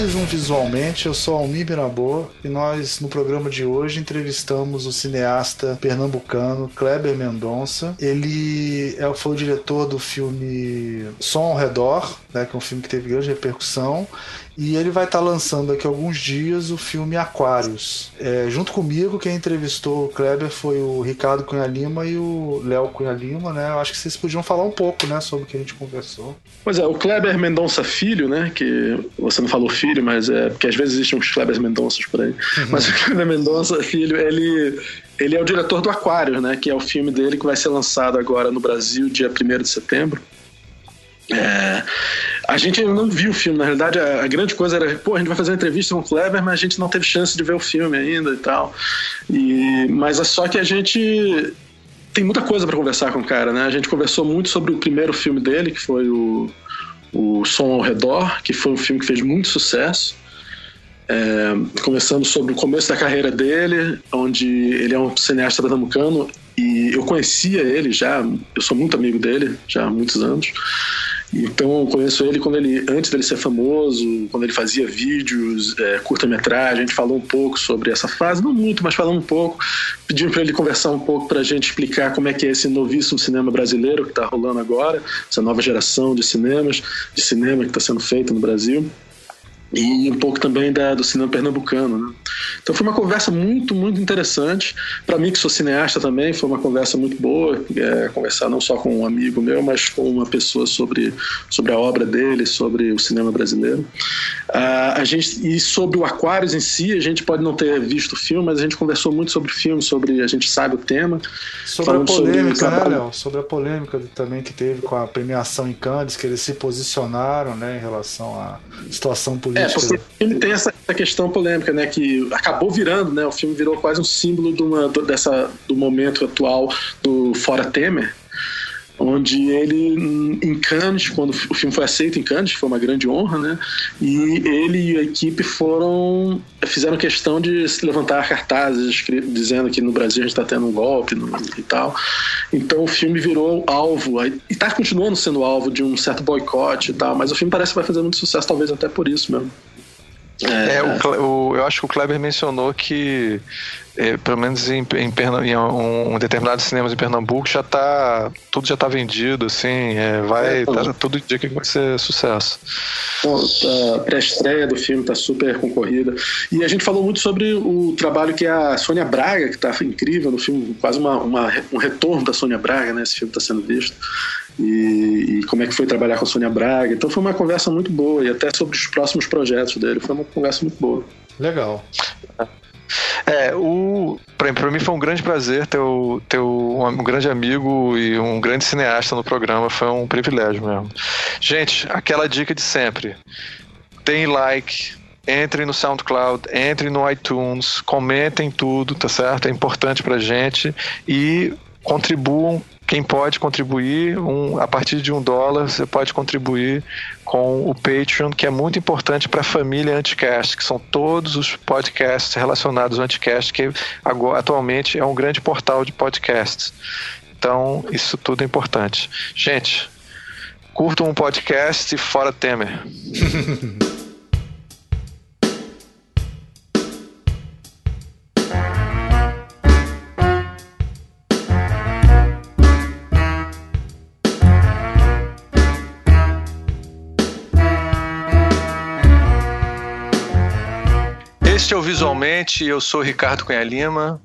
mais um Visualmente. Eu sou Almir Mirabô e nós, no programa de hoje, entrevistamos o cineasta pernambucano Kleber Mendonça. Ele é, foi o diretor do filme Som ao Redor, né, que é um filme que teve grande repercussão. E ele vai estar tá lançando aqui alguns dias o filme Aquários. É, junto comigo, quem entrevistou o Kleber foi o Ricardo Cunha Lima e o Léo Cunha Lima, né? Eu acho que vocês podiam falar um pouco, né, sobre o que a gente conversou. Pois é, o Kleber Mendonça Filho, né? Que você não falou filho, mas é porque às vezes existem uns Kleber Mendonças por aí. Uhum. Mas o Kleber Mendonça Filho, ele ele é o diretor do Aquários, né? Que é o filme dele que vai ser lançado agora no Brasil, dia 1 de setembro. É, a gente não viu o filme, na realidade, a, a, grande coisa era, pô, a gente vai fazer uma entrevista com o Kleber, mas a gente não teve chance de ver o filme ainda e tal. E, mas é só que a gente tem muita coisa para conversar com o cara, né? A gente conversou muito sobre o primeiro filme dele, que foi o, o Som ao Redor, que foi um filme que fez muito sucesso. É, sobre o começo da carreira dele, onde ele é um cineasta pernambucano e eu conhecia ele já, eu sou muito amigo dele já há muitos anos. Então eu conheço ele quando ele antes dele ser famoso, quando ele fazia vídeos, é, curta-metragem, a gente falou um pouco sobre essa fase, não muito, mas falando um pouco, pedindo para ele conversar um pouco para a gente explicar como é que é esse novíssimo cinema brasileiro que está rolando agora, essa nova geração de cinemas, de cinema que está sendo feito no Brasil e um pouco também da, do cinema pernambucano. Né? Então foi uma conversa muito, muito interessante. Para mim, que sou cineasta também, foi uma conversa muito boa. É, conversar não só com um amigo meu, mas com uma pessoa sobre, sobre a obra dele, sobre o cinema brasileiro. Ah, a gente, e sobre o Aquários em si, a gente pode não ter visto o filme, mas a gente conversou muito sobre o filme, sobre a gente sabe o tema. Sobre a polêmica, sobre né, Léo? Sobre a polêmica também que teve com a premiação em Cannes, que eles se posicionaram né, em relação à situação política é, porque o filme tem essa, essa, questão polêmica, né? Que acabou virando, né? O filme virou quase um símbolo de uma, do, dessa, do momento atual do Fora Temer, onde ele em Cannes, quando o filme foi aceito em Cannes, foi uma grande honra, né? E ele e a equipe foram fizeram questão de se levantar cartazes dizendo que no Brasil a gente está tendo um golpe no, e tal. Então o filme virou alvo e está continuando sendo alvo de um certo boicote e tal. Mas o filme parece que vai fazer muito sucesso, talvez até por isso mesmo. É, é o, o, eu acho que o Kleber mencionou que é, pelo menos em, em, em um, um, determinados cinemas em Pernambuco já tá tudo já tá vendido assim é, vai é, tá, todo dia que vai ser sucesso. A pré-estreia do filme tá super concorrida. E a gente falou muito sobre o trabalho que a Sônia Braga que tá incrível no filme quase uma, uma um retorno da Sônia Braga né esse filme está sendo visto. E, e, como é que foi trabalhar com a Sônia Braga. Então foi uma conversa muito boa e até sobre os próximos projetos dele foi uma conversa muito boa. Legal é, o, pra, pra, mim foi um grande prazer ter, o, ter o, um grande amigo e um grande cineasta no programa. Foi um privilégio mesmo. Gente, aquela dica de sempre. Deem like, entrem no SoundCloud, entrem no iTunes, comentem tudo, tá certo? É importante pra gente e contribuam quem pode contribuir, um, a partir de um dólar, você pode contribuir com o Patreon, que é muito importante para a família Anticast, que são todos os podcasts relacionados ao Anticast, que agora, atualmente é um grande portal de podcasts. Então, isso tudo é importante. Gente, curtam um podcast fora Temer. Visualmente, eu sou Ricardo Cunha Lima.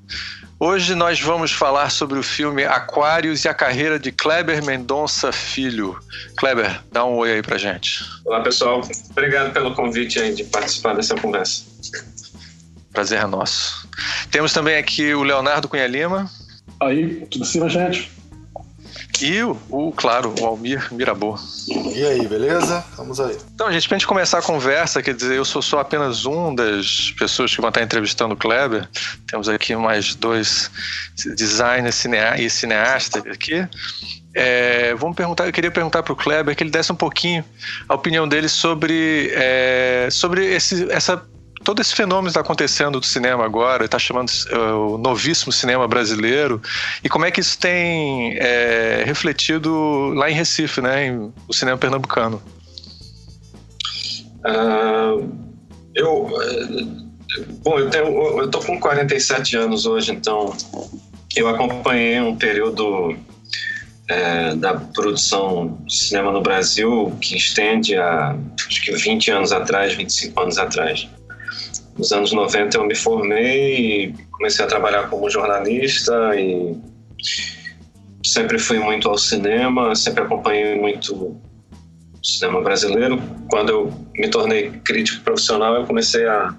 Hoje nós vamos falar sobre o filme Aquários e a carreira de Kleber Mendonça Filho. Kleber, dá um oi aí pra gente. Olá pessoal, obrigado pelo convite aí de participar dessa conversa. Prazer é nosso. Temos também aqui o Leonardo Cunha Lima. Aí, tudo cima, gente? E o, o, claro, o Almir Mirabô. E aí, beleza? Vamos aí. Então, gente, pra gente começar a conversa, quer dizer, eu sou só apenas um das pessoas que vão estar entrevistando o Kleber. Temos aqui mais dois designers cinea e cineastas aqui. É, vamos perguntar, eu queria perguntar para o Kleber que ele desse um pouquinho a opinião dele sobre, é, sobre esse, essa todo esse fenômeno está acontecendo do cinema agora, está chamando uh, o novíssimo cinema brasileiro, e como é que isso tem é, refletido lá em Recife, né, em, no cinema pernambucano? Uh, Eu. eh, Bom, eu, tô com 47 anos hoje, então eu acompanhei um período é, da produção de cinema no Brasil que estende a acho que 20 anos atrás, 25 anos atrás. Nos anos 90 eu me formei e comecei a trabalhar como jornalista e sempre fui muito ao cinema, sempre acompanhei muito o cinema brasileiro. Quando eu me tornei crítico profissional, eu comecei a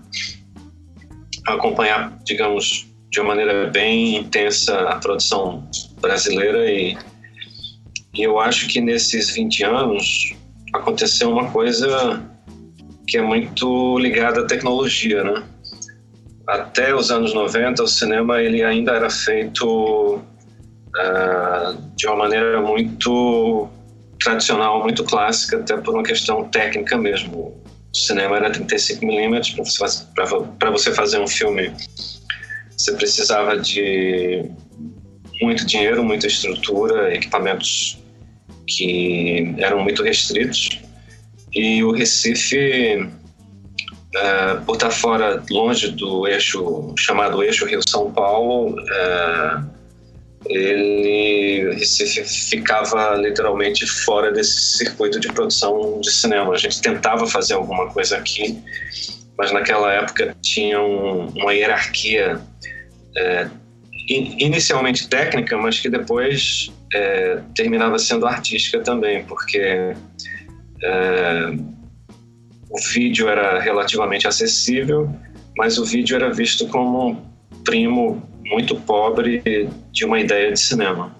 acompanhar, digamos, de uma maneira bem intensa a produção brasileira e, e eu acho que nesses 20 anos aconteceu uma coisa que é muito ligada à tecnologia, né? Até os anos 90, o cinema ele ainda era feito uh, de uma maneira muito tradicional, muito clássica, até por uma questão técnica mesmo. O cinema era 35mm, para você fazer um filme você precisava de muito dinheiro, muita estrutura, equipamentos que eram muito restritos. E o Recife, uh, por estar fora, longe do eixo chamado eixo Rio-São Paulo, uh, ele Recife ficava literalmente fora desse circuito de produção de cinema. A gente tentava fazer alguma coisa aqui, mas naquela época tinha um, uma hierarquia é, inicialmente técnica, mas que depois é, terminava sendo artística também, porque é, o vídeo era relativamente acessível, mas o vídeo era visto como um primo muito pobre de uma ideia de cinema.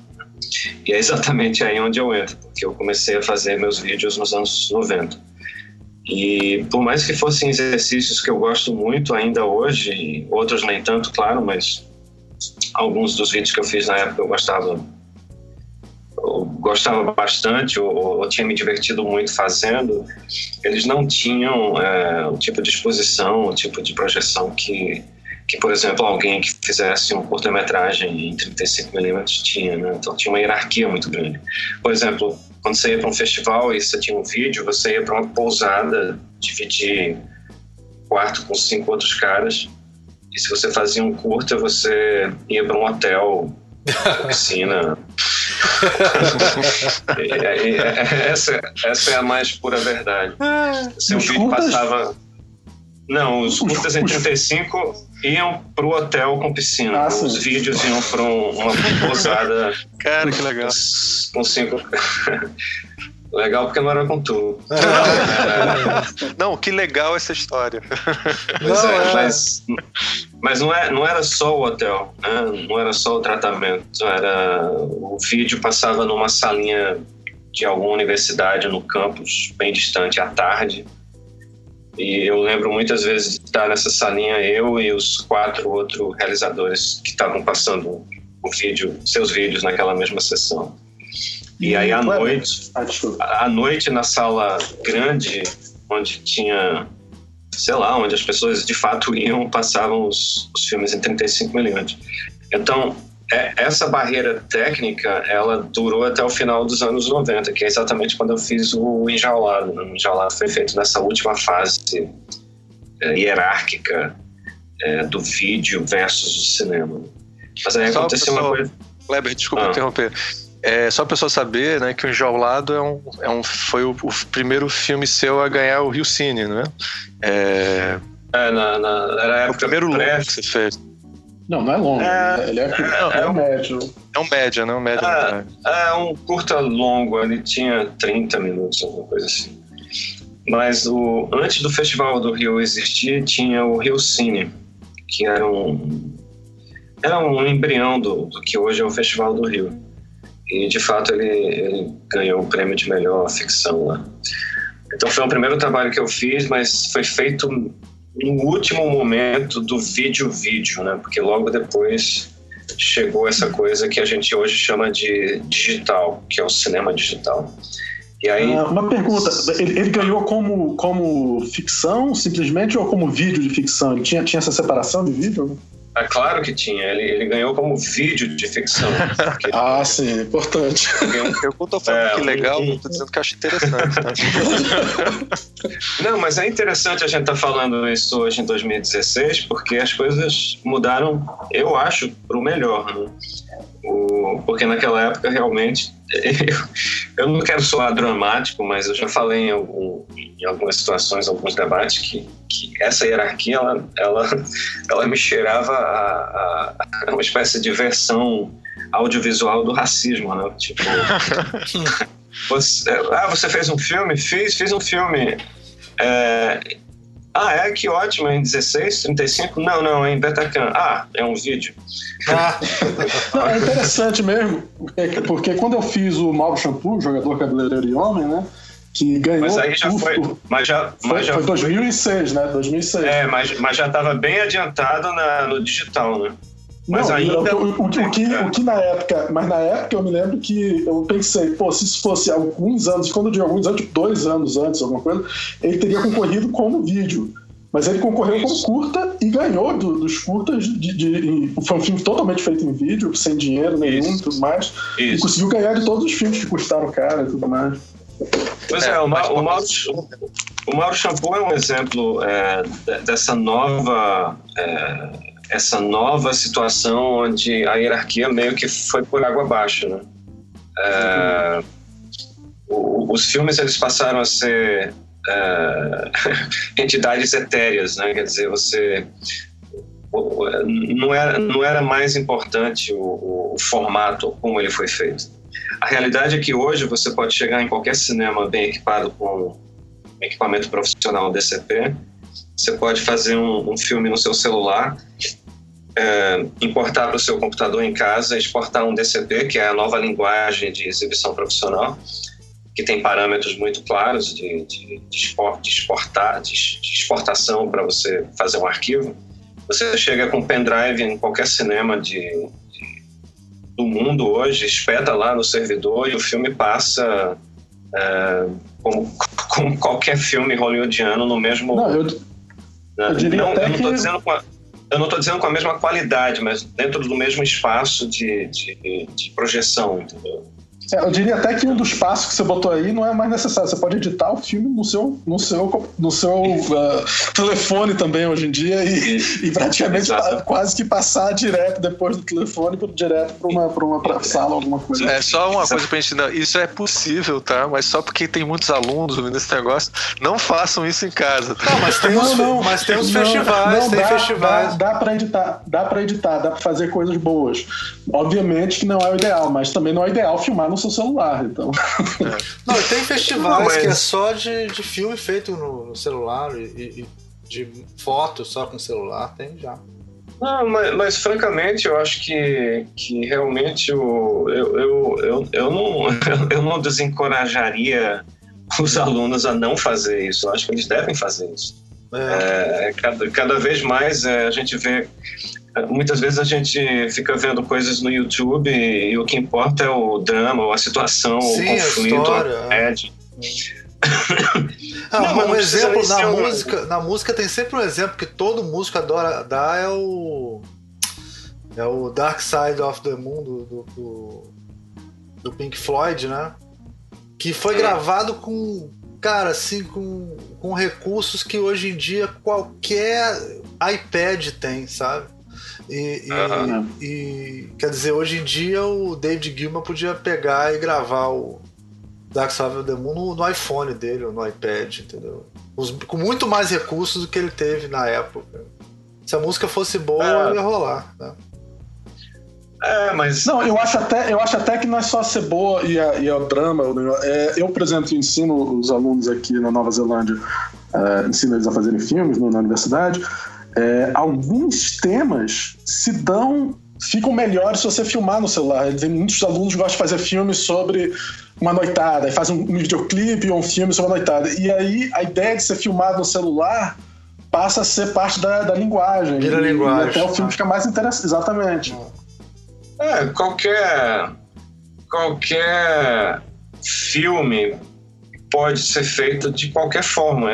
E é exatamente aí onde eu entro, porque eu comecei a fazer meus vídeos nos anos 90. E por mais que fossem exercícios que eu gosto muito ainda hoje, outros nem tanto, claro, mas alguns dos vídeos que eu fiz na época eu gostava gostava bastante ou, ou tinha me divertido muito fazendo eles não tinham é, o tipo de exposição o tipo de projeção que que por exemplo alguém que fizesse um curta-metragem em 35mm tinha né? então tinha uma hierarquia muito grande por exemplo quando você ia para um festival e você tinha um vídeo você ia para uma pousada dividir quarto com cinco outros caras e se você fazia um curta, você ia para um hotel, piscina. e, e, essa, essa é a mais pura verdade. Seu vídeo passava. Não, os curtas em 35 iam pro hotel com piscina. Ah, os vídeos iam para um, uma pousada. Cara, que legal. Com cinco. Legal porque não era com tu. não, que legal essa história. Pois não, é, é, mas, mas não, é, não era só o hotel, né? não era só o tratamento. Era, o vídeo passava numa salinha de alguma universidade no campus, bem distante, à tarde. E eu lembro muitas vezes de estar nessa salinha, eu e os quatro outros realizadores que estavam passando o vídeo, seus vídeos naquela mesma sessão. E aí à noite, à noite na sala grande, onde tinha, sei lá, onde as pessoas de fato iam, passavam os, os filmes em 35mm. Então, é, essa barreira técnica, ela durou até o final dos anos 90, que é exatamente quando eu fiz o Enjaulado. Né? O Enjaulado foi feito nessa última fase é, hierárquica é, do vídeo versus o cinema. Mas aí Só aconteceu pessoal, uma coisa... Kleber, desculpa ah. interromper. É, só a pessoa saber né, que o Enjaulado é um, é um, foi o, o, primeiro filme seu a ganhar o Rio Cine, né? É, é na, na, era é o primeiro longo que você fez. Não, não é longo. É, ele é, é, é, um médio. É um média, né? Um média. É, é um curta longo, ele tinha 30 minutos, alguma coisa assim. Mas o, antes do Festival do Rio existir, tinha o Rio Cine, que era um, era um embrião do, do que hoje é o Festival do Rio. E de fato ele, ele ganhou o prêmio de melhor ficção lá. Então foi o primeiro trabalho que eu fiz, mas foi feito no último momento do vídeo-vídeo, né? Porque logo depois chegou essa coisa que a gente hoje chama de digital, que é o cinema digital. E aí... Ah, uma pergunta, ele, ele, ganhou como, como ficção, simplesmente, ou como vídeo de ficção? Ele tinha, tinha essa separação de vídeo? É claro que tinha. Ele, ele ganhou como vídeo de ficção. Porque Ah, sim, importante. Eu não tô falando É, que legal, um- eu tô dizendo que acho interessante. Tá? Não, mas é interessante a gente estar falando isso hoje em 2016, porque as coisas mudaram, eu acho, para o melhor. Né? O- porque naquela época, realmente, eu, eu não quero soar dramático, mas eu já falei em, algum- em algumas situações, alguns debates, que, que essa hierarquia, ela, ela, ela me cheirava a, a- uma espécie de versão audiovisual do racismo, né? Tipo, você, ah, você fez um filme? Fiz, fiz um filme. É, ah, é? Que ótimo, em 16, 35? Não, não, é em Betacam. Ah, é um vídeo. Ah, Não, é interessante mesmo, porque, porque quando eu fiz o Mauro Shampoo, jogador cabeleireiro e homem, né? Que ganhou. Mas aí já o- foi. Mas já, foi, mas já foi 2006, né? 2006. É, mas, mas já estava bem adiantado na, no digital, né? Mas Não, ainda- o, o- o que, É. o que na época, mas na época eu me lembro que eu pensei, pô, se isso fosse alguns anos, quando eu digo alguns anos, tipo dois anos antes, alguma coisa, ele teria concorrido como vídeo. Mas ele concorreu como curta e ganhou do- dos curtas de, de- em- Foi um filme totalmente feito em vídeo, sem dinheiro nenhum e Isso. tudo mais. E Isso. conseguiu ganhar de todos os filmes que custaram cara e tudo mais. Pois É, é, o, Ma- o, Mauro, o Mauro Shampoo é um exemplo é, de- dessa nova é, essa nova situação onde a hierarquia meio que foi por água abaixo, né? É, o- os filmes eles passaram a ser é, entidades etéreas, né? Quer dizer, você o- não era, não era mais importante o, o- o formato como ele foi feito. A realidade é que hoje você pode chegar em qualquer cinema bem equipado com equipamento profissional DCP, você pode fazer um, um filme no seu celular, é, importar para o seu computador em casa, exportar um DCP, que é a nova linguagem de exibição profissional, que tem parâmetros muito claros de, de, de, expor- de exportar, de, de exportação para você fazer um arquivo. Você chega com pendrive em qualquer cinema de, de- do mundo hoje, espeta lá no servidor e o filme passa é, como, como qualquer filme hollywoodiano no mesmo. Não, eu, né? eu não, eu não tô que- dizendo com a, eu não estou dizendo com a mesma qualidade, mas dentro do mesmo espaço de, de, de projeção, entendeu? É, eu diria até que um dos passos que você botou aí não é mais necessário. Você pode editar o filme no seu, no seu, no seu ah, telefone também hoje em dia e, e praticamente quase que passar direto depois do telefone pro, direto para uma, pra uma pra sala, alguma coisa. É só uma coisa pra gente. Não, isso é possível, tá? Mas só porque tem muitos alunos ouvindo esse negócio, não façam isso em casa. tá? não, mas tem uns, mas tem Não, festivais, não, tem dá, festivais. Dá, dá para editar, dá para editar, dá para fazer coisas boas. Obviamente que não é o ideal, mas também não é ideal filmar no seu celular. Então, Não, e tem festivais Não, mas- que é só de, de filme feito no, no celular e, e- e de foto só com celular, tem já. Não, mas, mas, francamente eu acho que, que realmente o, eu, eu, eu, eu, não, eu não desencorajaria os alunos a não fazer isso. Eu acho que eles devem fazer isso. É, É, cada, cada vez mais é, a gente vê. Muitas vezes a gente fica vendo coisas no YouTube e, e o que importa é o drama, ou a situação, Sim, a o conflito, história, a é. ed. Ah, Não, um não exemplo na um- música, na música tem sempre um exemplo que todo músico adora dar é o é o Dark Side of the Moon do, do, do- do Pink Floyd, né? Que foi É. gravado com cara assim com, com recursos que hoje em dia qualquer iPad tem, sabe? E, e- e, quer dizer, hoje em dia o David Gilmour podia pegar e gravar o Dark Side of the Moon no, no iPhone dele ou no iPad, entendeu? Os- com muito mais recursos do que ele teve na época. Se a música fosse boa, É. ia rolar. Né? É, mas. Não, eu acho até, eu acho até que não é só ser boa e, a, e o drama. o negócio. É, eu, por exemplo, ensino os alunos aqui na Nova Zelândia, é, ensino eles a fazerem filmes no- na universidade. É, alguns temas se dão, ficam melhores se você filmar no celular. Tem muitos alunos que gostam de fazer filmes sobre uma noitada, e fazem um videoclipe ou um filme sobre uma noitada. E aí a ideia de ser filmado no celular passa a ser parte da, da linguagem. Vira e, linguagem, e até o filme fica mais interessante. Exatamente. É, qualquer. Qualquer filme pode ser feito de qualquer forma.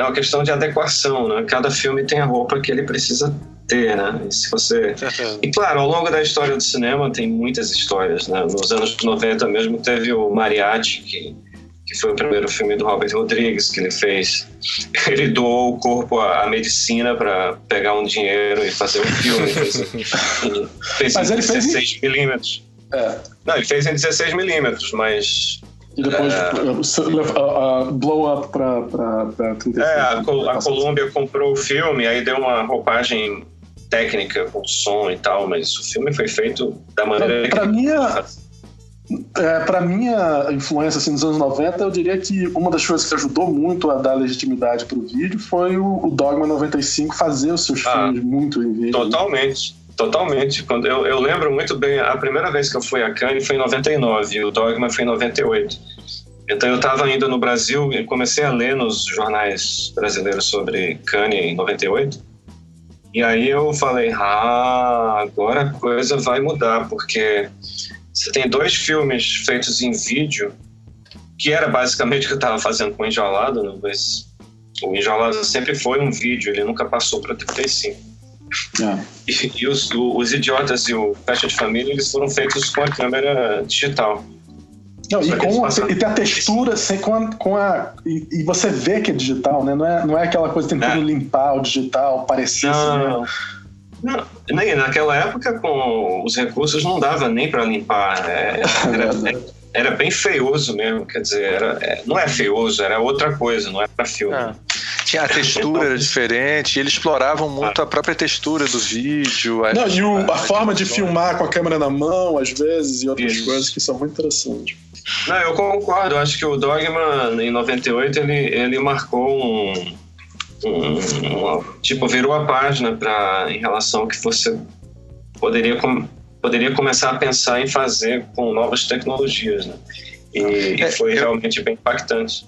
É, uma questão de adequação, né? Cada filme tem a roupa que ele precisa ter, né? E se você... E claro, ao longo da história do cinema tem muitas histórias, né? Nos anos 90 mesmo teve o Mariachi, que, que foi o primeiro filme do Robert Rodrigues que ele fez. Ele doou o corpo à, à medicina para pegar um dinheiro e fazer um filme. fez, fez Mas em ele fez 16 milímetros. É. Não, ele fez em 16 milímetros, mas E depois É. uh, uh, blow up pra, pra, pra 36. É, a, Col a Columbia comprou o filme, aí deu uma roupagem técnica com som e tal, mas o filme foi feito da maneira Pra, pra que. minha, é, pra minha influência assim, nos anos 90, eu diria que uma das coisas que ajudou muito a dar legitimidade pro vídeo foi o, o Dogma 95 fazer os seus Ah, filmes muito em vídeo. Totalmente, totalmente. Quando eu, eu lembro muito bem, a primeira vez que eu fui a Cannes foi em 99 e o Dogma foi em 98. Então eu estava ainda no Brasil e comecei a ler nos jornais brasileiros sobre Cannes em 98. E aí eu falei, ah, agora a coisa vai mudar, porque você tem dois filmes feitos em vídeo, que era basicamente o que eu estava fazendo com o Enjolado, né? mas o Enjolado sempre foi um vídeo, ele nunca passou para 35. É. E, e os, o- os Idiotas e o Festa de Família, eles foram feitos com a câmera digital. Não, e, com a, e tem a textura sem, com a. Com a e, e você vê que é digital, né? Não é, não é aquela coisa tentando É. limpar o digital, parecer assim, né? Não, não, nem naquela época com os recursos não dava nem para limpar. é, era, era bem feioso mesmo, quer dizer, era, é, não é feioso, era outra coisa, não era para filme. É. Tinha a textura era diferente, e eles exploravam muito a própria textura do vídeo. Não, e o- a as forma de filmar com a câmera na mão, às vezes, e outras Isso. coisas que são muito interessantes. Não, eu concordo. Eu acho que o Dogma, em 98, ele, ele marcou um, um- uma- Tipo, virou a página pra, em relação ao que você poderia, com- poderia começar a pensar em fazer com novas tecnologias, né? E, É, foi eu- realmente bem impactante.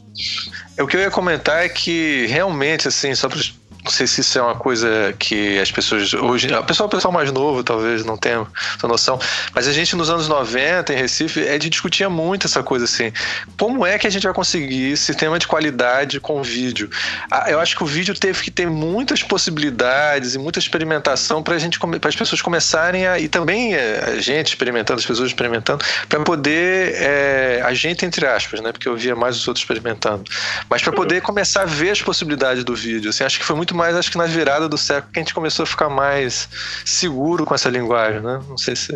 O que eu ia comentar é que realmente, assim, só pra. Não sei se isso é uma coisa que as pessoas hoje. O pessoal, o pessoal mais novo talvez não tenha essa noção. Mas a gente nos anos 90, em Recife, a gente discutia muito essa coisa assim. Como é que a gente vai conseguir sistema de qualidade com vídeo? Ah, Eu acho que o vídeo teve que ter muitas possibilidades e muita experimentação para gente para as pessoas começarem a. E também eh, a gente experimentando, as pessoas experimentando, para poder. eh, a gente, entre aspas, né? Porque eu via mais os outros experimentando. Mas para poder começar a ver as possibilidades do vídeo. Assim, acho que foi muito mais, acho que na virada do século que a gente começou a ficar mais seguro com essa linguagem, né? Não sei se.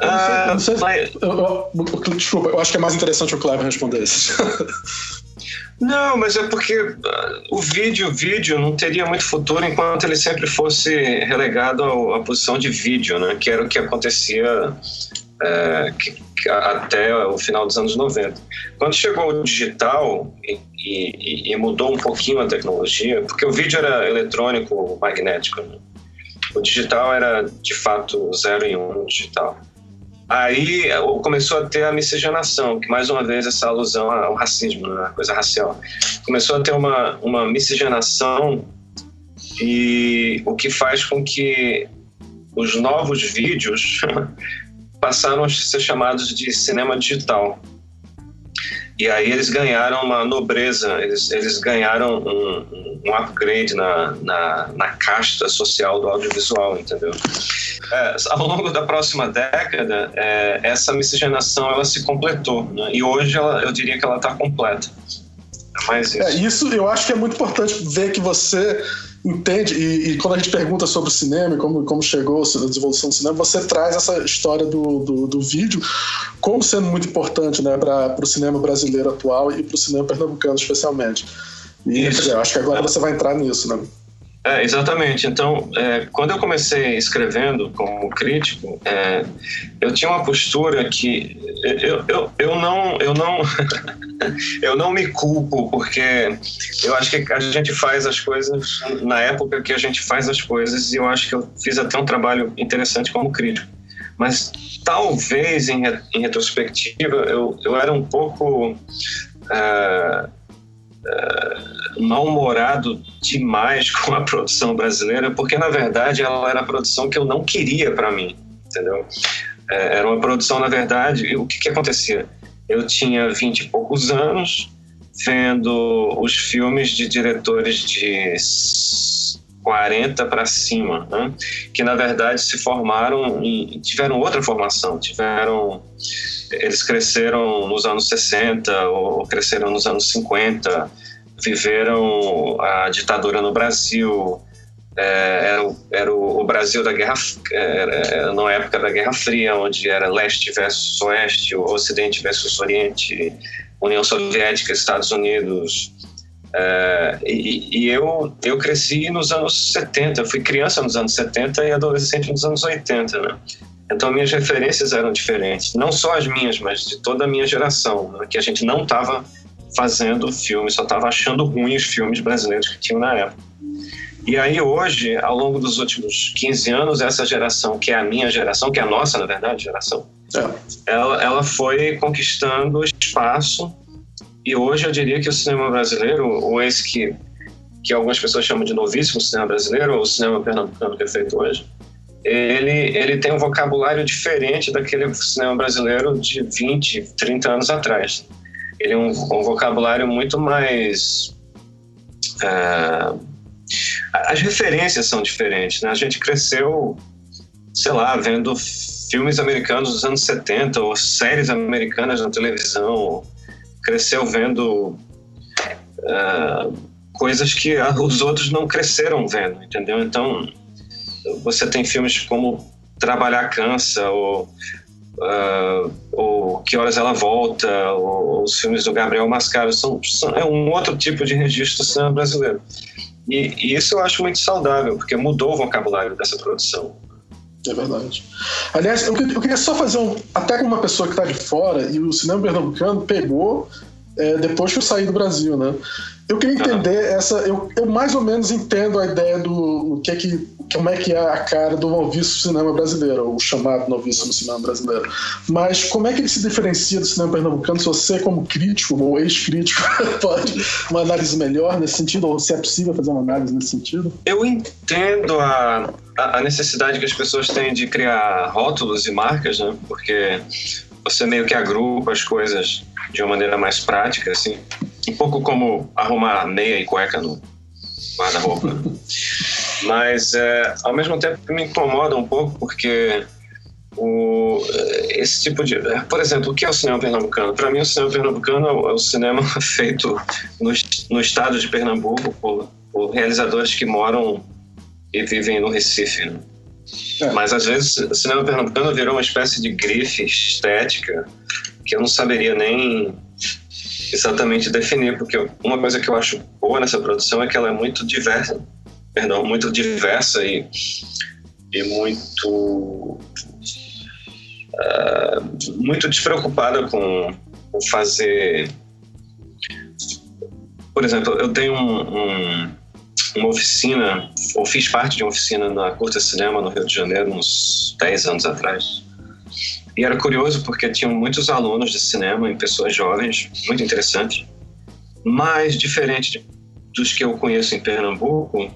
Ah, não sei se- mas- Eu, eu- eu- desculpa, eu acho que é mais interessante o Cleber responder isso. Não, mas é porque ah, o vídeo, o vídeo não teria muito futuro enquanto ele sempre fosse relegado ao- à posição de vídeo, né? Que era o que acontecia é, que- que até o final dos anos 90. Quando chegou o digital e, e- e mudou um pouquinho a tecnologia, porque o vídeo era eletrônico magnético, né? o digital era de fato zero e um digital. Aí começou a ter a miscigenação, que mais uma vez essa alusão ao racismo, né, a coisa racial. Começou a ter uma, uma miscigenação e o que faz com que os novos vídeos passaram a ser chamados de cinema digital. E aí eles ganharam uma nobreza, eles, eles ganharam um, um upgrade na, na, na casta social do audiovisual, entendeu? É, ao longo da próxima década, é, essa miscigenação ela se completou, né? e hoje ela, eu diria que ela está completa. É mais isso. É, isso eu acho que é muito importante ver que você entende, e, e quando a gente pergunta sobre o cinema e como, como chegou a desenvolução do cinema, você traz essa história do, do, do vídeo como sendo muito importante né, para o cinema brasileiro atual e para o cinema pernambucano, especialmente. E eu acho que agora você vai entrar nisso, né? É, exatamente. Então, é, quando eu comecei escrevendo como crítico, é, eu tinha uma postura que eu, eu, eu não eu não eu não me culpo porque eu acho que a gente faz as coisas na época que a gente faz as coisas e eu acho que eu fiz até um trabalho interessante como crítico. Mas talvez em, em retrospectiva eu, eu era um pouco ah, mal-humorado demais com a produção brasileira, porque na verdade ela era a produção que eu não queria para mim, entendeu? É, era uma produção, na verdade, o que, que acontecia? Eu tinha vinte e poucos anos vendo os filmes de diretores de s- 40 para cima, né? que na verdade se formaram e tiveram outra formação, tiveram eles cresceram nos anos 60 ou cresceram nos anos 50, viveram a ditadura no Brasil, é, era, era o, Brasil da Guerra, era, era na época da Guerra Fria, onde era leste versus oeste, ocidente versus oriente, União Soviética, Estados Unidos. É, e, e eu, eu cresci nos anos 70, eu fui criança nos anos 70 e adolescente nos anos 80, né? Então minhas referências eram diferentes, não só as minhas, mas de toda a minha geração, né? que a gente não estava fazendo filmes, só estava achando ruim os filmes brasileiros que tinham na época. E aí hoje, ao longo dos últimos 15 anos, essa geração, que é a minha geração, que é a nossa, na verdade, geração, é. ela, ela foi conquistando espaço e hoje eu diria que o cinema brasileiro, ou esse que, que algumas pessoas chamam de novíssimo cinema brasileiro, ou o cinema pernambucano que é feito hoje, ele, ele tem um vocabulário diferente daquele cinema brasileiro de 20, 30 anos atrás. Ele é um, um vocabulário muito mais. Uh, as referências são diferentes, né? A gente cresceu, sei lá, vendo filmes americanos dos anos 70 ou séries americanas na televisão, cresceu vendo uh, coisas que os outros não cresceram vendo, entendeu? Então, você tem filmes como Trabalhar Cansa, ou, uh, ou Que Horas Ela Volta, ou, os filmes do Gabriel Mascaro, são, são, é um outro tipo de registro do cinema brasileiro. E, e, isso eu acho muito saudável, porque mudou o vocabulário dessa produção. É verdade. Aliás, eu, eu queria só fazer um. Até com uma pessoa que está de fora, e o cinema pernambucano pegou é, depois que eu saí do Brasil, né? Eu queria entender essa. Eu, eu mais ou menos entendo a ideia do o que é que como é que é a cara do novíssimo cinema brasileiro, o chamado novíssimo cinema brasileiro. Mas como é que ele se diferencia do cinema pernambucano? Se você, como crítico ou ex-crítico, pode uma análise melhor nesse sentido, ou se é possível fazer uma análise nesse sentido? Eu entendo a, a necessidade que as pessoas têm de criar rótulos e marcas, né? Porque você meio que agrupa as coisas de uma maneira mais prática, assim. Um pouco como arrumar meia e cueca no guarda-roupa. Mas, é, ao mesmo tempo, me incomoda um pouco porque o, esse tipo de. Por exemplo, o que é o cinema pernambucano? Para mim, o cinema pernambucano é o cinema feito no, no estado de Pernambuco por, por realizadores que moram e vivem no Recife. Né? É. Mas às vezes o cinema pernambucano virou uma espécie de grife estética que eu não saberia nem exatamente definir, porque uma coisa que eu acho boa nessa produção é que ela é muito diversa perdão, muito diversa e, e muito uh, muito despreocupada com, com, fazer por exemplo eu tenho um, um, uma oficina ou fiz parte de uma oficina na Curta Cinema no Rio de Janeiro uns 10 anos atrás e era curioso porque tinham muitos alunos de cinema e pessoas jovens muito interessante mas diferente dos que eu conheço em Pernambuco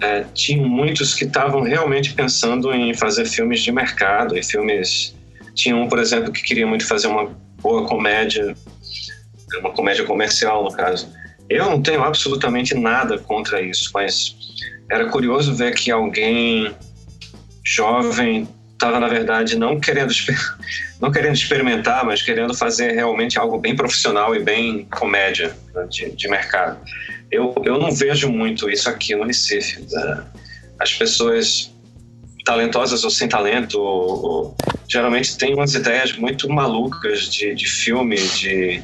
é, tinham muitos que estavam realmente pensando em fazer filmes de mercado e filmes. Tinha um por exemplo que queria muito fazer uma boa comédia uma comédia comercial no caso. Eu não tenho absolutamente nada contra isso mas era curioso ver que alguém jovem estava na verdade não querendo não querendo experimentar mas querendo fazer realmente algo bem profissional e bem comédia né, de, de mercado eu, eu não vejo muito isso aqui no Recife. Né? As pessoas talentosas ou sem talento ou, ou, geralmente têm umas ideias muito malucas de, de filme, de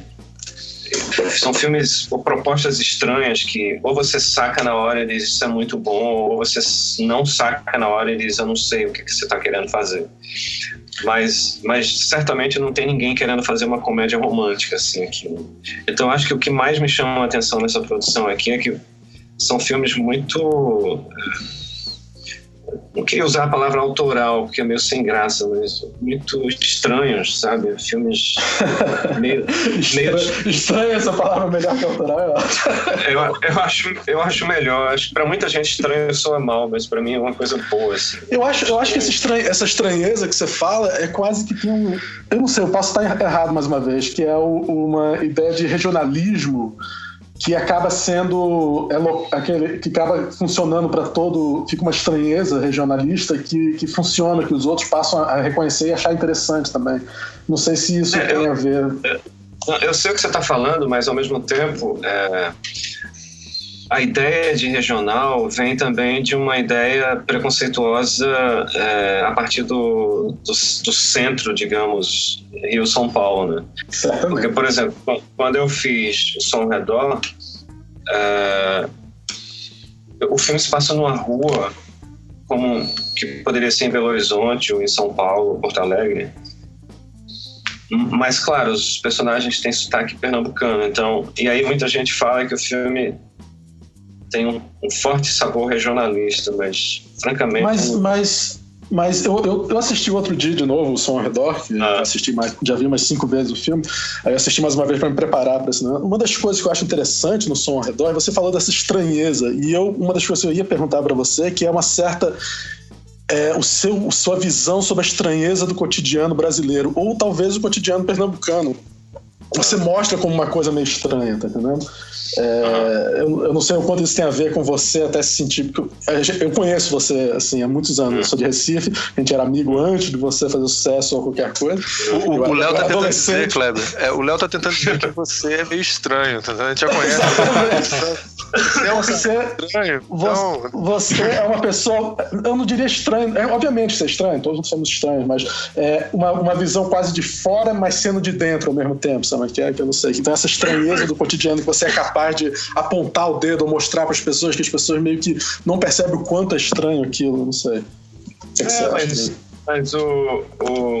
são filmes ou propostas estranhas que ou você saca na hora e diz isso é muito bom, ou você não saca na hora e diz eu não sei o que, que você está querendo fazer. Mas, mas certamente não tem ninguém querendo fazer uma comédia romântica assim aqui. Então acho que o que mais me chama a atenção nessa produção aqui é que são filmes muito não queria usar a palavra autoral, porque é meio sem graça, mas muito estranhos, sabe? Filmes meio. meio... Estranho essa palavra melhor que autoral, eu acho. eu, eu, acho, eu acho melhor. Acho que pra muita gente estranho soa mal, mas pra mim é uma coisa boa, assim. Eu acho, eu acho que essa estranheza que você fala é quase que tem um. Eu não sei, eu posso estar errado mais uma vez, que é uma ideia de regionalismo que acaba sendo é, aquele que acaba funcionando para todo fica uma estranheza regionalista que, que funciona que os outros passam a reconhecer e achar interessante também. Não sei se isso é, tem eu, a ver. eu sei o que você está falando mas ao mesmo tempo é, a ideia de regional vem também de uma ideia preconceituosa é, a partir do, do, do, centro, digamos, Rio-São Paulo, né? Porque, por exemplo, quando eu fiz o Som Redor, é, o filme se passa numa rua como que poderia ser em Belo Horizonte ou em São Paulo, Porto Alegre. Mas, claro, os personagens têm sotaque pernambucano, então... E aí muita gente fala que o filme tem um, um forte sabor regionalista, mas francamente. Mas, mas, mas eu, eu, eu, assisti outro dia de novo o Som ao Redor, que ah. assisti mais, já vi umas cinco vezes o filme. Aí eu assisti mais uma vez para me preparar para isso. Né? Uma das coisas que eu acho interessante no Som ao Redor é você falou dessa estranheza. E eu, uma das coisas que eu ia perguntar para você que é uma certa é, o seu, sua visão sobre a estranheza do cotidiano brasileiro, ou talvez o cotidiano pernambucano. Você mostra como uma coisa meio estranha, tá entendendo? É, eu, eu, não sei o quanto isso tem a ver com você até se sentir. Eu, conheço você assim, há muitos anos. Eu sou de Recife, a gente era amigo antes de você fazer sucesso ou qualquer coisa. O, o Léo tá tentando dizer, Kleber. É, o Léo tá tentando dizer que você é meio estranho, tá? a gente já conhece. Você é um você, estranho. Então... Você é uma pessoa. Eu não diria estranho. É, obviamente você é estranho, todos somos estranhos, mas é uma, uma visão quase de fora, mas sendo de dentro ao mesmo tempo, sabe? Que é que eu não sei. Então, essa estranheza do cotidiano que você é capaz de apontar o dedo ou mostrar para as pessoas que as pessoas meio que não percebem o quanto é estranho aquilo, não sei. O que, é, você mas, acha? Mas o, o,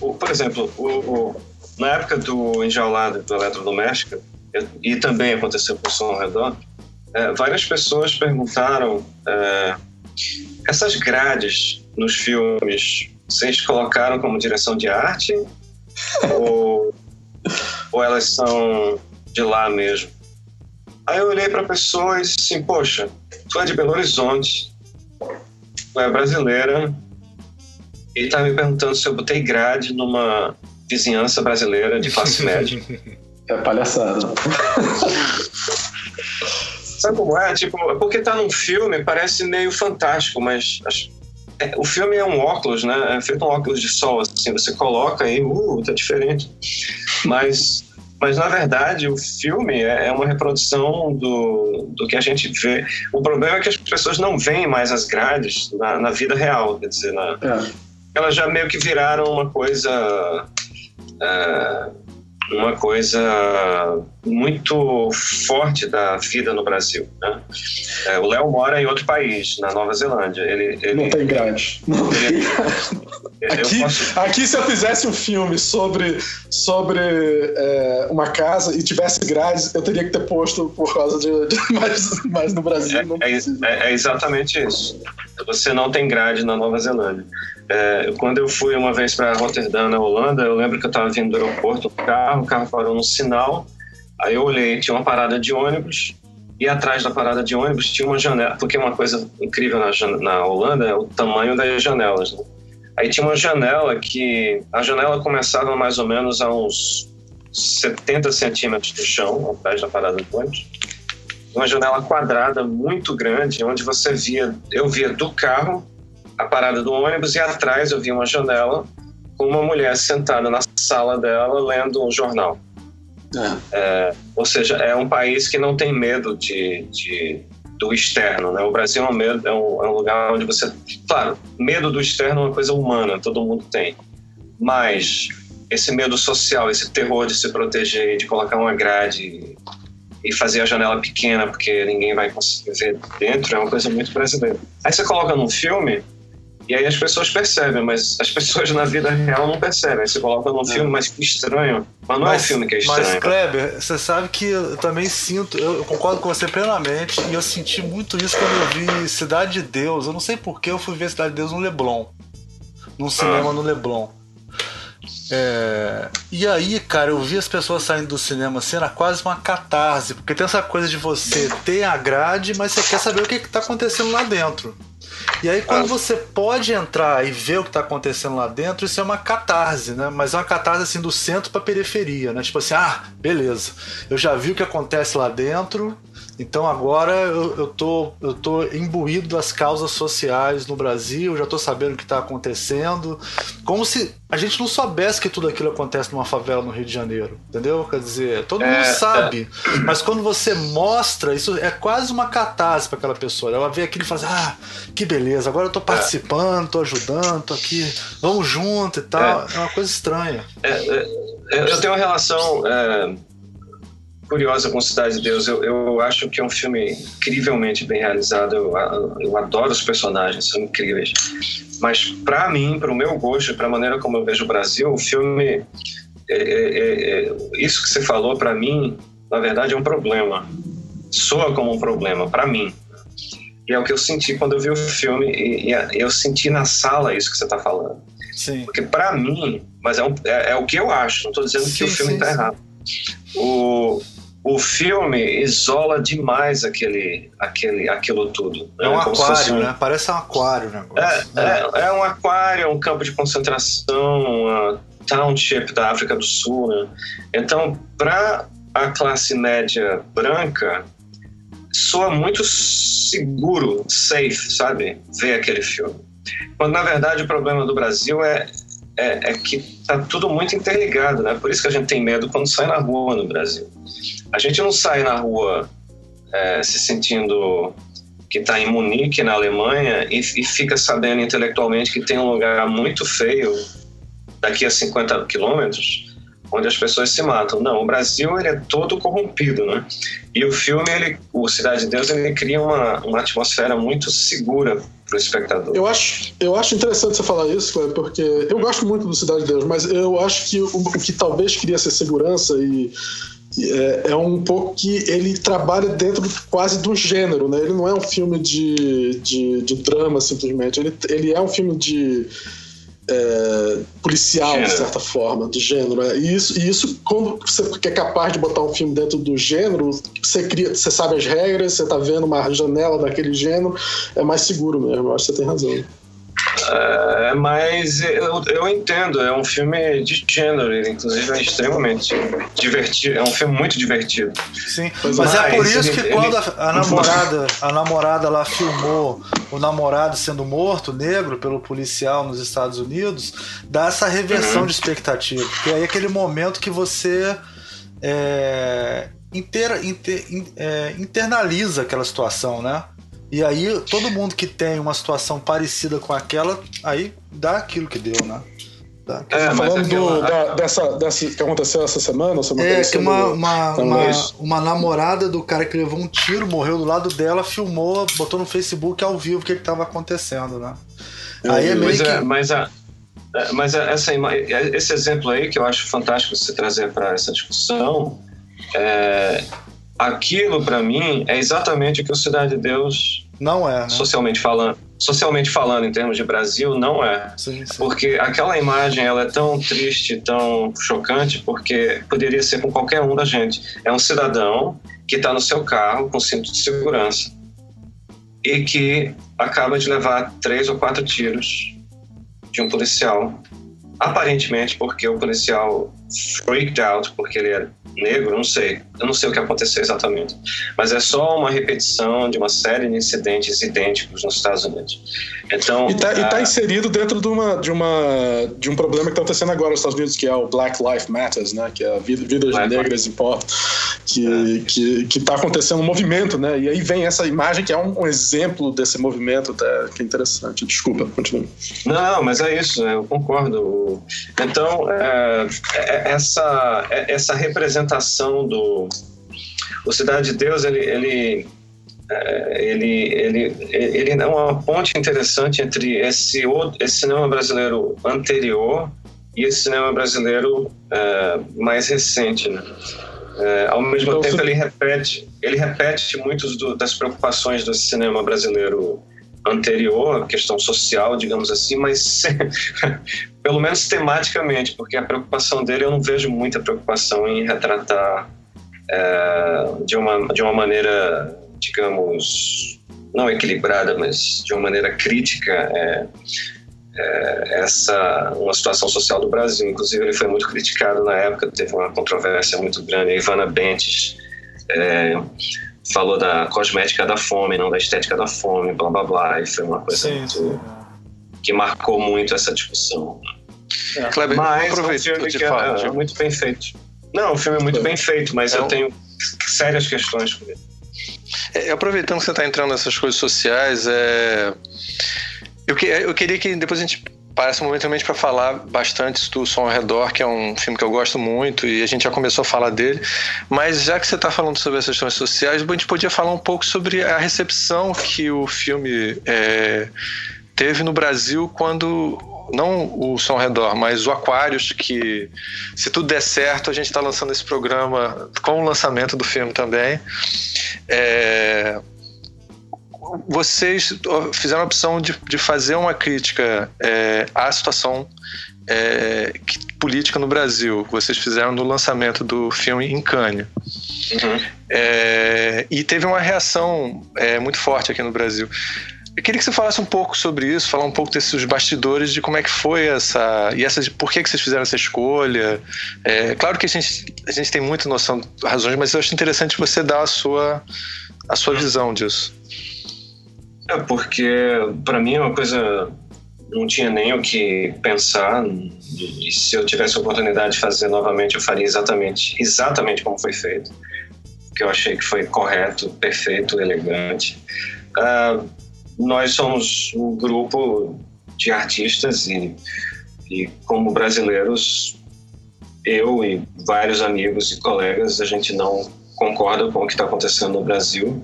o, Por exemplo, o, o, na época do enjaulado do eletrodoméstico, e também aconteceu com o som ao redor, é, várias pessoas perguntaram: é, essas grades nos filmes, vocês colocaram como direção de arte? ou, ou elas são de lá mesmo. Aí eu olhei para a pessoa e disse assim: Poxa, tu é de Belo Horizonte, tu é brasileira, e tá me perguntando se eu botei grade numa vizinhança brasileira de classe média. É palhaçada. Sabe como é? Tipo, porque tá num filme, parece meio fantástico, mas é, o filme é um óculos, né? É feito um óculos de sol, assim, você coloca e, uh, tá diferente. Mas mas, na verdade, o filme é, é uma reprodução do, do que a gente vê. O problema é que as pessoas não veem mais as grades na, na vida real. Quer dizer, na, é. elas já meio que viraram uma coisa. É, uma coisa muito forte da vida no Brasil. Né? É, o Léo mora em outro país, na Nova Zelândia. Ele, ele não tem grade. Não tem aqui, posso... aqui, se eu fizesse um filme sobre, sobre é, uma casa e tivesse grades, eu teria que ter posto por causa de. de mas, mas no Brasil é, é, é, é exatamente isso. Você não tem grade na Nova Zelândia. É, quando eu fui uma vez para Roterdã, na Holanda, eu lembro que eu estava vindo do aeroporto, o carro, o carro parou no sinal, aí eu olhei, tinha uma parada de ônibus, e atrás da parada de ônibus tinha uma janela, porque uma coisa incrível na, na Holanda é o tamanho das janelas. Né? Aí tinha uma janela que, a janela começava mais ou menos a uns 70 centímetros do chão, atrás da parada de ônibus, uma janela quadrada muito grande, onde você via, eu via do carro a parada do ônibus e atrás eu vi uma janela com uma mulher sentada na sala dela lendo um jornal. É. É, ou seja, é um país que não tem medo de, de do externo. Né? O Brasil é um, medo, é, um, é um lugar onde você. Claro, medo do externo é uma coisa humana, todo mundo tem. Mas esse medo social, esse terror de se proteger, de colocar uma grade e fazer a janela pequena porque ninguém vai conseguir ver dentro, é uma coisa muito brasileira. Aí você coloca num filme e aí as pessoas percebem, mas as pessoas na vida real não percebem. Você coloca num filme, mas que estranho. Mas não mas, é um filme que é estranho. Mas, Kleber, você sabe que eu também sinto, eu concordo com você plenamente, e eu senti muito isso quando eu vi Cidade de Deus. Eu não sei porquê eu fui ver Cidade de Deus no Leblon. Num cinema ah. no Leblon. É... E aí, cara, eu vi as pessoas saindo do cinema assim, era quase uma catarse, porque tem essa coisa de você ter a grade, mas você quer saber o que, está acontecendo lá dentro. E aí, quando ah. você pode entrar e ver o que está acontecendo lá dentro, isso é uma catarse, né? Mas é uma catarse assim do centro para periferia, né? Tipo assim, ah, beleza, eu já vi o que acontece lá dentro, então agora eu, eu, tô, eu tô imbuído das causas sociais no Brasil, já tô sabendo o que está acontecendo. Como se a gente não soubesse que tudo aquilo acontece numa favela no Rio de Janeiro, entendeu? Quer dizer, todo mundo é, sabe. É. Mas quando você mostra, isso é quase uma catarse para aquela pessoa. Ela vê aquilo e fala assim, ah, que beleza, agora eu tô participando, tô ajudando, tô aqui, vamos junto e tal. É, é uma coisa estranha. É, é, eu tenho uma relação curiosa com Cidade de Deus. Eu, eu acho que é um filme incrivelmente bem realizado. Eu, eu adoro os personagens, são incríveis. Mas para mim, para o meu gosto, para a maneira como eu vejo o Brasil, o filme, é, é, é, isso que você falou para mim, na verdade é um problema. Soa como um problema para mim. E é o que eu senti quando eu vi o filme e, e eu senti na sala isso que você está falando. Sim. Porque para mim, mas é, um, é, é, o que eu acho. Não estou dizendo sim, que o filme está errado. O, o filme isola demais aquele, aquele, aquilo tudo. É um aquário, um... né? Parece um aquário, né? É, é, é, um aquário, é um campo de concentração, uma township da África do Sul, né? Então, para a classe média branca, soa muito seguro, safe, sabe? Ver aquele filme. Quando, na verdade, o problema do Brasil é, é, é que tá tudo muito interligado, né? Por isso que a gente tem medo quando sai na rua no Brasil. A gente não sai na rua é, se sentindo que está em Munique, na Alemanha, e, e, fica sabendo intelectualmente que tem um lugar muito feio daqui a 50 quilômetros, onde as pessoas se matam. Não, o Brasil ele é todo corrompido, né? E o filme, ele, o Cidade de Deus, ele cria uma, uma atmosfera muito segura para o espectador. Eu acho, eu acho interessante você falar isso, Cleber, porque eu gosto muito do Cidade de Deus, mas eu acho que o, que talvez queria ser segurança e é, é, um pouco que ele trabalha dentro quase do gênero, né? Ele não é um filme de, de, de drama, simplesmente. Ele, ele é um filme de é, policial, de certa forma, do gênero. Né? E isso, e isso, quando você é capaz de botar um filme dentro do gênero, você, cria, você sabe as regras, você tá vendo uma janela daquele gênero, é mais seguro mesmo. Eu acho que você tem razão. É, mas eu, eu entendo, é um filme de gênero, ele inclusive é extremamente divertido, é um filme muito divertido. Sim, mas, mas é por isso que ele, quando a, a, namorada, a namorada lá filmou o namorado sendo morto, negro, pelo policial nos Estados Unidos, dá essa reversão uhum. de expectativa, porque aí é aquele momento que você é, inter, inter, é, internaliza aquela situação, né? E aí, todo mundo que tem uma situação parecida com aquela, aí dá aquilo que deu, né? Dá. É, tá falando do, da, dessa, dessa que aconteceu essa semana? é, que uma, uma, uma, uma, namorada do cara que levou um tiro, morreu do lado dela, filmou, botou no Facebook ao vivo o que estava acontecendo, né? Aí é meio mas, que... é, mas a, é, mas essa, esse exemplo aí que eu acho fantástico você trazer para essa discussão, é, aquilo para mim é exatamente o que o Cidade de Deus não é. Né? Socialmente falando. Socialmente falando, em termos de Brasil, não é. Sim, sim. Porque aquela imagem ela é tão triste, tão chocante, porque poderia ser com qualquer um da gente. É um cidadão que está no seu carro com cinto de segurança e que acaba de levar três ou quatro tiros de um policial, aparentemente porque o policial freaked out, porque ele é negro, não sei. Eu não sei o que aconteceu exatamente. Mas é só uma repetição de uma série de incidentes idênticos nos Estados Unidos. Então, e está tá inserido dentro de, uma, de, uma, de um problema que está acontecendo agora nos Estados Unidos, que é o Black Lives Matters, né? que é a vida, vidas Black negras importam, que é. que que está acontecendo um movimento, né? E aí vem essa imagem que é um, um exemplo desse movimento, tá, que é interessante. Desculpa, continue. Não, mas é isso, eu concordo. Então, é, é, essa, essa representação do o Cidade de Deus, ele, ele é, ele, ele, ele é uma ponte interessante entre esse, esse cinema brasileiro anterior e esse cinema brasileiro é, mais recente, né? É, ao mesmo então, tempo, ele repete, ele repete muitas das preocupações do cinema brasileiro anterior, questão social, digamos assim, mas pelo menos tematicamente, porque a preocupação dele eu não vejo muita preocupação em retratar é, de, uma, de uma maneira digamos, não equilibrada, mas de uma maneira crítica é, é, essa uma situação social do Brasil. Inclusive, ele foi muito criticado na época, teve uma controvérsia muito grande. A Ivana Bentes é, falou da cosmética da fome, não da estética da fome, blá blá blá. E foi uma coisa sim, muito, sim. Que marcou muito essa discussão. É. Kleber, mas aproveita um filme que é, é, muito bem feito. Não, o filme é muito bem feito, mas é eu um... tenho sérias questões com ele. É, aproveitando que você está entrando nessas coisas sociais, é... eu, que, eu queria que depois a gente parasse momentaneamente para falar bastante do Som ao Redor, que é um filme que eu gosto muito e a gente já começou a falar dele. Mas já que você está falando sobre essas questões sociais, a gente podia falar um pouco sobre a recepção que o filme é, teve no Brasil quando não o Som Redor, mas o Aquários, que se tudo der certo, a gente está lançando esse programa com o lançamento do filme também. É, vocês fizeram a opção de, de fazer uma crítica é, à situação é, política no Brasil. Vocês fizeram no lançamento do filme em Cannes. Uhum. É, e teve uma reação é, muito forte aqui no Brasil. Eu queria que você falasse um pouco sobre isso, falar um pouco desses bastidores de como é que foi essa. E essa, por que, que vocês fizeram essa escolha. É, claro que a gente, a gente tem muita noção de razões, mas eu acho interessante você dar a sua, a sua visão disso. É, porque para mim é uma coisa. Não tinha nem o que pensar. E se eu tivesse a oportunidade de fazer novamente, eu faria exatamente, exatamente como foi feito. Que eu achei que foi correto, perfeito, elegante. Uh, nós somos um grupo de artistas e, e como brasileiros, eu e vários amigos e colegas, a gente não concorda com o que está acontecendo no Brasil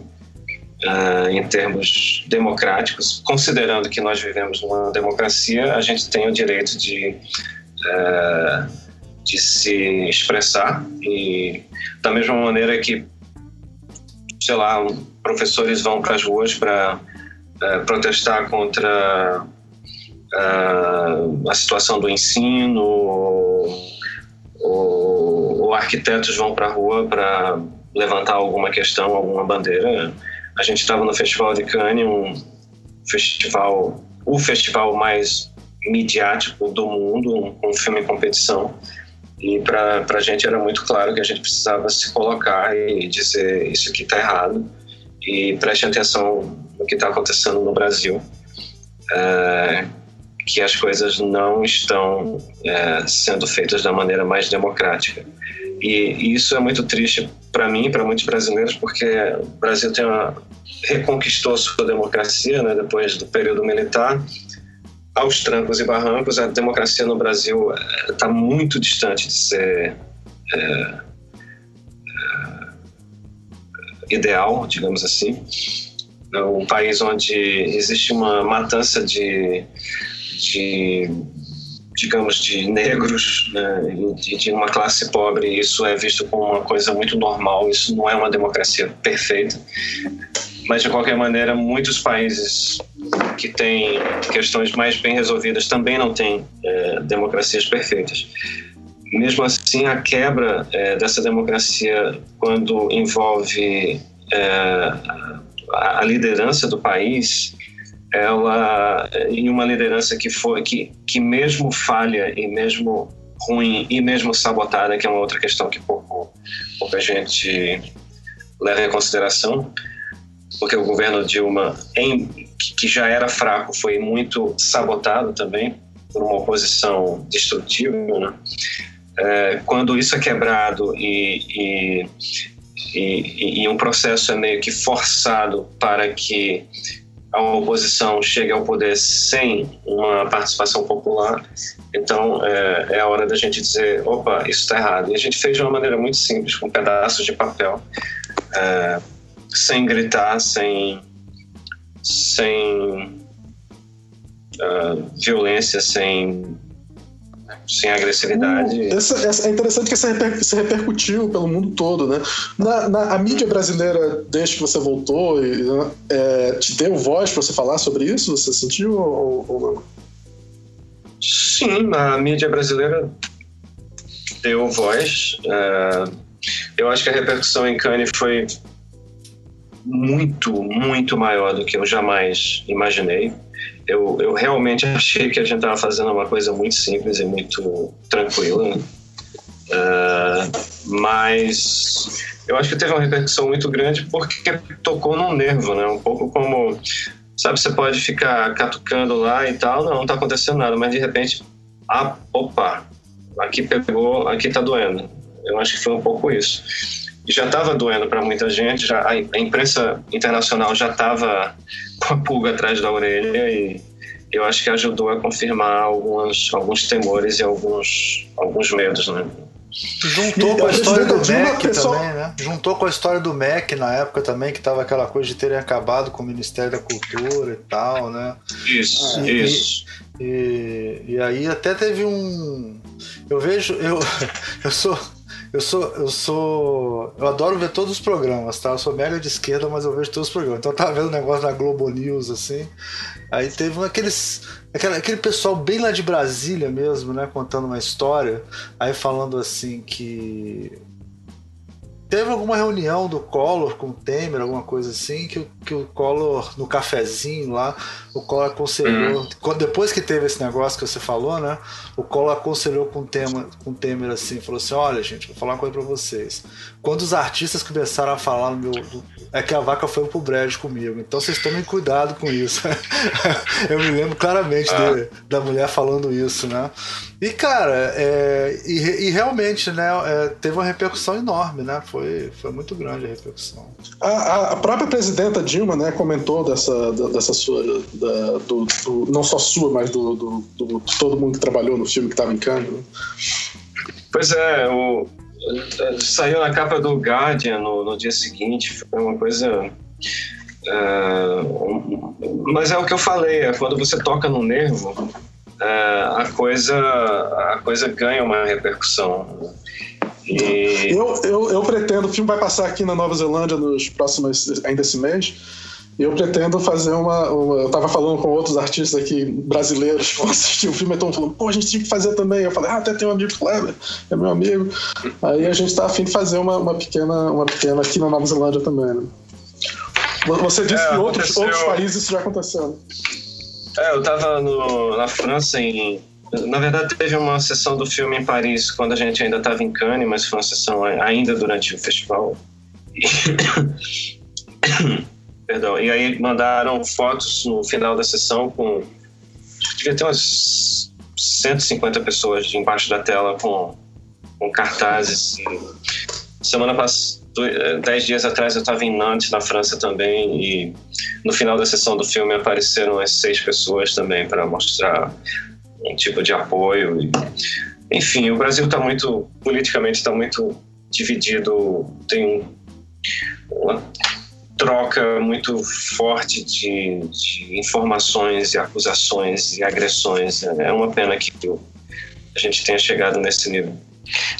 uh, em termos democráticos. Considerando que nós vivemos numa democracia, a gente tem o direito de, uh, de se expressar e da mesma maneira que, sei lá, professores vão para as ruas para uh, protestar contra uh, a situação do ensino, ou, ou, ou arquitetos vão para a rua para levantar alguma questão, alguma bandeira. A gente estava no Festival de Cannes, um festival, o festival mais midiático do mundo, um, um filme em competição. E para a gente era muito claro que a gente precisava se colocar e dizer isso aqui está errado e preste atenção no que está acontecendo no Brasil, é, que as coisas não estão é, sendo feitas da maneira mais democrática. E, isso é muito triste para mim e para muitos brasileiros, porque o Brasil tem uma, reconquistou sua democracia né, depois do período militar. Aos trancos e barrancos, a democracia no Brasil está é, muito distante de ser é, ideal, digamos assim. É um país onde existe uma matança de, de digamos, de negros né, e de uma classe pobre. Isso é visto como uma coisa muito normal. Isso não é uma democracia perfeita. Mas, de qualquer maneira, muitos países que têm questões mais bem resolvidas também não têm é, democracias perfeitas mesmo assim, a quebra é, dessa democracia, quando envolve é, a liderança do país, ela em uma liderança que foi que, que mesmo falha e mesmo ruim e mesmo sabotada, que é uma outra questão que pouco, pouca gente leva em consideração, porque o governo Dilma, em, que já era fraco, foi muito sabotado também por uma oposição destrutiva, né? É, quando isso é quebrado e, e, e, e, um processo é meio que forçado para que a oposição chegue ao poder sem uma participação popular, então é, é a hora da gente dizer: opa, isso está errado. E a gente fez de uma maneira muito simples, com pedaços de papel, é, sem gritar, sem, sem uh, violência, sem sem agressividade. essa, essa, é interessante que você reper, se repercutiu pelo mundo todo, né? Na, na, a mídia brasileira, desde que você voltou, e, é, te deu voz para você falar sobre isso? Você sentiu ou, ou não? Sim, a mídia brasileira deu voz. É, eu acho que a repercussão em Cannes foi muito, muito maior do que eu jamais imaginei. Eu, eu realmente achei que a gente estava fazendo uma coisa muito simples e muito tranquila. Uh, mas eu acho que teve uma repercussão muito grande porque tocou num nervo, né? Um pouco como, sabe, você pode ficar catucando lá e tal, não, não tá acontecendo nada, mas de repente, ah, opa, aqui pegou, aqui tá doendo. Eu acho que foi um pouco isso. Já estava doendo para muita gente, já a imprensa internacional já estava com a pulga atrás da orelha e eu acho que ajudou a confirmar alguns, alguns temores e alguns, alguns medos, né? Juntou com a história do Mac também, né? Juntou com a história do Mac na época também, que tava aquela coisa de terem acabado com o Ministério da Cultura e tal, né? Isso, e, isso. E, e, e, aí até teve um. Eu vejo. Eu, eu sou. Eu sou, eu sou. Eu adoro ver todos os programas, tá? Eu sou mega de esquerda, mas eu vejo todos os programas. Então eu tava vendo um negócio na Globo News, assim. Aí teve aqueles Aquele, aquele pessoal bem lá de Brasília mesmo, né? Contando uma história, aí falando assim que Teve alguma reunião do Collor com o Temer, alguma coisa assim, que, que o Collor, no cafezinho lá, o Collor aconselhou. Uhum. Depois que teve esse negócio que você falou, né? O Collor aconselhou com o Temer, com o Temer assim, falou assim: olha, gente, vou falar uma coisa pra vocês. Quando os artistas começaram a falar no meu. É que a vaca foi pro brejo comigo. Então vocês tomem cuidado com isso. Eu me lembro claramente ah. de, da mulher falando isso, né? E, cara, é, e, e, realmente, né, é, teve uma repercussão enorme, né? Foi, foi muito grande a repercussão. A, a própria presidenta Dilma, né, comentou dessa, dessa sua, da, do, do, não só sua, mas do, do, do, de todo mundo que trabalhou no filme que estava em Cannes. Né? Pois é, o, saiu na capa do Guardian no, no dia seguinte, foi uma coisa... Uh, mas é o que eu falei, é quando você toca no nervo, é, a coisa a coisa ganha uma repercussão. E... Eu, eu, eu pretendo, o filme vai passar aqui na Nova Zelândia nos próximos, ainda esse mês. Eu pretendo fazer uma, uma, Eu tava falando com outros artistas aqui brasileiros que vão assistir o filme e estão falando, pô, a gente tinha que fazer também. Eu falei, ah, até tem um amigo Kleber, é meu amigo. Aí a gente tá afim de fazer uma, uma, pequena, uma pequena aqui na Nova Zelândia também, né? Você disse é, que outros, outros países isso já aconteceu. Né? É, eu tava no, na França em. Na verdade, teve uma sessão do filme em Paris quando a gente ainda estava em Cannes, mas foi uma sessão ainda durante o festival. E... Perdão. E aí mandaram fotos no final da sessão com. Devia ter umas 150 pessoas embaixo da tela com, com cartazes. Semana passada eh, dez dias atrás eu estava em Nantes, na França também, e no final da sessão do filme apareceram as seis pessoas também para mostrar um tipo de apoio. E, enfim, o Brasil está muito, politicamente está muito dividido, tem uma troca muito forte de, de, informações e acusações e agressões. É uma pena que a gente tenha chegado nesse nível.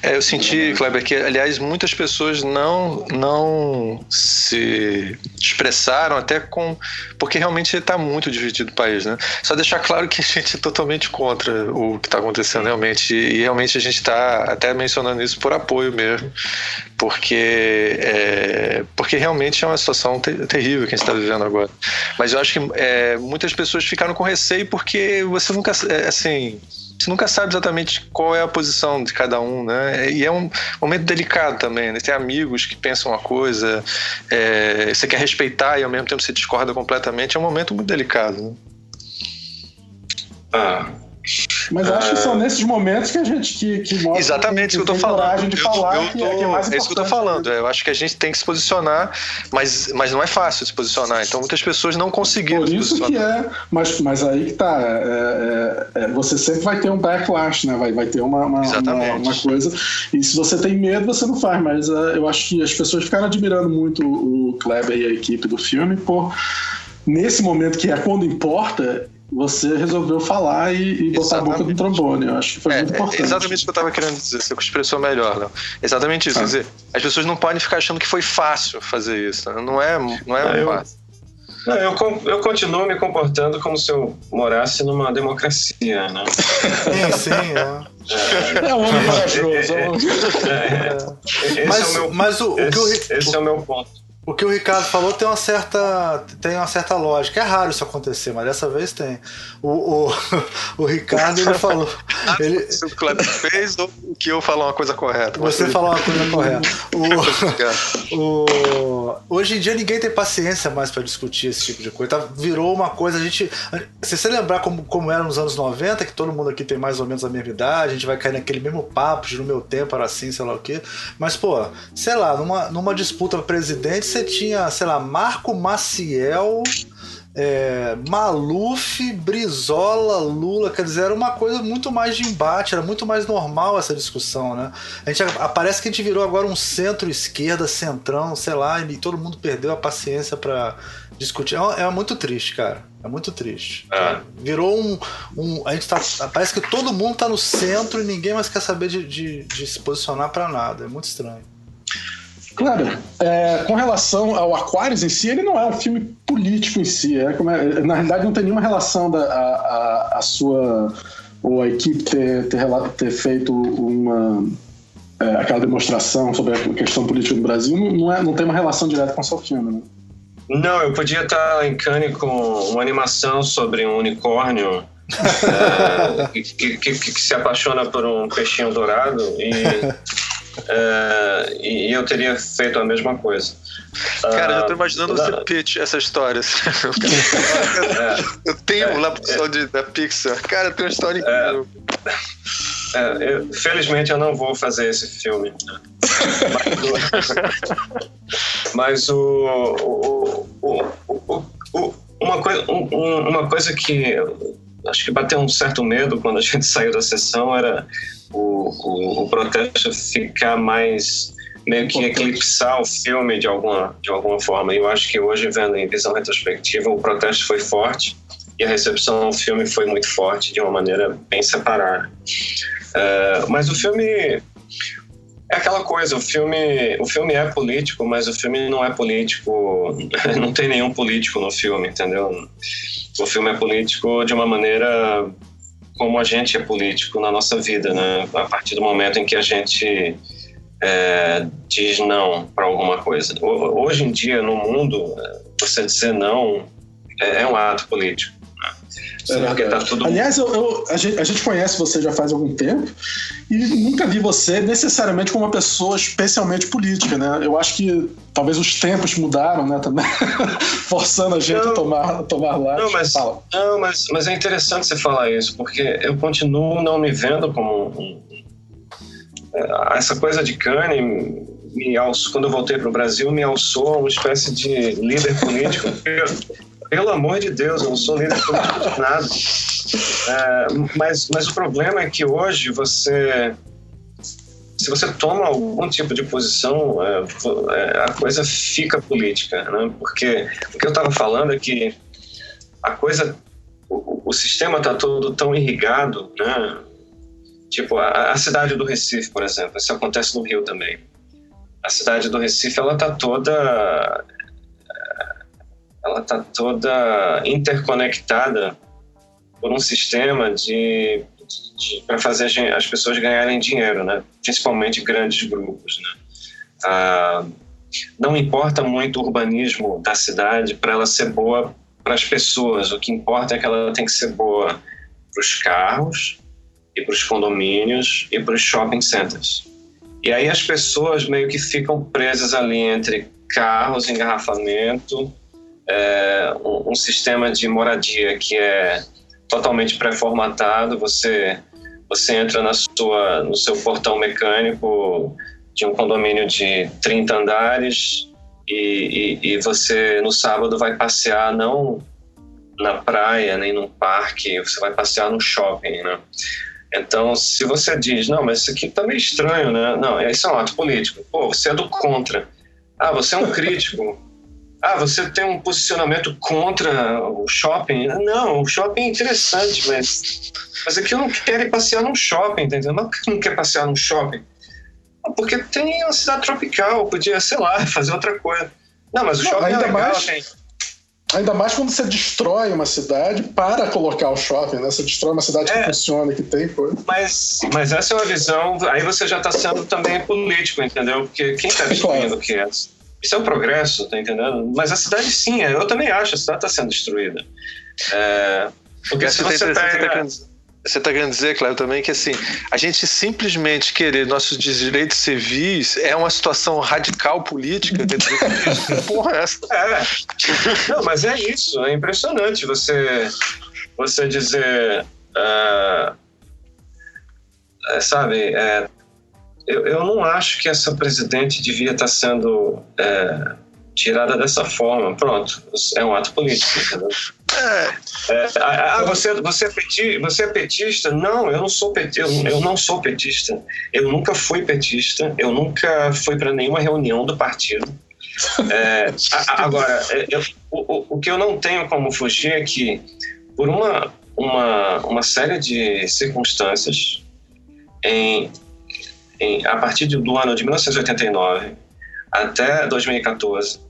É, eu senti, Kleber, que aliás muitas pessoas não não se expressaram até com porque realmente está muito dividido o país, né? Só deixar claro que a gente é totalmente contra o que está acontecendo realmente e realmente a gente está até mencionando isso por apoio mesmo, porque é, porque realmente é uma situação ter, terrível que a gente está vivendo agora. Mas eu acho que é, muitas pessoas ficaram com receio porque você nunca é, assim você nunca sabe exatamente qual é a posição de cada um, né? E é um momento delicado também, né? Tem amigos que pensam uma coisa, é, você quer respeitar e ao mesmo tempo você discorda completamente, é um momento muito delicado, né? Ah, mas eu acho que são nesses momentos que a gente que, que mostra Exatamente que, que eu tô falando. De eu, falar eu que é, que é, mais é isso que eu tô falando. Eu acho que a gente tem que se posicionar, mas, mas não é fácil se posicionar. Então muitas pessoas não conseguiram. Por isso que é. Mas, mas aí que tá. É, é, é, você sempre vai ter um backlash, né? Vai, vai ter uma, uma, uma, uma, coisa. E se você tem medo, você não faz. Mas uh, eu acho que as pessoas ficaram admirando muito o Kleber e a equipe do filme por nesse momento que é quando importa, você resolveu falar e, e botar a boca no trombone. Eu acho que foi é, muito importante. É exatamente isso que eu estava querendo dizer, você expressou melhor. Não? Exatamente isso. Ah. Quer dizer, as pessoas não podem ficar achando que foi fácil fazer isso. Né? Não é, não é fácil. Eu, não, eu, eu continuo me comportando como se eu morasse numa democracia, né? sim, sim, é. É, um. É, é, é, esse mas, é o meu, mas o, esse, o que eu... esse é o meu ponto. O que o Ricardo falou tem uma certa, tem uma certa lógica. É raro isso acontecer, mas dessa vez tem. O, o, o Ricardo ele falou. Ele... Se o Kleber fez ou que eu falar uma coisa correta. Você falou uma coisa correta. O, o, hoje em dia ninguém tem paciência mais para discutir esse tipo de coisa. Tá, virou uma coisa, a gente. Se você lembrar como, como era nos anos 90, que todo mundo aqui tem mais ou menos a mesma idade, a gente vai cair naquele mesmo papo de no meu tempo era assim, sei lá o quê. Mas, pô, sei lá, numa, numa disputa presidente, você tinha, sei lá, Marco Maciel, é, Maluf, Brizola, Lula, quer dizer, era uma coisa muito mais de embate, era muito mais normal essa discussão, né? A gente, parece que a gente virou agora um centro-esquerda, centrão, sei lá, e todo mundo perdeu a paciência para discutir. É, é, muito triste, cara. É muito triste. É. Virou um, um. A gente tá. Parece que todo mundo tá no centro e ninguém mais quer saber de, de, de se posicionar para nada. É muito estranho. Claro, é, com relação ao Aquarius em si, ele não é um filme político em si. É, é, na realidade, não tem nenhuma relação da a, a, a sua ou a equipe ter, ter, ter feito uma é, aquela demonstração sobre a questão política do Brasil. Não, é, não tem uma relação direta com o seu filme, né? Não, eu podia estar em Cannes com uma animação sobre um unicórnio é, que, que, que, que, se apaixona por um peixinho dourado e Uh, e, eu teria feito a mesma coisa. Cara, uh, já tô imaginando você pitch essa história. é, eu tenho é, lá pro é, de, da Pixar. Cara, tem uma história é. incrível. É, eu, felizmente eu não vou fazer esse filme. Mas o, o, o, o uma, coisa, um, uma coisa que acho que bateu um certo medo quando a gente saiu da sessão era o, o, o protesto ficar mais meio que eclipsar o filme de alguma, de alguma forma. E eu acho que hoje, vendo em visão retrospectiva, o protesto foi forte e a recepção do filme foi muito forte, de uma maneira bem separada. Uh, mas o filme é aquela coisa, o filme, o filme é político, mas o filme não é político, não tem nenhum político no filme, entendeu? O filme é político de uma maneira como a gente é político na nossa vida, né? A partir do momento em que a gente é, diz não para alguma coisa. Hoje em dia, no mundo, você dizer não é, é um ato político. É tá tudo... Aliás, eu, eu, a, gente, a, gente, conhece você já faz algum tempo e nunca vi você necessariamente como uma pessoa especialmente política, né? Eu acho que talvez os tempos mudaram, né, também, forçando a gente não, a tomar, a tomar lá. Não, mas, não mas, mas é interessante você falar isso, porque eu continuo não me vendo como um, é, essa coisa de Kanye me alçou, quando eu voltei para o Brasil, me alçou uma espécie de líder político pelo amor de Deus, eu não sou líder político de nada. É, mas, mas o problema é que hoje você. Se você toma algum tipo de posição, é, é a coisa fica política, né? Porque o que eu estava falando é que a coisa, o, o sistema está todo tão irrigado, né? Tipo, a, a, cidade do Recife, por exemplo, isso acontece no Rio também. A cidade do Recife, ela está toda ela está toda interconectada por um sistema de, de para fazer as pessoas ganharem dinheiro, né? Principalmente grandes grupos, né? Ah, não importa muito o urbanismo da cidade para ela ser boa para as pessoas. O que importa é que ela tem que ser boa para os carros e para os condomínios e para os shopping centers. E aí as pessoas meio que ficam presas ali entre carros, engarrafamento é, um, um, sistema de moradia que é totalmente pré-formatado. Você você entra na sua no seu portão mecânico de um condomínio de 30 andares e, e, e você no sábado vai passear não na praia nem num parque, você vai passear no shopping, né? Então, se você diz, não, mas isso aqui tá meio estranho, né? Não, isso é um ato político. Pô, você é do contra. Ah, você é um crítico. Ah, você tem um posicionamento contra o shopping? Não, o shopping é interessante, mas, mas aqui eu não quero ir passear num shopping, entendeu? Não, não quer passear num shopping? Porque tem uma cidade tropical, podia, sei lá, fazer outra coisa. Não, mas o não, shopping ainda é legal, mais, tem... Ainda mais quando você destrói uma cidade para colocar o shopping, né? Você destrói uma cidade é, que funciona, que tem coisa. Mas, mas essa é uma visão. Aí você já está sendo também político, entendeu? Porque quem está destruindo claro. o que é? Isso é um progresso, tá entendendo? Mas a cidade sim, eu também acho, a cidade está sendo destruída. É, porque se você pega... Você está querendo dizer, Cléber, também que assim, a gente simplesmente querer nossos direitos civis é uma situação radical política. Porra, é essa. É. Não, mas é isso, é impressionante você, você dizer. Uh, sabe, é, eu, eu não acho que essa presidente devia estar sendo é, tirada dessa forma. Pronto, é um ato político, entendeu? É, é ah, ah, você, você, é petista, você é petista? Não, eu não sou petista. Eu, eu não sou petista. Eu nunca fui petista. Eu nunca fui para nenhuma reunião do partido. É, agora, é, eu, o, o que eu não tenho como fugir é que, por uma, uma, uma série de circunstâncias, em, em, a partir do ano de 1989 até 2014,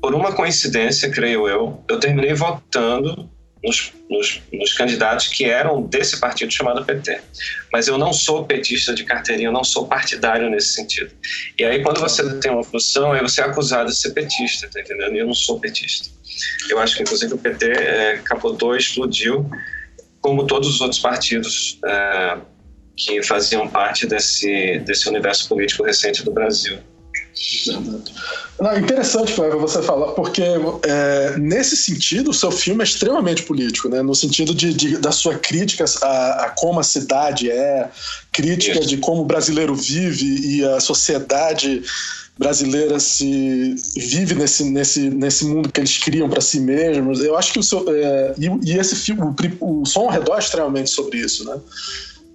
por uma coincidência, creio eu, eu terminei votando nos, nos, nos, candidatos que eram desse partido chamado PT. Mas eu não sou petista de carteirinha, eu não sou partidário nesse sentido. E aí, quando você tem uma função, aí você é acusado de ser petista, tá entendendo? E eu não sou petista. Eu acho que, inclusive, o PT é, capotou, explodiu, como todos os outros partidos é, que faziam parte desse, desse universo político recente do Brasil. Não, interessante, Flávio, você falar, porque é, nesse sentido o seu filme é extremamente político, né? no sentido de, de da sua crítica a, a, como a cidade é, crítica Isso. de como o brasileiro vive e a sociedade brasileira se vive nesse, nesse, nesse mundo que eles criam para si mesmos. Eu acho que o seu. É, e, e, esse filme, o, o som ao redor é extremamente sobre isso, né?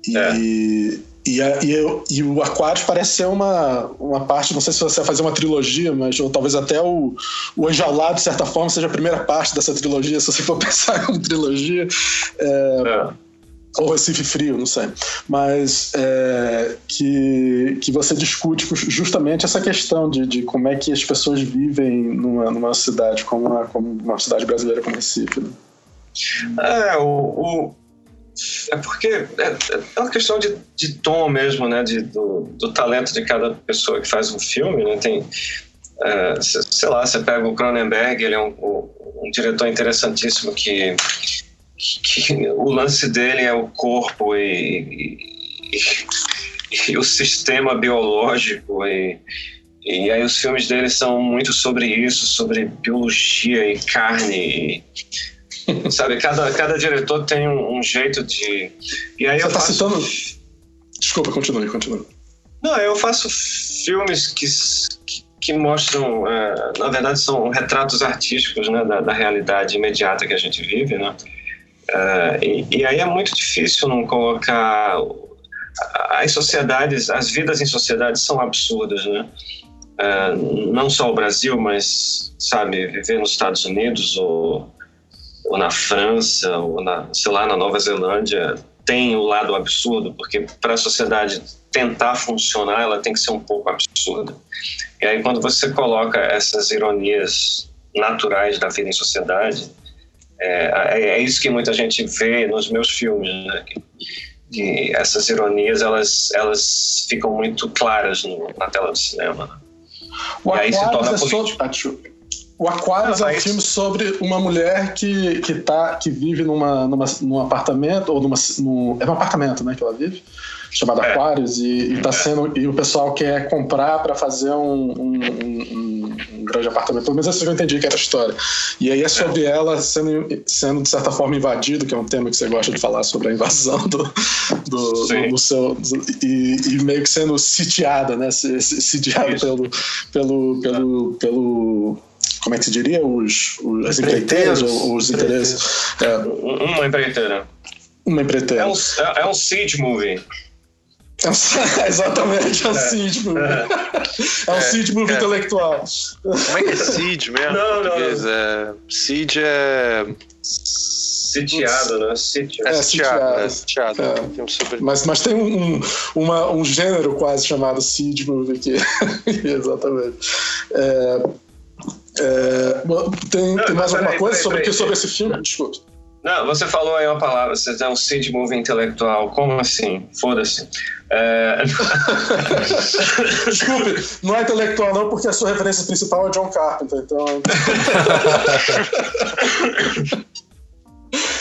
E, é. E, a, e, eu, e, o Aquários parece ser uma, uma parte, não sei se você vai fazer uma trilogia, mas ou talvez até o, o Enjaulado, de certa forma, seja a primeira parte dessa trilogia, se você for pensar como trilogia. É, é. Ou Recife Frio, não sei. Mas é, que, que você discute justamente essa questão de, de como é que as pessoas vivem numa, numa cidade como uma, como uma cidade brasileira como Recife. Né? É, o, o é porque é, é uma questão de, de tom mesmo, né? De, do, do, talento de cada pessoa que faz um filme, né? Tem, é, sei lá, você pega o Cronenberg, ele é um, um diretor interessantíssimo que, que, o lance dele é o corpo e, e, e o sistema biológico e, e aí os filmes dele são muito sobre isso, sobre biologia e carne. Sabe, cada, cada diretor tem um, um jeito de. E aí Você eu tá faço... citando. Desculpa, continue, continue. Não, eu faço filmes que, que, que mostram, é, na verdade, são retratos artísticos né, da, da, realidade imediata que a gente vive, né? É, e, e, aí é muito difícil não colocar. As sociedades, as vidas em sociedades são absurdas, né? É, não só o Brasil, mas, sabe, viver nos Estados Unidos ou ou na França, ou na, sei lá, na Nova Zelândia, tem o lado absurdo, porque para a sociedade tentar funcionar, ela tem que ser um pouco absurda. E aí, quando você coloca essas ironias naturais da vida em sociedade, é, é, é isso que muita gente vê nos meus filmes, né? que, essas ironias elas, elas ficam muito claras no, na tela do cinema. Né? E aí se torna político. O Aquarius é um filme sobre uma mulher que, que, tá, que vive numa, numa, num apartamento, ou numa, num, é um apartamento né, que ela vive, chamado é. Aquarius, e, e, tá é. sendo, e o pessoal quer comprar para fazer um, um, um, um, grande apartamento. Pelo menos assim eu entendi que era a história. E aí é sobre é. ela sendo, sendo, de certa forma, invadido, que é um tema que você gosta de falar sobre a invasão do, do, do, do seu. E, e, meio que sendo sitiada, né? Sitiada pelo, pelo, pelo, pelo como é que se diria? Os, os as empreiteiras, os interesses. É. Uma empreiteira. Uma empreiteira. É um, é, é um seed movie. É exatamente, é um é. seed movie. É, é um é, seed movie é. intelectual. Como é que é seed mesmo? Não, não. É, seed é. Sitiado, né? Sítio. É, sitiado. É, sitiado. É. Mas, mas tem um, uma, um gênero quase chamado seed movie aqui. Exatamente. É, é, tem, tem mais alguma coisa sobre, sobre esse filme? Desculpa. Não, você falou aí uma palavra, você é um seed movie intelectual. Como assim? Foda-se. É... Desculpe, não é intelectual não, porque a sua referência principal é John Carpenter, então...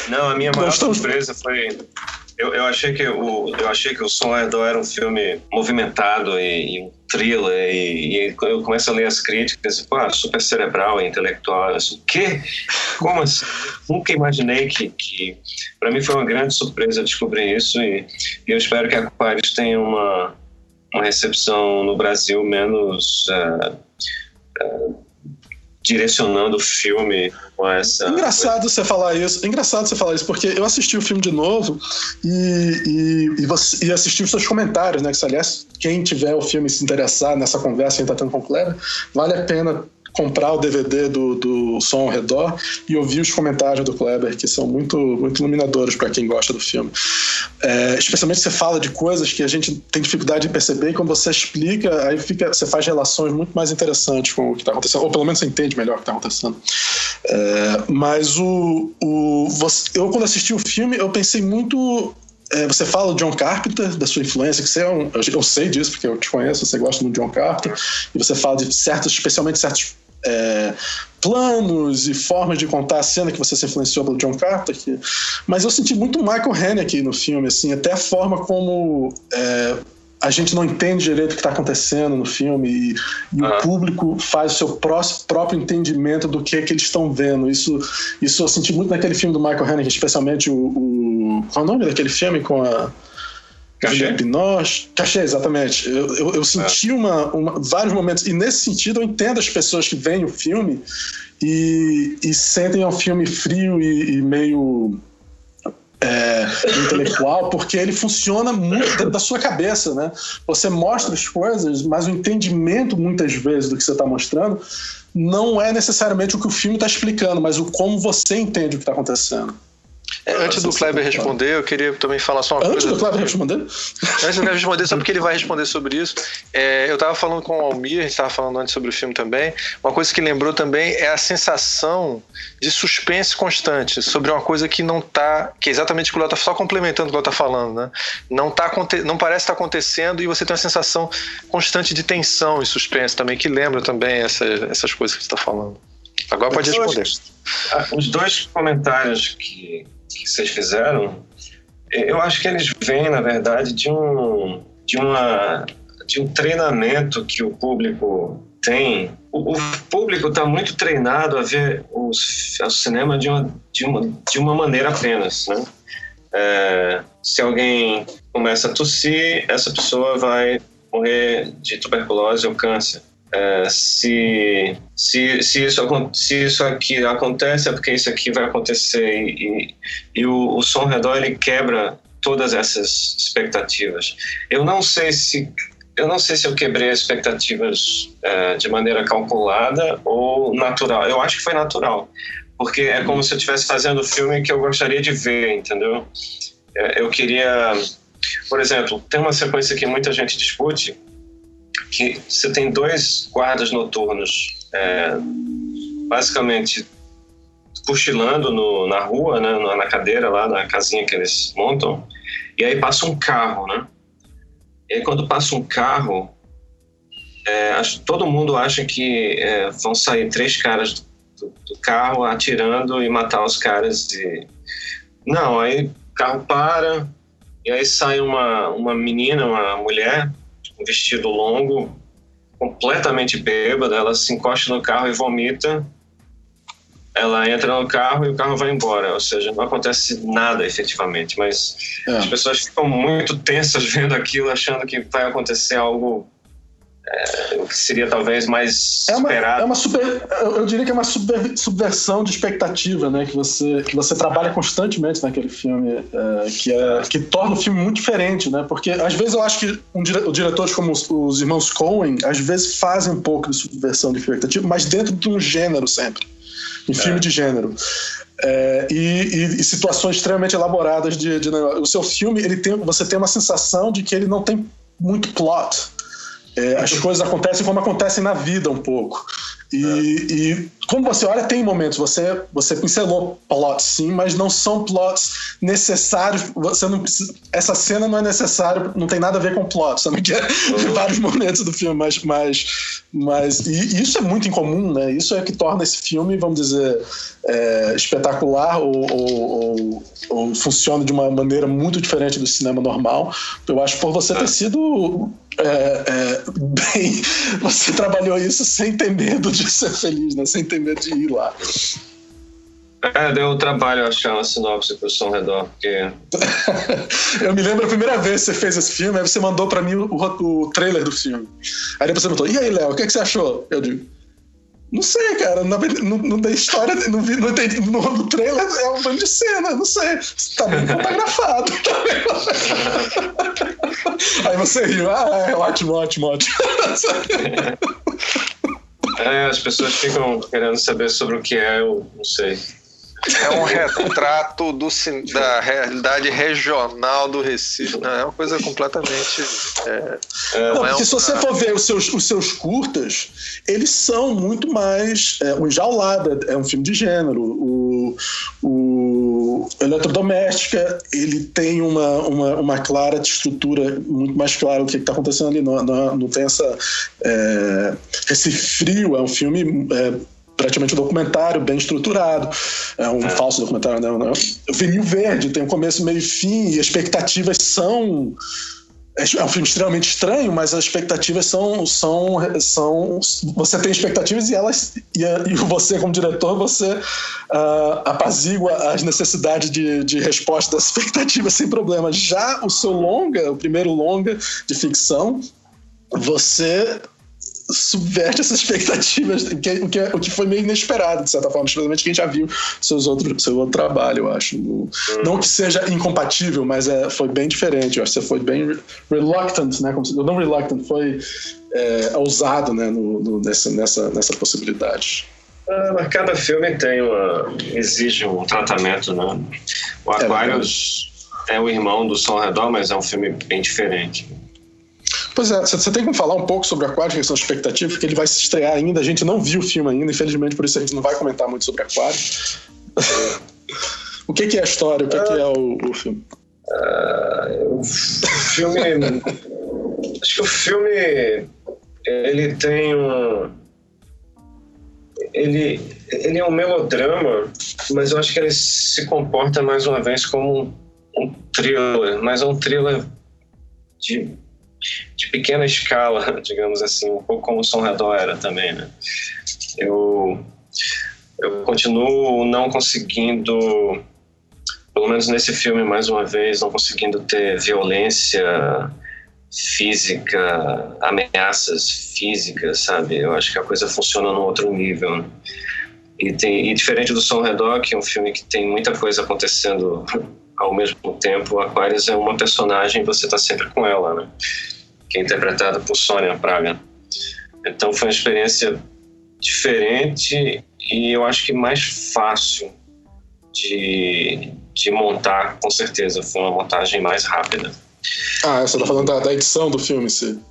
não, a minha maior surpresa foi eu, eu, achei que o, eu achei que o Som Redor era um filme movimentado e, e um thriller, e, e, eu começo a ler as críticas, pô, super cerebral intelectual. Assim, o quê? Como assim? Nunca imaginei que. que... Para mim foi uma grande surpresa descobrir isso, e, e eu espero que a Aquarius tenha uma, uma recepção no Brasil menos. Uh, uh, direcionando o filme com essa. Engraçado coisa. você falar isso. Engraçado você falar isso, porque eu assisti o filme de novo e, e, e, você, e assisti os seus comentários, né? Que, aliás, quem tiver o filme se interessar nessa conversa que a gente tá tendo com o Cleber, vale a pena comprar o DVD do, do Som ao Redor e ouvir os comentários do Kleber, que são muito, muito iluminadores para quem gosta do filme. É, especialmente você fala de coisas que a gente tem dificuldade de perceber e quando você explica, aí fica, você faz relações muito mais interessantes com o que está acontecendo, ou pelo menos você entende melhor o que está acontecendo. É, mas o, o você, eu, quando assisti o filme, eu pensei muito é, você fala do John Carpenter, da sua influência, que você é um. Eu, sei disso, porque eu te conheço, você gosta do John Carpenter, e você fala de certos, especialmente certos é, planos e formas de contar a cena que você se influenciou pelo John Carter. Mas eu senti muito Michael Haneke no filme, assim, até a forma como é, a gente não entende direito o que está acontecendo no filme e, e ah. o público faz o seu próprio entendimento do que, é que eles estão vendo. Isso, isso eu senti muito naquele filme do Michael Haneke, especialmente o, o qual é o nome daquele filme com a Cachê. Pinós. Cachê, exatamente. Eu, eu, eu senti é. uma, uma, vários momentos, e nesse sentido eu entendo as pessoas que veem o filme e, e sentem um filme frio e, e meio é, intelectual, porque ele funciona muito dentro da sua cabeça, né? Você mostra as coisas, mas o entendimento, muitas vezes, do que você está mostrando não é necessariamente o que o filme está explicando, mas o como você entende o que está acontecendo. É, antes do Kleber responder, eu queria também falar só uma antes coisa. Antes do Kleber responder? Antes do Kleber responder, só porque ele vai responder sobre isso. É, eu estava falando com o Almir, a gente estava falando antes sobre o filme também. Uma coisa que lembrou também é a sensação de suspense constante sobre uma coisa que não está, que é exatamente o que o Léo está só complementando o que o Léo está falando, né? Não, tá, não parece estar tá acontecendo e você tem uma sensação constante de tensão e suspense também, que lembra também essa, essas coisas que você está falando. Agora pode responder. Os dois comentários que que vocês fizeram, eu acho que eles vêm, na verdade, de um, de uma, de um treinamento que o público tem. O, o público está muito treinado a ver os, o cinema de uma, de uma, de uma maneira apenas, né? É, se alguém começa a tossir, essa pessoa vai morrer de tuberculose ou câncer. É, se, se, se, isso, se isso aqui acontece, é porque isso aqui vai acontecer. E, e o, o som redor ele quebra todas essas expectativas. Eu não sei se eu não sei se eu quebrei as expectativas é, de maneira calculada ou natural. Eu acho que foi natural, porque é como se eu estivesse fazendo o filme que eu gostaria de ver, entendeu? É, eu queria, por exemplo, tem uma sequência que muita gente discute que você tem dois guardas noturnos, é, basicamente cochilando no, na rua, né, na cadeira lá, na casinha que eles montam, e aí passa um carro, né? E aí quando passa um carro, é, todo mundo acha que é, vão sair três caras do, do, carro atirando e matar os caras. E... Não, aí o carro para, e aí sai uma, uma menina, uma mulher, um vestido longo, completamente bêbada, ela se encosta no carro e vomita. Ela entra no carro e o carro vai embora, ou seja, não acontece nada efetivamente, mas é. as pessoas ficam muito tensas vendo aquilo, achando que vai acontecer algo é, seria talvez mais é uma, esperado. É uma super, eu diria que é uma super, subversão de expectativa, né? Que você, que você trabalha constantemente naquele filme, é, que, é, que torna o filme muito diferente, né? Porque às vezes eu acho que um, diretores como os, os irmãos Coen, às vezes fazem um pouco de subversão de expectativa, mas dentro de um gênero sempre. Em filme é. de gênero. É, e, e, e, situações extremamente elaboradas de, de, o seu filme ele tem você tem uma sensação de que ele não tem muito plot é, as coisas acontecem como acontecem na vida um pouco. E, é. e como você olha, tem momentos, você, você pincelou plots sim, mas não são plots necessários. Você não precisa, essa cena não é necessária, não tem nada a ver com plot, sabe? Que é uhum. vários momentos do filme, mas, mas, mas e, isso é muito incomum, né? Isso é que torna esse filme, vamos dizer, é, espetacular ou, ou, ou, ou, funciona de uma maneira muito diferente do cinema normal. Eu acho por você ter é. sido é, é, bem. Você trabalhou isso sem ter medo de ser feliz, né? Sem ter medo de ir lá. É, deu trabalho achar uma sinopse pro Som Redor, porque. eu me lembro a primeira vez que você fez esse filme, aí você mandou para mim o, o, trailer do filme. Aí depois você perguntou: e aí, Léo, o que, que você achou? Eu digo. Não sei, cara. Não, não, não tem história. Não, vi, não tem, no, no trailer é um bando de cena. Não sei. Tá bem fotografado. Tá bem... Aí você riu. Ah, é ótimo, ótimo, ótimo. É, as pessoas ficam querendo saber sobre o que é, eu não sei. É um retrato do, da realidade regional do Recife. Não, é uma coisa completamente. É, é não, é porque um... se você for ver os seus, os seus curtas, eles são muito mais. É, o Enjaulada é um filme de gênero. O, o Eletrodoméstica ele tem uma, uma, uma clara estrutura muito mais clara do que está acontecendo ali. Não, não, não tem essa. É, esse frio, é um filme. É, praticamente um documentário bem estruturado. É um é. falso documentário, não, não. O Vinil Verde tem um começo, meio e fim, e as expectativas são. É um filme extremamente estranho, mas as expectativas são. são, são você tem expectativas e elas. E, e você, como diretor, você uh, apazigua as necessidades de, de resposta das expectativas sem problema. Já o seu longa, o primeiro longa de ficção, você subverte essas expectativas, o que, o, que, o que foi meio inesperado, de certa forma, especialmente quem já viu seus outro, seu outro trabalho, eu acho. Não que seja incompatível, mas é, foi bem diferente. Eu acho que você foi bem reluctant, né? Como se, não reluctant, foi é, ousado né? No, no, nessa, nessa, nessa possibilidade. Ah, cada filme tem uma, exige um tratamento, né? O é Aquarius é, é o irmão do Som ao Redor, mas é um filme bem diferente. Pois é, você tem como falar um pouco sobre Aquário, que são expectativas, porque ele vai se estrear ainda, a gente não viu o filme ainda, infelizmente por isso a gente não vai comentar muito sobre Aquário. o que, que, é a história, o que, que é o, o filme? Uh, o filme. acho que o filme. Ele tem um. Ele, ele é um melodrama, mas eu acho que ele se comporta mais uma vez como um, um thriller, mas é um thriller de de pequena escala, digamos assim, um pouco como o Som Redor era também, né? Eu, eu continuo não conseguindo, pelo menos nesse filme, mais uma vez, não conseguindo ter violência física, ameaças físicas, sabe? Eu acho que a coisa funciona num outro nível. Né? E, tem, e diferente do Som Redor, que é um filme que tem muita coisa acontecendo ao mesmo tempo, Aquarius é uma personagem e você está sempre com ela, né? Que é interpretada por Sônia Praga. Então foi uma experiência diferente e eu acho que mais fácil de, de montar, com certeza. Foi uma montagem mais rápida. Ah, você está falando da, da, edição do filme, sim.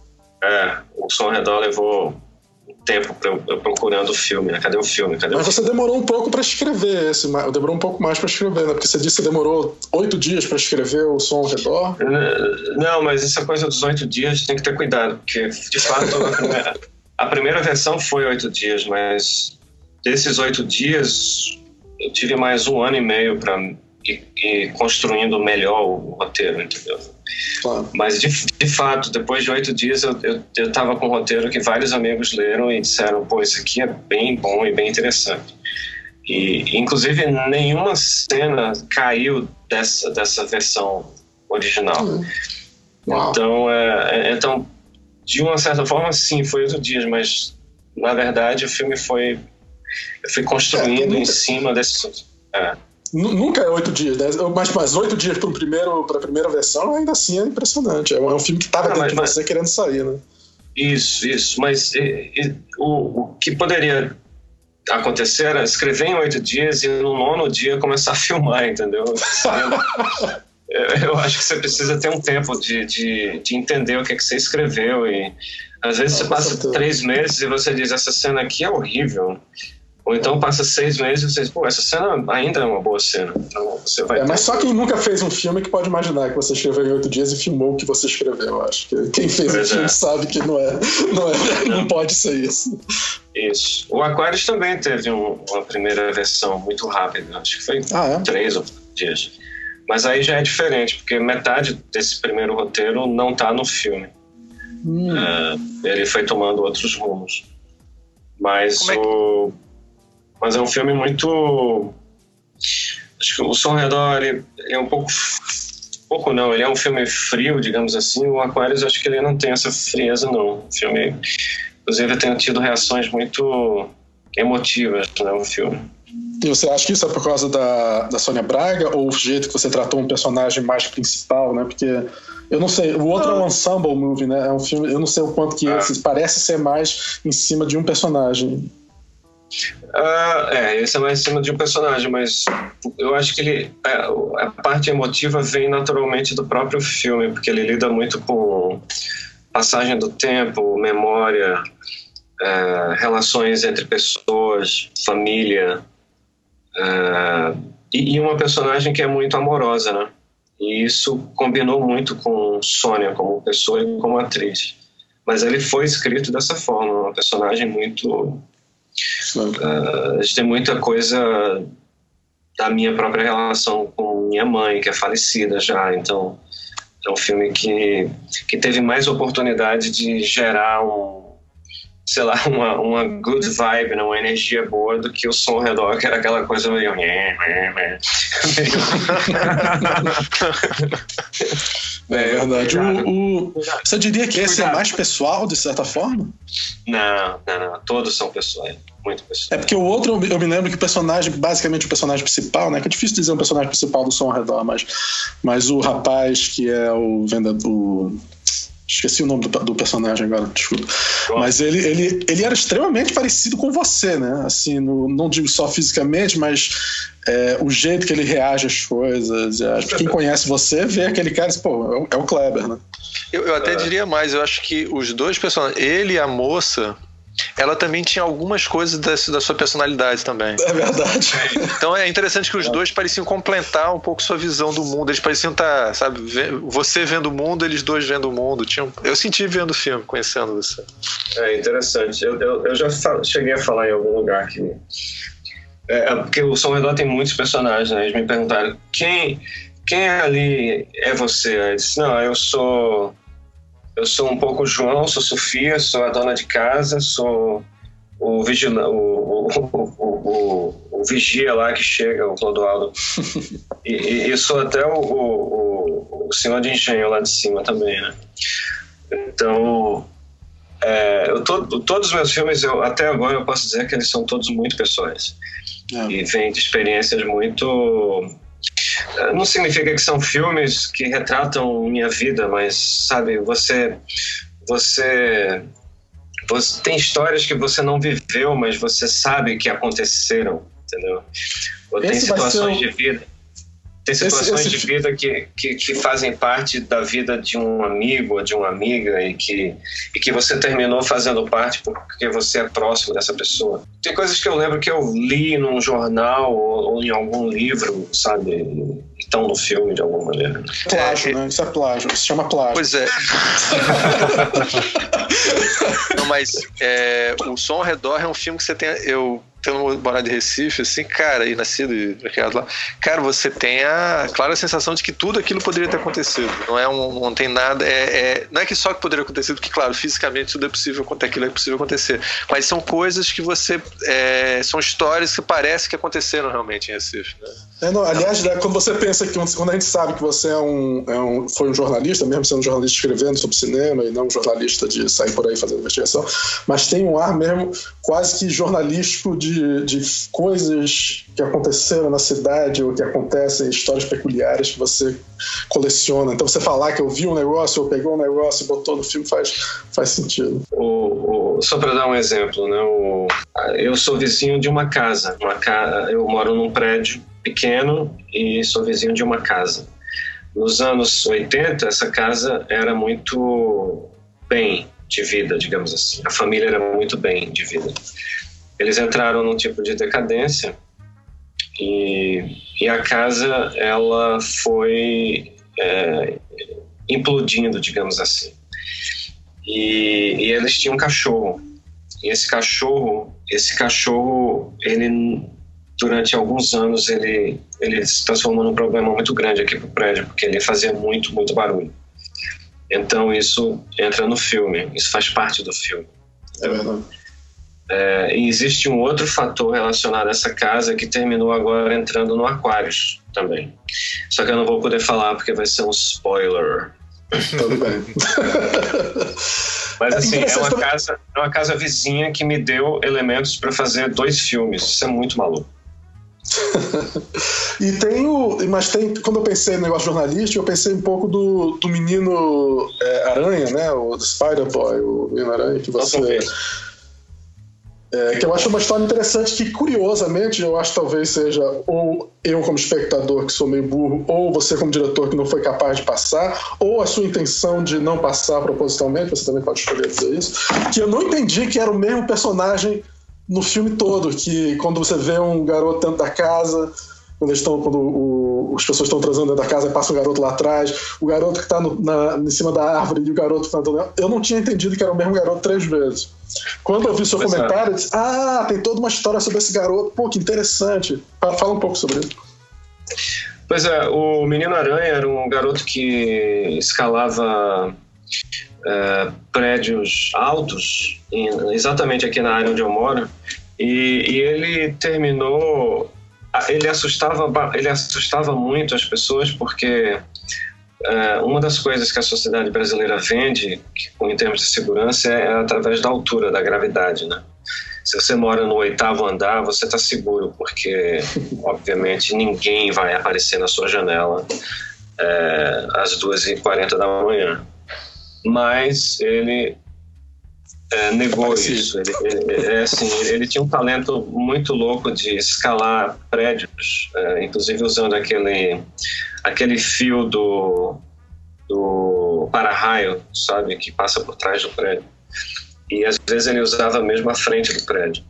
É, o Som Redor levou tempo procurando o filme, né? Cadê o filme? Cadê Mas o você demorou um pouco para escrever esse, demorou um pouco mais para escrever, né? Porque você disse que demorou oito dias para escrever o som ao redor. Não, mas essa coisa dos oito dias tem que ter cuidado, porque de fato a primeira, a primeira versão foi oito dias, mas desses oito dias eu tive mais um ano e meio para ir, ir construindo melhor o roteiro, entendeu? Claro. Mas, de, de, fato, depois de oito dias, eu, eu, eu tava com um roteiro que vários amigos leram e disseram: pô, isso aqui é bem bom e bem interessante. E, inclusive, nenhuma cena caiu dessa, dessa versão original. Uhum. Então, é, é, então, de uma certa forma, sim, foi oito dias, mas na verdade o filme foi. Eu fui construindo é, em cima desse. É. Nunca é oito dias, né? mas, mas oito dias para primeiro, a primeira versão ainda assim é impressionante. É um, é um filme que estava dentro mas, de você querendo sair, né? Isso, isso. Mas e, e, o, o que poderia acontecer era escrever em oito dias e no nono dia começar a filmar, entendeu? Eu, eu acho que você precisa ter um tempo de, de, de entender o que, é que você escreveu e Às vezes ah, você passa três meses e você diz: essa cena aqui é horrível. Ou então passa seis meses e você diz, pô, essa cena ainda é uma boa cena. Então você vai. É, mas só quem nunca fez um filme que pode imaginar que você escreveu em oito dias e filmou o que você escreveu, eu acho. Que quem fez pois um filme é. sabe que não é, não é, não pode ser isso. Isso. O Aquarius também teve um, uma primeira versão muito rápida, acho que foi ah, é? três ou dias. Mas aí já é diferente, porque metade desse primeiro roteiro não está no filme. Hum. Uh, ele foi tomando outros rumos. Mas é o mas é um filme muito. Acho que o Som Redor ele, ele é um pouco. Pouco não, ele é um filme frio, digamos assim. O Aquarius, acho que ele não tem essa frieza, não. O filme, inclusive, tem tido reações muito emotivas no né, filme. E você acha que isso é por causa da, da Sônia Braga ou o jeito que você tratou um personagem mais principal, né? Porque eu não sei, o outro não. é um ensemble movie, né? É um filme, eu não sei o quanto que ah. esse parece ser mais em cima de um personagem. Uh, é, esse é mais em cima de um personagem, mas eu acho que ele a, é, a parte emotiva vem naturalmente do próprio filme, porque ele lida muito com passagem do tempo, memória, é, relações entre pessoas, família, é, e, e, uma personagem que é muito amorosa, né? E isso combinou muito com Sônia como pessoa e como atriz. Mas ele foi escrito dessa forma, uma personagem muito Uh, a gente tem muita coisa da minha própria relação com minha mãe, que é falecida já, então é um filme que, que teve mais oportunidade de gerar um, sei lá, uma, uma good vibe, né? uma energia boa do que o som ao redor, que era aquela coisa meio. É verdade. O, o, você diria que esse é mais pessoal, de certa forma? Não, não, não. Todos são pessoais. Muito pessoais. É porque o outro, eu me lembro que o personagem, basicamente o personagem principal, né? Que é difícil dizer um personagem principal do som ao redor, mas, mas o rapaz que é o vendedor. Esqueci o nome do, do personagem agora, desculpa. Mas ele, ele, ele era extremamente parecido com você, né? Assim, no, não digo só fisicamente, mas é, o jeito que ele reage às coisas. É, quem conhece você vê aquele cara e pô, é o Kleber, né? Eu, eu até é. diria mais, eu acho que os dois personagens, ele e a moça, ela também tinha algumas coisas da, da, sua personalidade também. É verdade. Então é interessante que os dois pareciam completar um pouco sua visão do mundo. Eles pareciam estar, tá, sabe, você vendo o mundo, eles dois vendo o mundo. Tinham, eu senti vendo o filme, conhecendo você. É interessante. Eu, eu, eu já cheguei a falar em algum lugar que. É, é, porque o São Redor tem muitos personagens, né? Eles me perguntaram quem, quem ali é você? Eu disse, não, eu sou eu sou um pouco João, sou Sofia, sou a dona de casa, sou o, vigila, o, o, o, o vigia lá que chega, o Clodoaldo. e, e, e, sou até o, senhor de engenho lá de cima também, né? Então, é, eu todos os meus filmes, eu, até agora, eu posso dizer que eles são todos muito pessoais. É. E vêm de experiências muito não significa que são filmes que retratam minha vida, mas sabe, você você você tem histórias que você não viveu, mas você sabe que aconteceram, entendeu? Ou tem situações de vida tem situações esse, esse... de vida que, que, que, fazem parte da vida de um amigo ou de uma amiga e que, e que você terminou fazendo parte porque você é próximo dessa pessoa. Tem coisas que eu lembro que eu li num jornal ou, ou em algum livro, sabe? E estão no filme de alguma maneira. Plágio, né? Isso é plágio. Isso se chama plágio. Pois é. Não, mas é, o Som ao Redor é um filme que você tem. Eu tendo morado em Recife, assim, cara, e nascido e criado lá, cara, você tem a clara sensação de que tudo aquilo poderia ter acontecido. Não é um, não tem nada, é, é, não é que só que poderia acontecer, porque claro, fisicamente tudo é possível, aquilo é possível acontecer, mas são coisas que você, é, são histórias que parece que aconteceram realmente em Recife, né? É, não, aliás, né, quando você pensa que quando a gente sabe que você é um, é um, foi um jornalista, mesmo sendo um jornalista escrevendo sobre cinema e não um jornalista de sair por aí fazendo investigação, mas tem um ar mesmo quase que jornalístico de, de coisas que aconteceram na cidade ou que acontecem, histórias peculiares que você coleciona. Então você falar que eu vi um negócio ou pegou um negócio e botou no filme faz, faz sentido. O, o, só para dar um exemplo, né, o, eu sou vizinho de uma casa, uma ca, eu moro num prédio pequeno e sou vizinho de uma casa. Nos anos 80, essa casa era muito bem, de vida, digamos assim. A família era muito bem de vida. Eles entraram num tipo de decadência e, e a casa ela foi é, implodindo, digamos assim. E, e eles tinham um cachorro. E esse cachorro, esse cachorro, ele durante alguns anos ele ele se transformou num problema muito grande aqui pro prédio, porque ele fazia muito, muito barulho. Então isso entra no filme, isso faz parte do filme. É verdade. É, e existe um outro fator relacionado a essa casa que terminou agora entrando no Aquarius também. Só que eu não vou poder falar porque vai ser um spoiler. Tudo bem. Mas É assim, é interessante uma casa, é uma casa vizinha que me deu elementos para fazer dois filmes. Isso é muito maluco. E tem o. Mas tem. Quando eu pensei no negócio jornalístico, eu pensei um pouco do, do menino é, aranha, né? O Spider-Boy, o menino aranha, que você. É, que eu acho uma história interessante que, curiosamente, eu acho talvez seja ou eu como espectador que sou meio burro, ou você como diretor que não foi capaz de passar, ou a sua intenção de não passar propositalmente, você também pode escolher dizer isso, que eu não entendi que era o mesmo personagem no filme todo, que quando você vê um garoto dentro da casa, quando, eles estão, quando o- as pessoas estão transando dentro da casa e passa um garoto lá atrás, o garoto que está em cima da árvore e o garoto que está andando. Eu não tinha entendido que era o mesmo garoto três vezes. Quando eu vi seu é. comentário, eu disse: Ah, tem toda uma história sobre esse garoto. Pô, que interessante. Fala um pouco sobre isso. Pois é, o Menino Aranha era um garoto que escalava é, prédios altos, exatamente aqui na área onde eu moro, e, e ele terminou. Ele assustava, ele assustava muito as pessoas porque é, uma das coisas que a sociedade brasileira vende, em termos de segurança, é, é através da altura, da gravidade, né? Se você mora no oitavo andar, você está seguro, porque, obviamente, ninguém vai aparecer na sua janela é, às 2h40 da manhã. Mas ele é, negou Parecido. isso. Ele, ele- é assim, ele tinha um talento muito louco de escalar prédios, é, inclusive usando aquele, aquele fio do, do para-raio, sabe, que passa por trás do prédio. E às vezes ele usava mesmo a frente do prédio.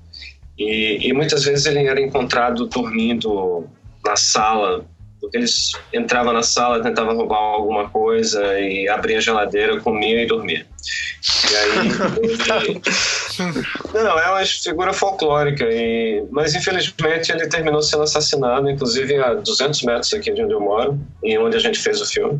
E, e muitas vezes ele era encontrado dormindo na sala, porque eles entravam na sala, tentavam roubar alguma coisa e abria a geladeira, comia e dormia. E aí ele... Não, é uma figura folclórica, e... mas infelizmente ele terminou sendo assassinado, inclusive a 200 metros aqui de onde eu moro, e onde a gente fez o filme.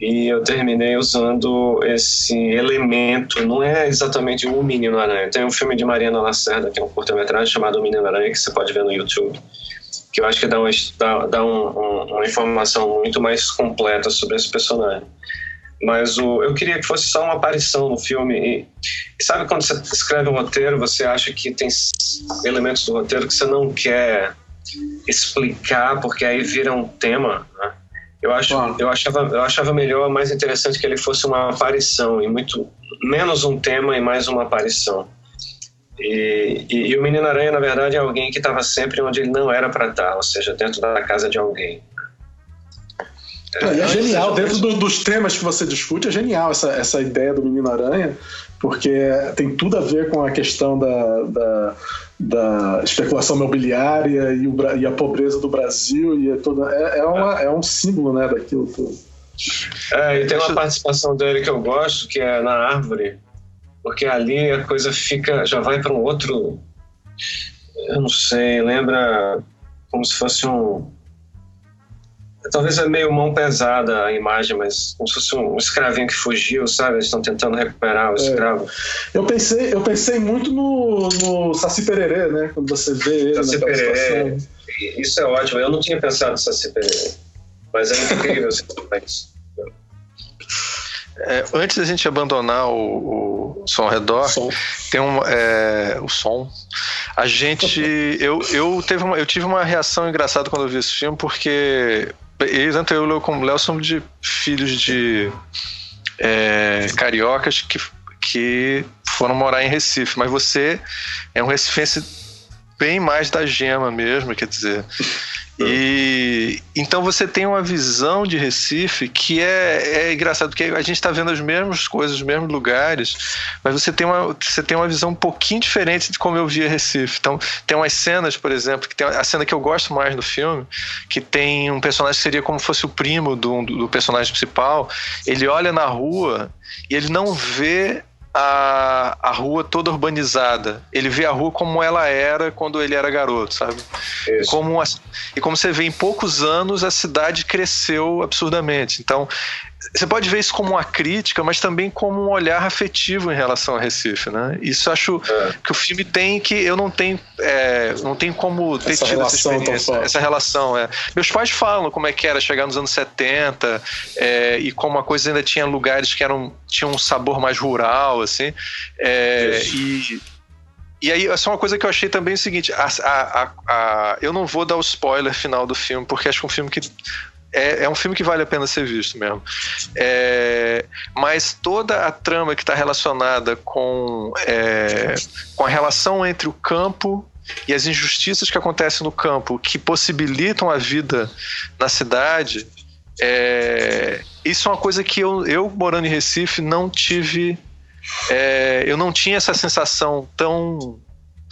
E eu terminei usando esse elemento, não é exatamente o Menino Aranha. Tem um filme de Mariana Lacerda, que é um curta-metragem chamado Menino Aranha, que você pode ver no YouTube, que eu acho que dá uma, dá, dá um, um, uma informação muito mais completa sobre esse personagem. Mas o, eu queria que fosse só uma aparição no filme. E, e sabe quando você escreve um roteiro, você acha que tem elementos do roteiro que você não quer explicar, porque aí vira um tema, né? Eu, acho, Claro. eu, achava, eu achava melhor, mais interessante que ele fosse uma aparição, e muito menos um tema e mais uma aparição. E, e, e o Menino Aranha, na verdade, é alguém que estava sempre onde ele não era para estar, ou seja, dentro da casa de alguém. E é antes genial, de- dentro do- dos temas que você discute, é genial essa, essa ideia do Menino Aranha, porque tem tudo a ver com a questão da, da, da especulação imobiliária e, o e a pobreza do Brasil, e é, toda, é, é, uma, é um símbolo né, daquilo tudo. É, e tem uma participação dele que eu gosto, que é na árvore, porque ali a coisa fica, já vai para um outro, eu não sei, lembra como se fosse um, talvez é meio mão pesada a imagem, mas como se fosse um escravinho que fugiu, sabe? Eles estão tentando recuperar o escravo. Eu pensei, eu pensei muito no, no Saci Pererê, né? Quando você vê ele Saci Pererê. Isso é ótimo. Eu não tinha pensado nessa Saci mas é incrível você falar isso. É, antes da gente abandonar o, o som ao redor, Som. tem um é, o som. A gente, eu, eu teve uma, eu tive uma reação engraçada quando eu vi esse filme porque eu, tanto eu e o Léo como o Léo somos de filhos de é, cariocas que, que foram morar em Recife, mas você é um recifense bem mais da gema mesmo, quer dizer. E então você tem uma visão de Recife que é, é engraçado, porque a gente está vendo as mesmas coisas, os mesmos lugares, mas você tem, uma, você tem uma visão um pouquinho diferente de como eu via Recife. Então, tem umas cenas, por exemplo, que tem a cena que eu gosto mais no filme, que tem um personagem que seria como fosse o primo do, do personagem principal. Ele olha na rua e ele não vê a, a rua toda urbanizada. Ele vê a rua como ela era quando ele era garoto, sabe? Como, e como você vê, em poucos anos a cidade cresceu absurdamente. Então, você pode ver isso como uma crítica, mas também como um olhar afetivo em relação a Recife, né? Isso acho é. que o filme tem que eu não tenho, é, não tenho como ter essa tido essa experiência, essa relação. É. Meus pais falam como é que era chegar nos anos 70 é, e como a coisa ainda tinha lugares que eram tinham um sabor mais rural, assim. É, e e aí, essa é uma coisa que eu achei também o seguinte: a, a, a, eu não vou dar o spoiler final do filme, porque acho que é um filme que é, é, um filme que vale a pena ser visto mesmo. É, mas toda a trama que está relacionada com, é, com a relação entre o campo e as injustiças que acontecem no campo, que possibilitam a vida na cidade, é, isso é uma coisa que eu, eu morando em Recife, não tive. É, eu não tinha essa sensação tão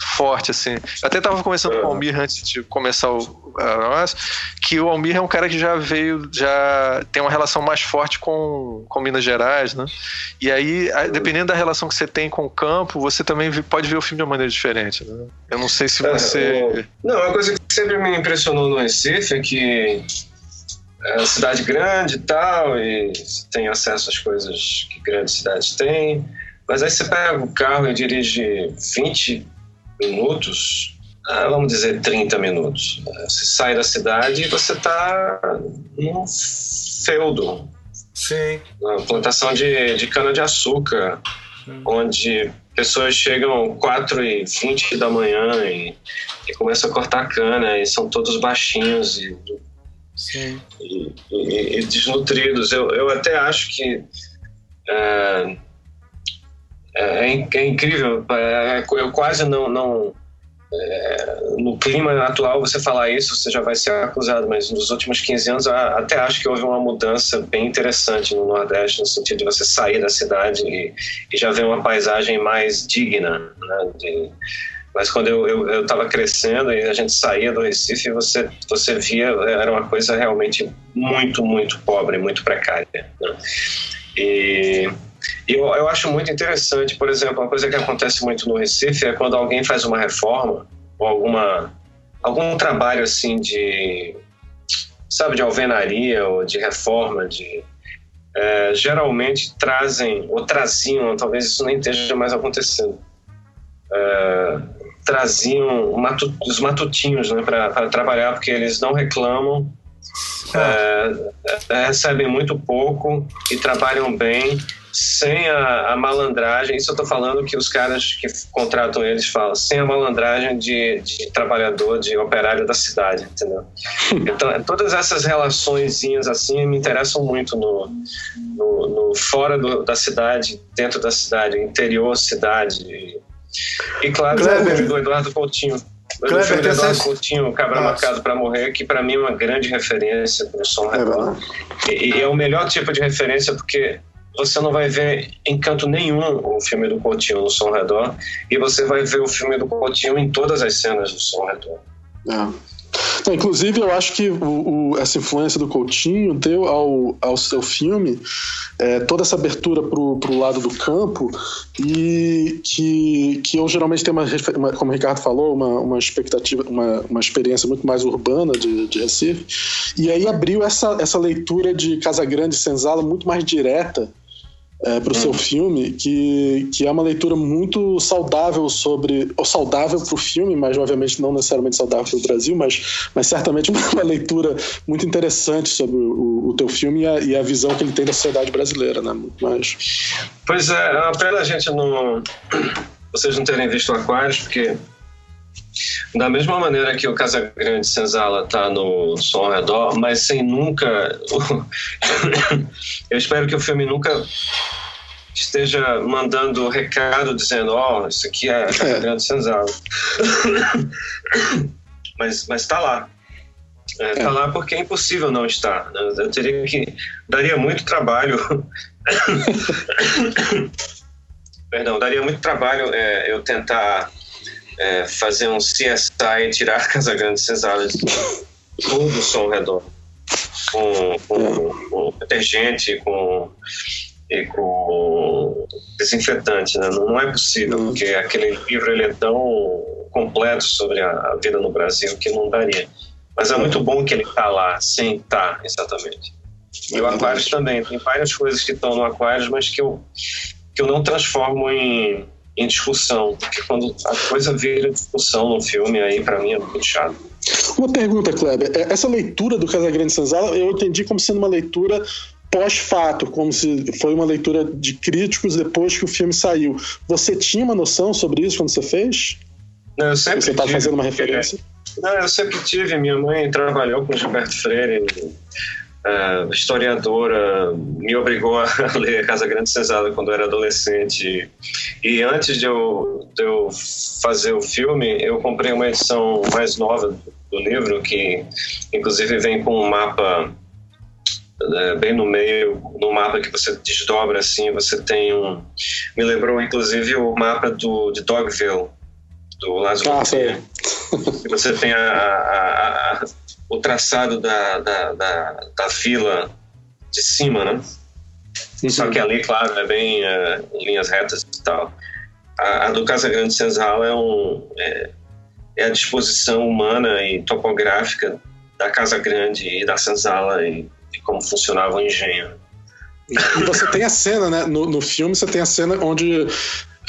forte, assim. Eu até tava conversando com o Almir antes de começar o nosso, que o Almir é um cara que já veio, já tem uma relação mais forte com, com Minas Gerais, né? E aí, dependendo da relação que você tem com o campo, você também pode ver o filme de uma maneira diferente, né? Eu não sei se é, você... É, não, uma coisa que sempre me impressionou no Recife é que é uma cidade grande e tal, e tem acesso às coisas que grandes cidades têm, mas aí você pega o carro e dirige 20 minutos, ah, vamos dizer 30 minutos. Você sai da cidade e você está num feudo. Sim. Uma plantação de, de cana-de-açúcar, onde pessoas chegam 4 e 20 da manhã e, e começam a cortar cana e são todos baixinhos e, e, e, desnutridos. Eu, eu até acho que é, é, é, é incrível. É, eu quase não. não é, no clima atual, você falar isso, você já vai ser acusado, mas nos últimos 15 anos, até acho que houve uma mudança bem interessante no Nordeste, no sentido de você sair da cidade e, e já ver uma paisagem mais digna. Né, de, mas quando eu estava crescendo e a gente saía do Recife, você, você via, era uma coisa realmente muito, muito pobre, muito precária. Né? E e eu, eu acho muito interessante, por exemplo, uma coisa que acontece muito no Recife é quando alguém faz uma reforma ou alguma algum trabalho assim de sabe de alvenaria ou de reforma de é, geralmente trazem ou traziam talvez isso nem esteja mais acontecendo é, traziam matu, os matutinhos né, para trabalhar porque eles não reclamam é, é, recebem muito pouco e trabalham bem sem a, a, malandragem, isso eu estou falando que os caras que contratam eles falam, sem a malandragem de, de trabalhador, de operário da cidade, entendeu? Então, todas essas relaçõezinhas assim me interessam muito no, no, no fora do, da cidade, dentro da cidade, interior cidade. E, claro, Kleber. o Eduardo Coutinho. Kleber, o filme do Eduardo Coutinho, Cabra Marcado para Morrer, que para mim é uma grande referência para o som é e, e é o melhor tipo de referência porque você não vai ver em canto nenhum o filme do Coutinho no Som Redor e você vai ver o filme do Coutinho em todas as cenas do Som Redor. É. Inclusive, eu acho que o, o, essa influência do Coutinho deu ao, ao seu filme é, toda essa abertura para o lado do campo e que, que eu geralmente tenho uma como o Ricardo falou, uma, uma expectativa, uma, uma experiência muito mais urbana de, de Recife. E aí abriu essa, essa leitura de Casa Grande e Senzala muito mais direta é, para o seu filme, que, que é uma leitura muito saudável sobre. ou saudável para o filme, mas obviamente não necessariamente saudável para o Brasil, mas, mas certamente uma, uma leitura muito interessante sobre o, o teu filme e a, e a, visão que ele tem da sociedade brasileira, né? Mas... Pois é, é uma pena a gente não. vocês não terem visto Aquários, porque da mesma maneira que o Casa Grande Senzala está no som ao redor, mas sem nunca. Eu espero que o filme nunca esteja mandando recado dizendo: Ó, oh, isso aqui é Casa é. Grande Senzala. mas, mas tá lá. É, tá é. lá porque é impossível não estar. Né? Eu teria que. Daria muito trabalho. Perdão, daria muito trabalho é, eu tentar é, fazer um CSI e tirar Casa Grande Senzala de todo o som redondo. Com, com, com detergente, com e com desinfetante, né? não, é possível, porque aquele livro ele é tão completo sobre a, vida no Brasil que não daria. Mas é muito bom que ele está lá, sem estar, tá, exatamente. E o Aquarius também, tem várias coisas que estão no Aquarius, mas que eu, que eu não transformo em, em discussão, porque quando a coisa vira discussão no filme, aí para mim é muito chato. Uma pergunta, Kleber. É, essa leitura do Casagrande Sanzala eu entendi como sendo uma leitura pós-fato, como se foi uma leitura de críticos depois que o filme saiu. Você tinha uma noção sobre isso quando você fez? Não, eu sempre Você está fazendo uma referência? Não, eu sempre tive. Minha mãe trabalhou com Gilberto Freire, uh, historiadora, me obrigou a ler Casa Grande Cesada quando eu era adolescente. E antes de eu, de eu fazer o filme, eu comprei uma edição mais nova do livro, que inclusive vem com um mapa é, bem no meio, no mapa que você desdobra assim, você tem um. Me lembrou inclusive o mapa do, de Dogville, do Lázaro ah. Você tem a, a, a, o traçado da, da, da, da, vila de cima, né? Uhum. Só que ali, claro, é bem uh, linhas retas e tal. A, a do Casa Grande Senzala é, um, é, é a disposição humana e topográfica da Casa Grande e da Senzala e de como funcionava o engenho. E você tem a cena, né? No, no filme você tem a cena onde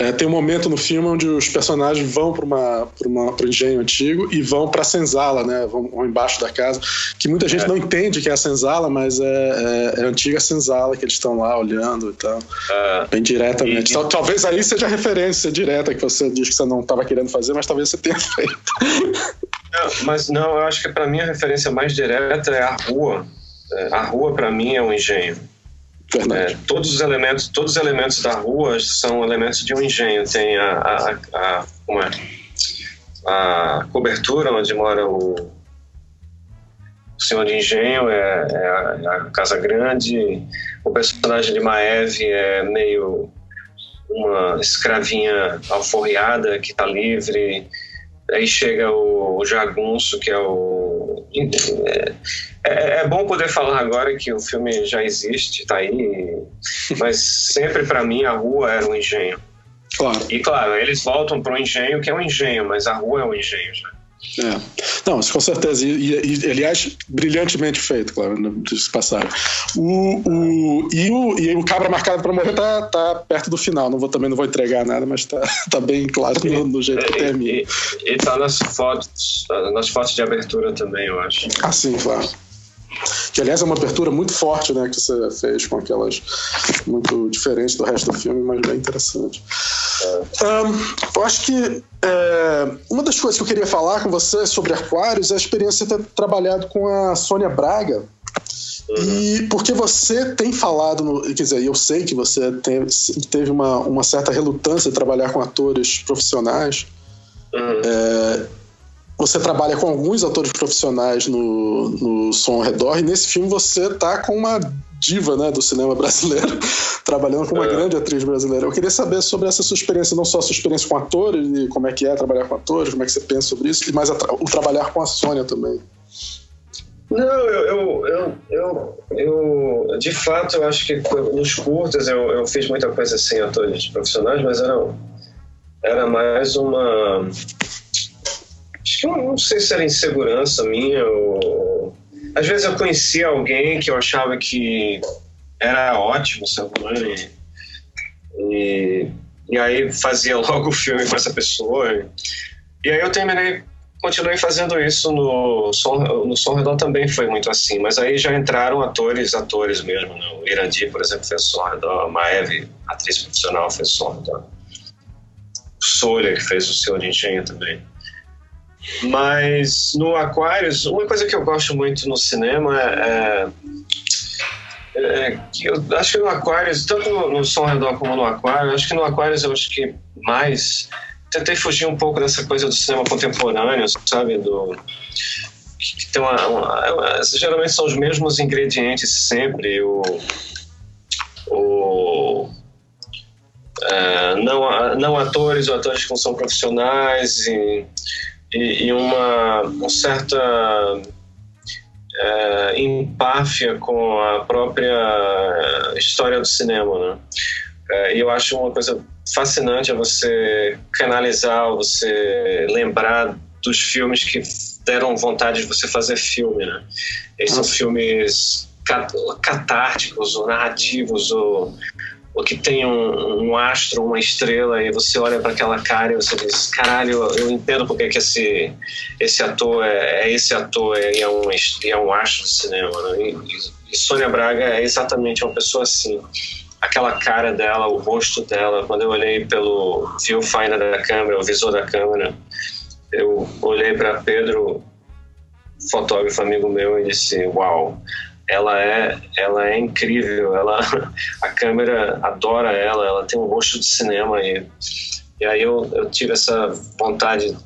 é, tem um momento no filme onde os personagens vão para uma, uma, um engenho antigo e vão para a senzala, né? Vão, vão, embaixo da casa, que muita gente é. não entende que é a senzala, mas é, é, é a antiga senzala que eles estão lá olhando e tal, é. bem diretamente. E, talvez aí seja a referência direta que você diz que você não estava querendo fazer, mas talvez você tenha feito. Não, mas não, eu acho que para mim a referência mais direta é a rua é, a rua para mim é um engenho. É, todos os elementos, todos os elementos da rua são elementos de um engenho. Tem a, a, a, como é? a cobertura onde mora o, o senhor de engenho, é, é, a, é, a, casa grande. O personagem de Maeve é meio uma escravinha alforriada que está livre. Aí chega o, o jagunço, que é o. É, é, é, bom poder falar agora que o filme já existe, tá aí, mas sempre para mim a rua era um engenho. Claro. E claro, eles voltam para o engenho, que é um engenho, mas a rua é um engenho já. É. Não, com certeza. E, e, aliás, brilhantemente feito, claro, de passar. O, o, e, o, e o Cabra Marcado para Morrer tá, tá perto do final. Não vou, também não vou entregar nada, mas tá, tá bem claro no, no jeito que termina. E, e, e tá nas fotos, nas fotos de abertura também, eu acho. Ah, sim, claro. Que aliás é uma abertura muito forte, né? Que você fez com aquelas muito diferentes do resto do filme, mas bem interessante. Um, eu acho que é, uma das coisas que eu queria falar com você sobre Aquários é a experiência de ter trabalhado com a Sônia Braga. E porque você tem falado, no, quer dizer, eu sei que você tem, teve uma, uma certa relutância de trabalhar com atores profissionais. Uhum. É, você trabalha com alguns atores profissionais no, no som ao redor, e nesse filme você tá com uma diva né, do cinema brasileiro, trabalhando com uma é. grande atriz brasileira. Eu queria saber sobre essa sua experiência, não só a sua experiência com atores, e como é que é trabalhar com atores, como é que você pensa sobre isso, mas o trabalhar com a Sônia também. Não, eu, eu, eu, eu, de fato, eu acho que nos curtas eu, eu fiz muita coisa sem atores profissionais, mas era, era mais uma Não sei se era insegurança minha ou. Às vezes eu conhecia alguém que eu achava que era ótimo, sabe? E, e, e aí fazia logo o filme com essa pessoa. E aí eu terminei, continuei fazendo isso no Som, no Som Redor também foi muito assim, mas aí já entraram atores, atores mesmo. Né? O Irandi, por exemplo, fez Som Redor, a Maeve, atriz profissional, fez Som Redor. Solha, que fez o de Engenho também. Mas no Aquarius, uma coisa que eu gosto muito no cinema é, é, é que eu acho que no Aquarius, tanto no, no Som Redor como no Aquarius, acho que no Aquarius eu acho que mais tentei fugir um pouco dessa coisa do cinema contemporâneo, sabe, do que tem uma, uma, geralmente são os mesmos ingredientes sempre. O, o é, não, não atores ou atores que não são profissionais e, e, e uma, uma certa é, empáfia com a própria história do cinema, né? É, e eu acho uma coisa fascinante é você canalizar, você lembrar dos filmes que deram vontade de você fazer filme, né? Esses são filmes catárticos ou narrativos ou, ou que tem um, um, astro, uma estrela e você olha para aquela cara e você diz caralho, eu, entendo porque que esse, esse ator é, é esse ator e é, um, é um astro de cinema né? e, e Sônia Braga é exatamente uma pessoa assim aquela cara dela, o rosto dela, quando eu olhei pelo viewfinder da câmera, o visor da câmera, eu olhei para Pedro, fotógrafo amigo meu, e disse: Uau, ela é, ela é incrível, ela, a câmera adora ela, ela tem um rosto de cinema e, e aí eu, eu tive essa vontade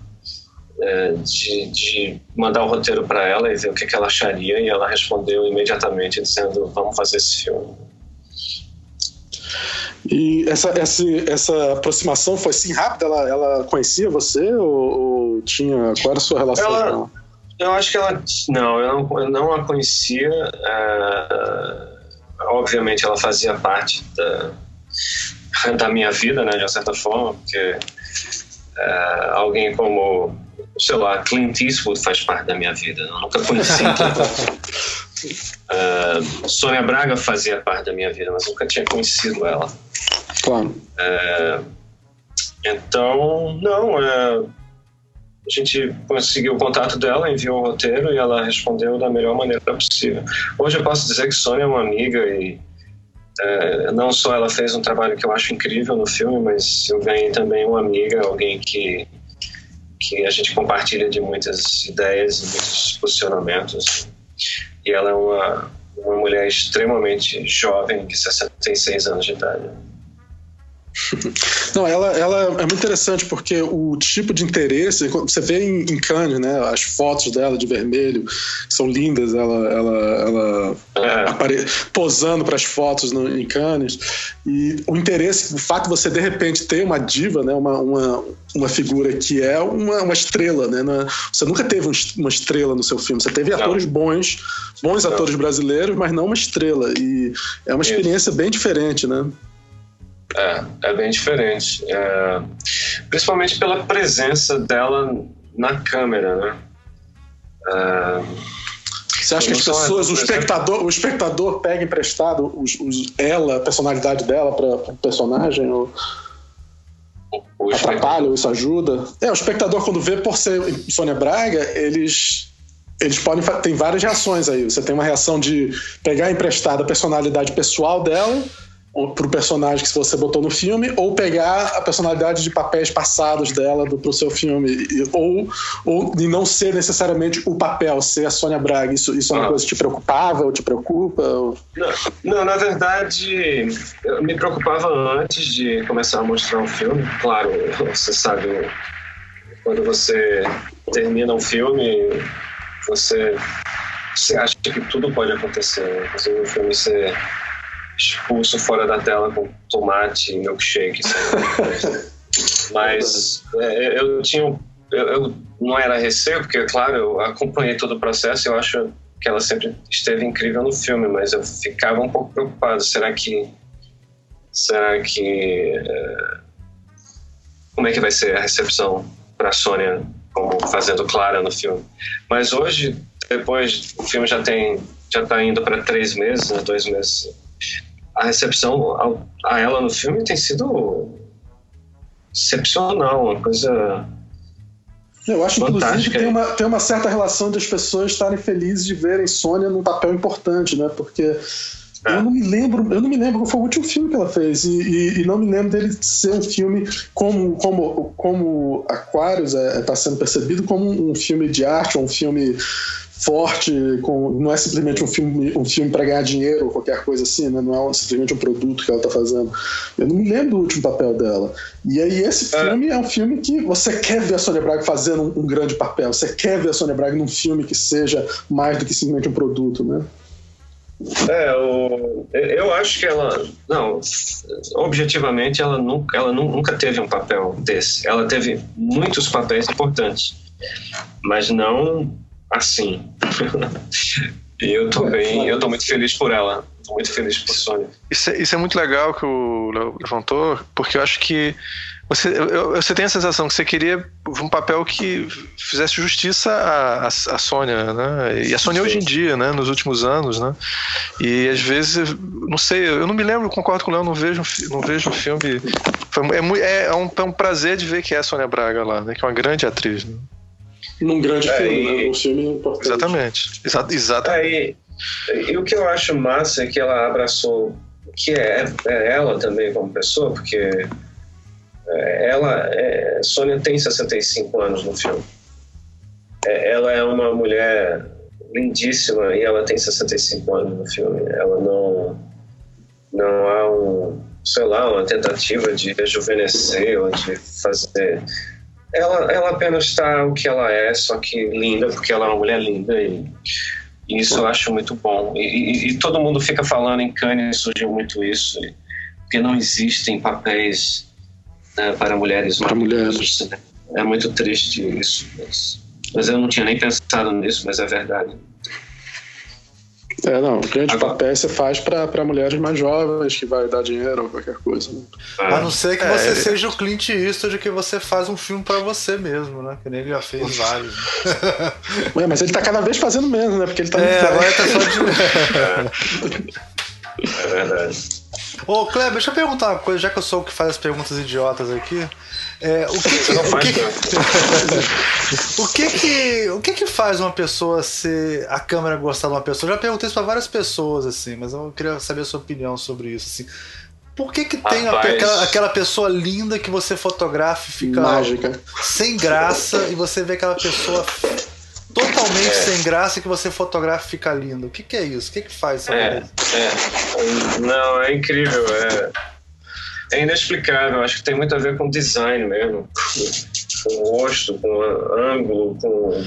é, de, de, mandar o roteiro para ela e ver o que, que ela acharia e ela respondeu imediatamente dizendo vamos fazer esse filme. E essa, essa, essa aproximação foi assim rápida? Ela, ela conhecia você ou, ou tinha. Qual era a sua relação ela, com ela? Eu acho que ela. Não, eu não, eu não a conhecia. Uh, obviamente, ela fazia parte da, da minha vida, né, de uma certa forma, porque uh, alguém como, sei lá, Clint Eastwood faz parte da minha vida. Eu nunca conheci Uh, Sônia Braga fazia parte da minha vida, mas nunca tinha conhecido ela. Claro. Uh, então, não, uh, a gente conseguiu o contato dela, enviou o roteiro e ela respondeu da melhor maneira possível. Hoje eu posso dizer que Sônia é uma amiga e não só ela fez um trabalho que eu acho incrível no filme, mas eu ganhei também uma amiga, alguém que que a gente compartilha de muitas ideias e muitos posicionamentos e ela é uma, uma mulher extremamente jovem, de 66 anos de idade. Não, ela, ela é muito interessante porque o tipo de interesse, você vê em, em Cannes, né, as fotos dela de vermelho são lindas, ela, ela, ela é. apare... posando para as fotos no, em Cannes e o interesse, o fato de você de repente ter uma diva, né, uma, uma, uma figura que é uma, uma estrela, né, na... você nunca teve uma estrela no seu filme, você teve atores bons, bons não. atores brasileiros, mas não uma estrela e é uma experiência Isso. bem diferente, né? É, é bem diferente. É, principalmente pela presença dela na câmera, né? É, Você acha que as pessoas, o espectador, o espectador pega emprestado os, os, ela, a personalidade dela para o personagem? Ou o atrapalha ou isso ajuda? É, o espectador, quando vê por ser Sônia Braga, eles eles podem tem várias reações aí. Você tem uma reação de pegar emprestada a personalidade pessoal dela pro personagem que você botou no filme, ou pegar a personalidade de papéis passados dela do, pro seu filme, ou, ou de não ser necessariamente o papel, ser a Sônia Braga. Isso, isso é uma ah. coisa que te preocupava ou te preocupa? Ou... Não, não, na verdade, me preocupava antes de começar a mostrar um filme. Claro, você sabe, quando você termina um filme, você, você acha que tudo pode acontecer. Inclusive, o filme você expulso fora da tela com tomate e milkshake. Mas é, eu tinha. Eu, eu, não era receio, porque, claro, eu acompanhei todo o processo e eu acho que ela sempre esteve incrível no filme, mas eu ficava um pouco preocupado. Será que. Será que. É, como é que vai ser a recepção para a Sônia como fazendo Clara no filme? Mas hoje, depois, o filme já tem. Já está indo para três meses, né, dois meses a recepção a, ela no filme tem sido excepcional, uma coisa. Eu acho, inclusive, que tem uma, tem uma certa relação das pessoas estarem felizes de verem Sônia num papel importante, né? Porque é. eu não me lembro, eu não me lembro qual foi o último filme que ela fez, e, e, e não me lembro dele ser um filme como, como, como Aquarius está é, tá sendo percebido como um filme de arte, ou um filme forte, com, não é simplesmente um filme, um filme para ganhar dinheiro ou qualquer coisa assim, né? não é simplesmente um produto que ela está fazendo. Eu não me lembro do último papel dela. E aí esse é. filme é, um filme que você quer ver a Sônia Braga fazendo um, um, grande papel, você quer ver a Sônia Braga num filme que seja mais do que simplesmente um produto, né? É, o, eu acho que ela, não, objetivamente ela nunca, ela nunca teve um papel desse. Ela teve muitos papéis importantes, mas não assim. e eu tô bem, eu tô muito feliz por ela. Tô muito feliz por Sônia. Isso, é, isso é muito legal que o Léo levantou, porque eu acho que você, eu, você tem a sensação que você queria um papel que fizesse justiça à, à, Sônia, né? E a Sônia hoje em dia, né? Nos últimos anos, né? E às vezes, não sei, eu não me lembro, concordo com o Léo, não vejo, não vejo o filme. É, é, é, um, é um prazer de ver que é a Sônia Braga lá, né? Que é uma grande atriz. Né? Num grande é, filme, e... né? Um filme importante. Exatamente. Exa exatamente. É, e, e, o que eu acho massa é que ela abraçou que é, é ela também como pessoa, porque é, ela, é, Sônia tem 65 anos no filme. É, ela é uma mulher lindíssima e ela tem 65 anos no filme. Ela não, não há um, sei lá, uma tentativa de rejuvenescer ou de fazer ela, ela apenas está o que ela é, só que linda, porque ela é uma mulher linda e, e isso eu acho muito bom. E, e, e, todo mundo fica falando em Cannes, surgiu muito isso, porque não existem papéis né, para mulheres. Para mulheres. É muito triste isso, mas, mas eu não tinha nem pensado nisso, mas é verdade. É, não, grande Agora... papel você faz para mulheres mais jovens que vai dar dinheiro ou qualquer coisa. Né? A não ser que é, você é... seja o Clint Eastwood que você faz um filme para você mesmo, né? Que nem ele já fez vários. Né? Ué, mas ele tá cada vez fazendo menos, né? Porque ele tá É, agora tá só de. é verdade. Ô, Kleber, deixa eu perguntar uma coisa, já que eu sou o que faz as perguntas idiotas aqui. É, o que, que o, que, o que que o que que faz uma pessoa ser a câmera gostar de uma pessoa? Eu já perguntei isso para várias pessoas assim, mas eu queria saber a sua opinião sobre isso assim. Por que que tem aquela, aquela pessoa linda que você fotografa e fica mágica, sem graça e você vê aquela pessoa totalmente é. sem graça que você fotografa e fica linda? O que que é isso? O que que faz essa é, é. Não, é incrível, é é inexplicável. Acho que tem muito a ver com design mesmo, com rosto, com ângulo, com.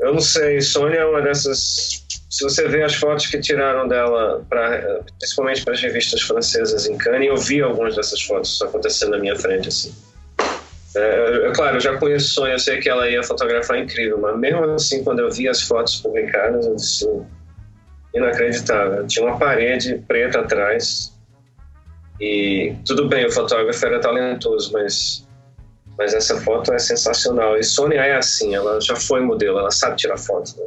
Eu não sei, Sônia é uma dessas. Se você vê as fotos que tiraram dela, pra, principalmente para as revistas francesas em Cannes, eu vi algumas dessas fotos acontecendo na minha frente assim. É, é, claro, eu já conheço Sônia, eu sei que ela ia fotografar incrível, mas mesmo assim, quando eu vi as fotos publicadas, eu disse inacreditável. Tinha uma parede preta atrás, e tudo bem, o fotógrafo era talentoso, mas, mas essa foto é sensacional. E Sônia é assim, ela já foi modelo, ela sabe tirar foto. Né?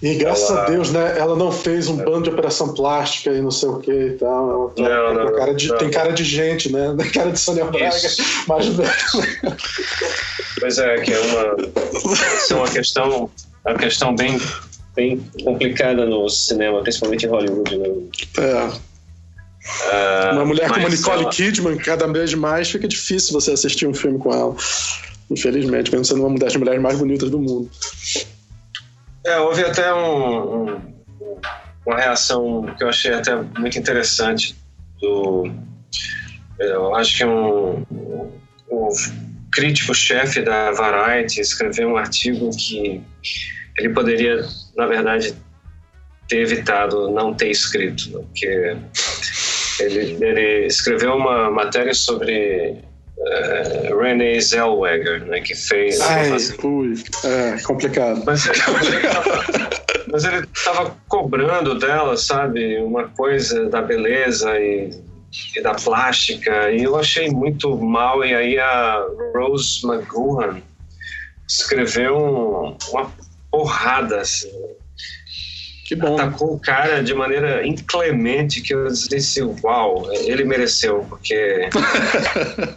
E graças ela... a Deus, né, ela não fez um é. bando de operação plástica e não sei o que e tal. Ela não, não, cara de, não. tem cara de gente, né? Tem cara de Sônia Braga, velho. Pois é, que é uma, é uma questão, uma questão bem, bem complicada no cinema, principalmente em Hollywood. Né? É. Uh, uma mulher como Nicole ela... Kidman, cada vez mais fica difícil você assistir um filme com ela. Infelizmente, mesmo sendo uma das mulheres mais bonitas do mundo. É, houve até um, um, uma reação que eu achei até muito interessante do. Eu acho que um, um crítico-chefe da Variety escreveu um artigo que ele poderia, na verdade, ter evitado não ter escrito, né? porque ele, ele escreveu uma matéria sobre uh, Renee Zellweger, né, que fez. Ai, ui, é complicado. Mas, mas ele estava cobrando dela, sabe, uma coisa da beleza e, e, da plástica, e eu achei muito mal. E aí a Rose McGowan escreveu um, uma porrada assim, que bom. Atacou o cara de maneira inclemente que eu disse, uau, ele mereceu, porque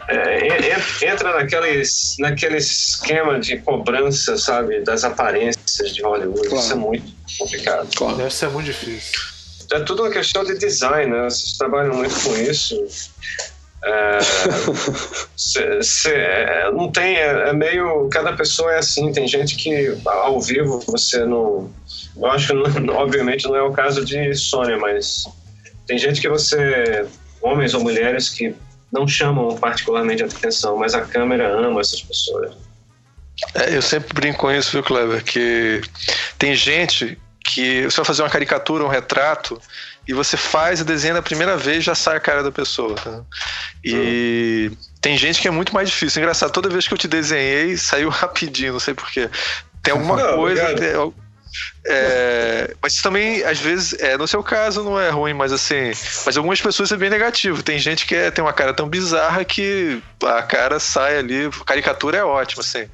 é, entra naquele, naquele esquema de cobrança, sabe, das aparências de Hollywood. Claro. Isso é muito complicado. Claro. Deve ser muito difícil. É tudo uma questão de design, né? Vocês trabalham muito com isso. É, não tem, é, é, meio. Cada pessoa é assim. Tem gente que ao vivo você não. Eu acho que, obviamente, não é o caso de Sônia, mas tem gente que você. Homens ou mulheres que não chamam particularmente atenção, mas a câmera ama essas pessoas. É, eu sempre brinco com isso, viu, Cleber? Que tem gente que você vai fazer uma caricatura, um retrato, e você faz o desenho na primeira vez já sai a cara da pessoa. Tá? E uhum. tem gente que é muito mais difícil. Engraçado, toda vez que eu te desenhei, saiu rapidinho, não sei porquê. Tem alguma não, coisa. Tem, é, mas também, às vezes, é, no seu caso não é ruim, mas assim. Mas algumas pessoas é bem negativo. Tem gente que é, tem uma cara tão bizarra que a cara sai ali. Caricatura é ótima, assim.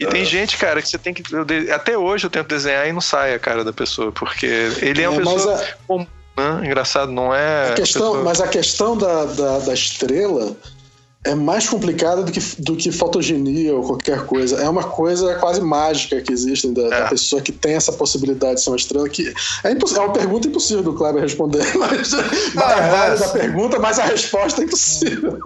E tem gente, cara, que você tem que. Eu, até hoje eu tento desenhar e não sai a cara da pessoa, porque ele é uma é, pessoa. A... Né? Engraçado, não é. A questão, pessoa... Mas a questão da, da, da estrela é mais complicada do que, do que fotogenia ou qualquer coisa. É uma coisa quase mágica que existe da, é. da pessoa que tem essa possibilidade de ser uma estrela. Que é, é uma pergunta impossível do Kleber responder. Mas, ah, é válida a pergunta, mas a resposta é impossível.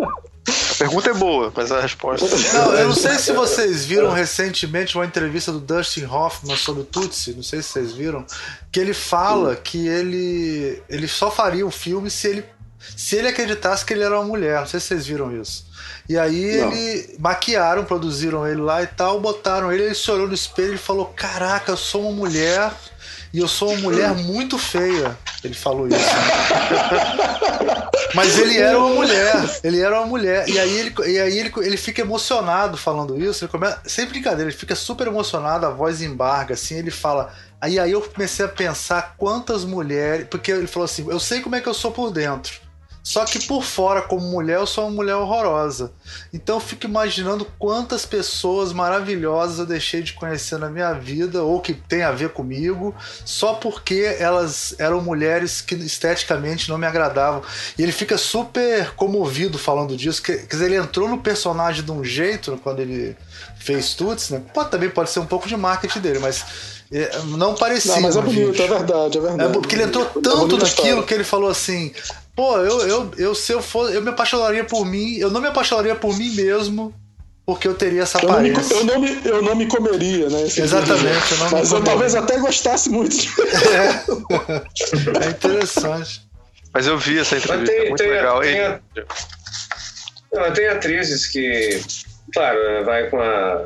A pergunta é boa, mas a resposta. Não, eu não sei se vocês viram recentemente uma entrevista do Dustin Hoffman sobre o Tutsi, não sei se vocês viram, que ele fala que ele, ele só faria o filme se ele, se ele acreditasse que ele era uma mulher. Não sei se vocês viram isso. E aí Não. ele maquiaram, produziram ele lá e tal, botaram ele, ele se olhou no espelho e falou: Caraca, eu sou uma mulher e eu sou uma mulher muito feia. Ele falou isso. Mas ele era uma mulher. Ele era uma mulher. E aí ele, e aí ele, ele fica emocionado falando isso. Ele começa, sem brincadeira, ele fica super emocionado, a voz embarga, assim, ele fala. Aí, aí eu comecei a pensar quantas mulheres. Porque ele falou assim: eu sei como é que eu sou por dentro. Só que por fora, como mulher, eu sou uma mulher horrorosa. Então eu fico imaginando quantas pessoas maravilhosas eu deixei de conhecer na minha vida, ou que tem a ver comigo, só porque elas eram mulheres que esteticamente não me agradavam. E ele fica super comovido falando disso. Quer dizer, ele entrou no personagem de um jeito quando ele fez Tuts, né? Pode, também pode ser um pouco de marketing dele, mas é, não parecia. Não, mas é bonito, é verdade, é verdade. É, porque ele entrou é tanto é naquilo que ele falou assim: Pô, eu, eu, eu, se eu for, eu me apaixonaria por mim, eu não me apaixonaria por mim mesmo, porque eu teria essa eu aparência. Não me, eu, não me, eu não me comeria, né? Exatamente. Eu Mas eu talvez até gostasse muito. É, é interessante. Mas eu vi essa entrevista, tem, muito tem, legal. Tem, a, não, tem atrizes que, claro, vai com a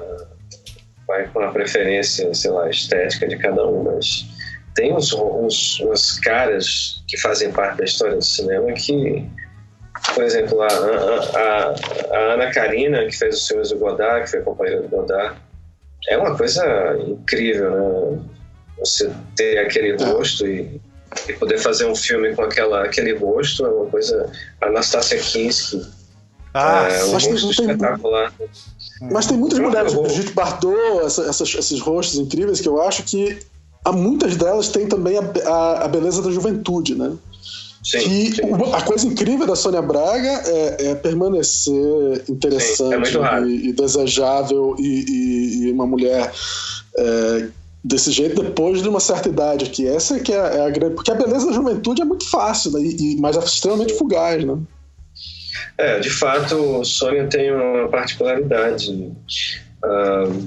vai com a preferência, sei lá, estética de cada um, mas tem uns, uns, uns caras que fazem parte da história do cinema que, por exemplo, a, a, a, Ana Karina, que fez os filmes do Godard, que foi companheira do Godard, é uma coisa incrível, né? Você ter aquele é. rosto e, e poder fazer um filme com aquela, aquele rosto é uma coisa. A Anastasia Kinski. Ah, é, um rosto espetacular. Mas tem muitas mulheres, Brigitte Bardot, essa, essas, esses rostos incríveis que eu acho que a muitas delas tem também a, a, a beleza da juventude, né? Sim, sim. a coisa incrível da Sônia Braga é, é permanecer interessante sim, é e, e, desejável e, e, e uma mulher é, desse jeito depois de uma certa idade que essa que é, é a grande porque a beleza da juventude é muito fácil né? e, mas é extremamente fugaz né é de fato Sônia tem uma particularidade uh,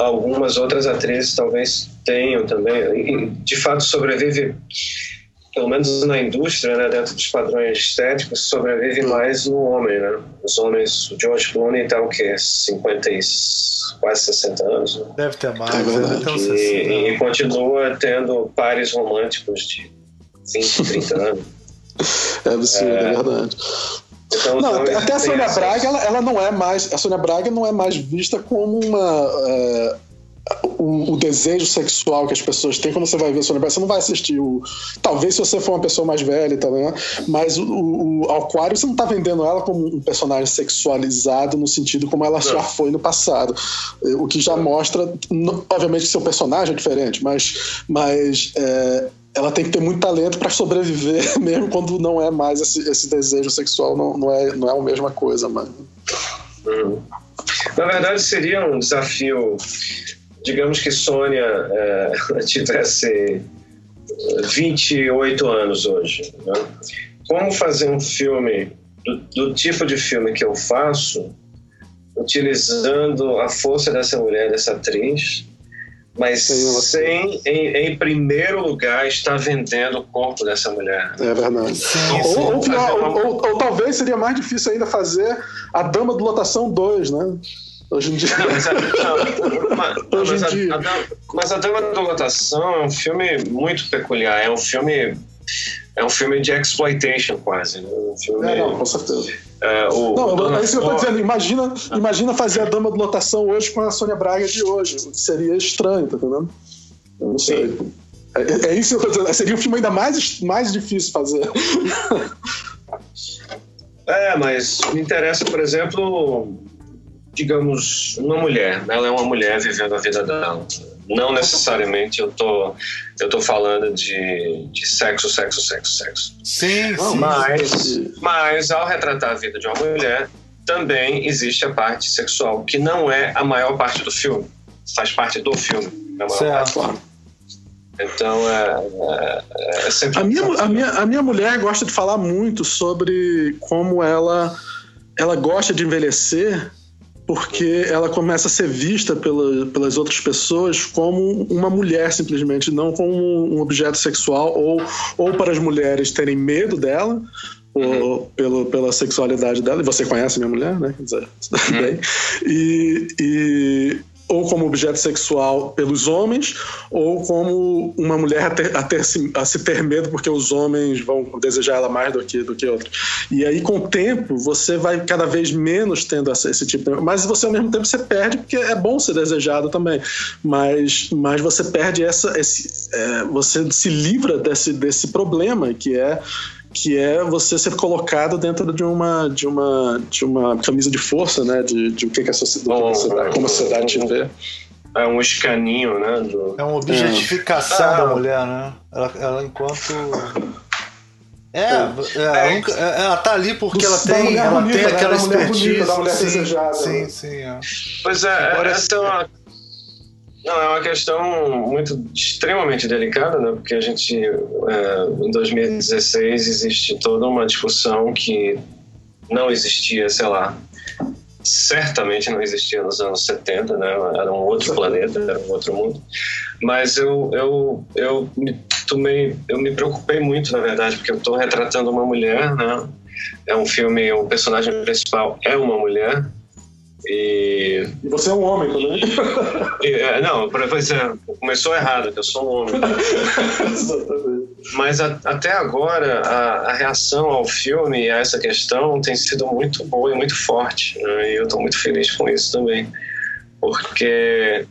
algumas outras atrizes talvez tenham também. De fato, sobrevive, pelo menos na indústria, né, dentro dos padrões estéticos, sobrevive mais no homem. Né? Os homens, o George Clooney está o quê? 50 e quase 60 anos? Né? Deve ter mais. É deve ter uns e, e continua tendo pares românticos de 20, 30 anos. É absurdo, é, é verdade. Então, não, até, até a Sônia Braga, ela, ela, não é mais. A Sônia Braga não é mais vista como uma. Uh, o, o, desejo sexual que as pessoas têm quando você vai ver o Sônia Braga, você não vai assistir o. Talvez se você for uma pessoa mais velha e tal, né? Mas o, o, o Aquário, você não tá vendendo ela como um personagem sexualizado no sentido como ela não. já foi no passado. O que já mostra. Obviamente que seu personagem é diferente, mas. mas é, ela tem que ter muito talento para sobreviver, mesmo quando não é mais esse, esse desejo sexual, não, não, é, não é a mesma coisa, mano. Na verdade, seria um desafio. Digamos que Sônia é, tivesse 28 anos hoje. Né? Como fazer um filme do, do tipo de filme que eu faço, utilizando a força dessa mulher, dessa atriz, mas sem, em, em, primeiro lugar, estar vendendo o corpo dessa mulher. É verdade. Sim, ou, sim. Ou, ou, ou, ou, talvez seria mais difícil ainda fazer a Dama de Lotação 2, né? Hoje em dia. Não, mas, a, não, mas, Hoje mas, em dia. A, mas a Dama de Lotação é um filme muito peculiar. É um filme. É um filme de exploitation, quase. Né? Um filme, é, não, com certeza. É, o, não, é isso que eu tô dizendo. Imagina, imagina fazer a Dama de Lotação hoje com a Sônia Braga de hoje. Seria estranho, tá entendendo? Eu não sei. É, é, isso que eu tô dizendo. Seria um filme ainda mais, mais difícil fazer. É, mas me interessa, por exemplo, digamos, uma mulher. Ela é uma mulher vivendo a vida dela. Não necessariamente eu tô, eu tô falando de, de sexo, sexo, sexo, sexo. Sim, sim. Mas, mas ao retratar a vida de uma mulher, também existe a parte sexual, que não é a maior parte do filme. Faz parte do filme. É certo. Então, é, é, é sempre. A minha, a, minha, a minha mulher gosta de falar muito sobre como ela, ela gosta de envelhecer porque ela começa a ser vista pela, pelas outras pessoas como uma mulher simplesmente, não como um objeto sexual ou, ou para as mulheres terem medo dela ou uhum. pelo, pela sexualidade dela. E você conhece minha mulher, né? Quer dizer, uhum. bem. E, e ou como objeto sexual pelos homens, ou como uma mulher a, ter, a, ter, a, se ter medo porque os homens vão desejar ela mais do que, do que outros. E aí, com o tempo, você vai cada vez menos tendo essa, esse tipo de... Mas você, ao mesmo tempo, você perde, porque é bom ser desejado também. Mas, mas você perde essa... Esse, é, você se livra desse, desse problema, que é que é você ser colocado dentro de uma de uma de uma camisa de força, né? De, de o que, que a sociedade, oh, como a sociedade te vê. É um escaninho, né? Do... É uma objetificação é. da mulher, né? Ela, ela enquanto é, é, ela, nunca, é, ela tá ali porque ela tem, ela bonita, tem né? aquela expertise. Bonita, da mulher sim, desejada. Sim, sim. É. Pois é, essa é uma não, é uma questão muito extremamente delicada, né? Porque a gente, é, em 2016, existe toda uma discussão que não existia, sei lá, certamente não existia nos anos 70, né? Era um outro planeta, era um outro mundo. Mas eu, eu, eu me tomei, eu me preocupei muito, na verdade, porque eu estou retratando uma mulher, né? É um filme, o personagem principal é uma mulher e, você é um homem também? E, é, não, pois é, começou errado, que eu sou um homem. Mas a, até agora, a, a, reação ao filme e a essa questão tem sido muito boa e muito forte. Né? E eu estou muito feliz com isso também. Porque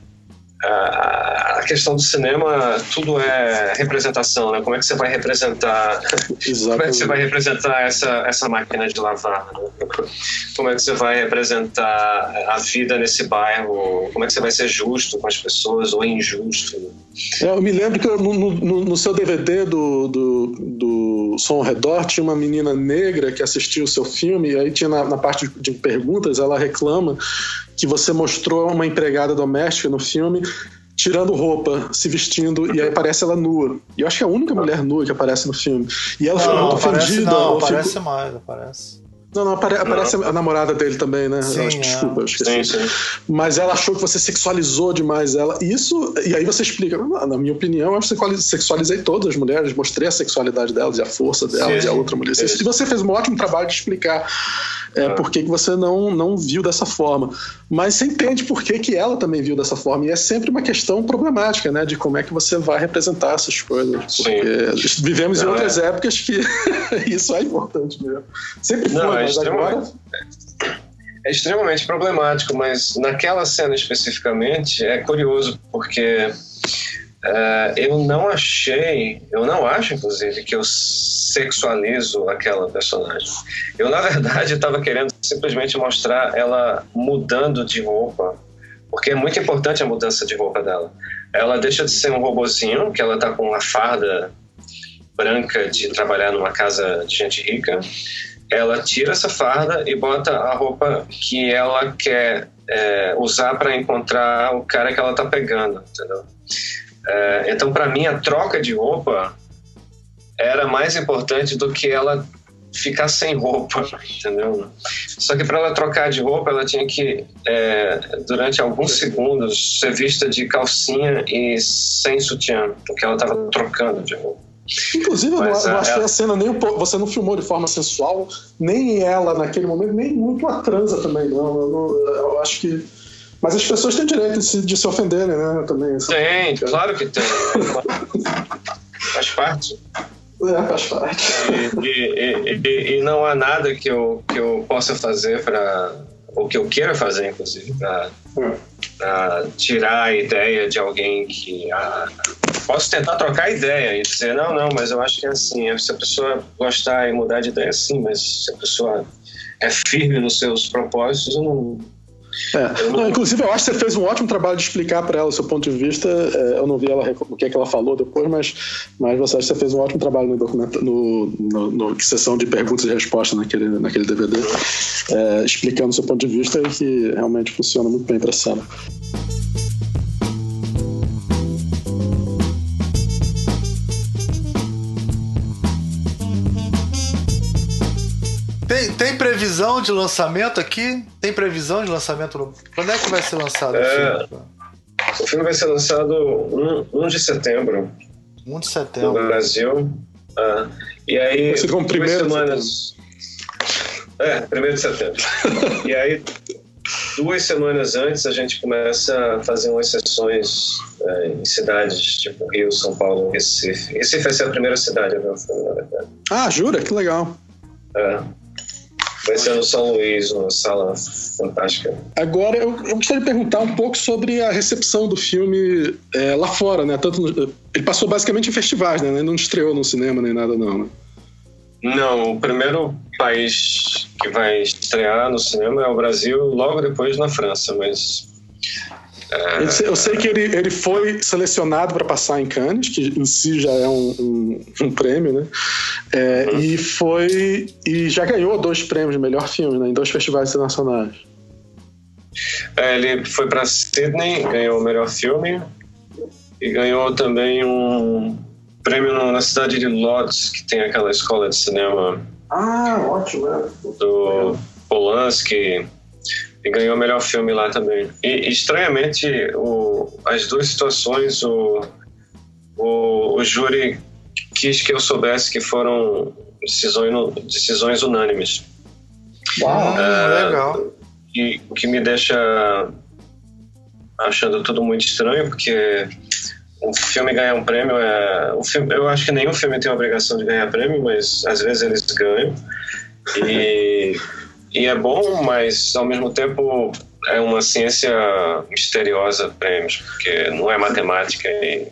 a questão do cinema tudo é representação, né? Como é que você vai representar? Exatamente. Como é que você vai representar essa essa máquina de lavar? Né? Como é que você vai representar a vida nesse bairro? Como é que você vai ser justo com as pessoas ou injusto? É, eu me lembro que no, no, no seu DVD do, do, do Som ao Redor tinha uma menina negra que assistiu o seu filme e aí tinha na, na parte de perguntas ela reclama que você mostrou uma empregada doméstica no filme tirando roupa, se vestindo, e aí aparece ela nua. E eu acho que é a única mulher nua que aparece no filme. E ela ficou muito ofendida. Não, aparece fico... mais, aparece. Não, não, apare aparece não. a namorada dele também, né? Sim, acho, é. Desculpa, eu esqueci. Sim, sim. Mas ela achou que você sexualizou demais ela. Isso, e aí você explica, na minha opinião, eu sexualizei todas as mulheres, mostrei a sexualidade delas e a força delas sim, e a outra mulher. E você fez um ótimo trabalho de explicar é, ah. por que, que você não, não viu dessa forma. Mas você entende por que, que ela também viu dessa forma. E é sempre uma questão problemática, né? De como é que você vai representar essas coisas. Porque Sim. vivemos não, em outras é. épocas que isso é importante mesmo. Sempre foi, não, é mas agora. É extremamente problemático, mas naquela cena especificamente é curioso, porque Uh, eu não achei, eu não acho, inclusive, que eu sexualizo aquela personagem. Eu, na verdade, estava querendo simplesmente mostrar ela mudando de roupa, porque é muito importante a mudança de roupa dela. Ela deixa de ser um robozinho, que ela está com uma farda branca de trabalhar numa casa de gente rica. Ela tira essa farda e bota a roupa que ela quer é, usar para encontrar o cara que ela está pegando, entendeu? É, então, para mim, a troca de roupa era mais importante do que ela ficar sem roupa, entendeu? Só que para ela trocar de roupa, ela tinha que, é, durante alguns segundos, ser vista de calcinha e sem sutiã, porque ela estava trocando de roupa. Inclusive, eu, Mas, eu é, acho que ela- a cena nem. Você não filmou de forma sensual, nem ela naquele momento, nem muito a transa também, não. Eu, não- eu acho que. Mas as pessoas têm direito de se, de se ofenderem, né? Também. Tem, claro que tem. Faz parte. É, faz parte. E, e- e- e não há nada que eu, que eu possa fazer para. ou que eu queira fazer, inclusive, para tirar a ideia de alguém que. ah, posso tentar trocar ideia e dizer, não, não, mas eu acho que é assim. Se a pessoa gostar e mudar de ideia, sim, mas se a pessoa é firme nos seus propósitos, eu não. É. Não, inclusive, eu acho que você fez um ótimo trabalho de explicar para ela o seu ponto de vista. É, eu não vi ela o que, é que ela falou depois, mas, mas você acha que você fez um ótimo trabalho no documento, no, no, no sessão de perguntas e respostas naquele, naquele DVD, é, explicando o seu ponto de vista e que realmente funciona muito bem para a cena. Tem, tem previsão de lançamento aqui? Tem previsão de lançamento? No... Quando é que vai ser lançado o É. filme? O filme vai ser lançado 1, 1 de setembro 1 de no setembro. Brasil. Ah, e aí, como duas semanas. É, primeiro de setembro. e aí, duas semanas antes, a gente começa a fazer umas sessões é, em cidades tipo Rio, São Paulo, Recife. Recife vai ser a primeira cidade a ver o filme, na verdade. Ah, jura? Que legal. É. Vai ser no São Luís, uma sala fantástica. Agora, eu, eu gostaria de perguntar um pouco sobre a recepção do filme é, lá fora, né? Tanto no- ele passou basicamente em festivais, né? Ele Não estreou no cinema nem nada, não, né? Não, o primeiro país que vai estrear no cinema é o Brasil, logo depois na França, mas eu sei que ele, ele foi selecionado para passar em Cannes, que em si já é um, um- um prêmio, né? É, E foi e já ganhou dois prêmios de melhor filme, né? Em dois festivais internacionais. É, ele foi para Sydney, ganhou o melhor filme e ganhou também um prêmio na cidade de Lodz, que tem aquela escola de cinema Ah, ótimo, é. do Polanski e ganhou o melhor filme lá também. E estranhamente, o- as duas situações, o, o, o júri quis que eu soubesse que foram decisões, decisões unânimes. Uau! Hum, legal. E o que me deixa achando tudo muito estranho, porque um filme ganhar um prêmio é. Um filme, eu acho que nenhum filme tem a obrigação de ganhar prêmio, mas às vezes eles ganham. E, e é bom, mas ao mesmo tempo é uma ciência misteriosa prêmios, porque não é matemática e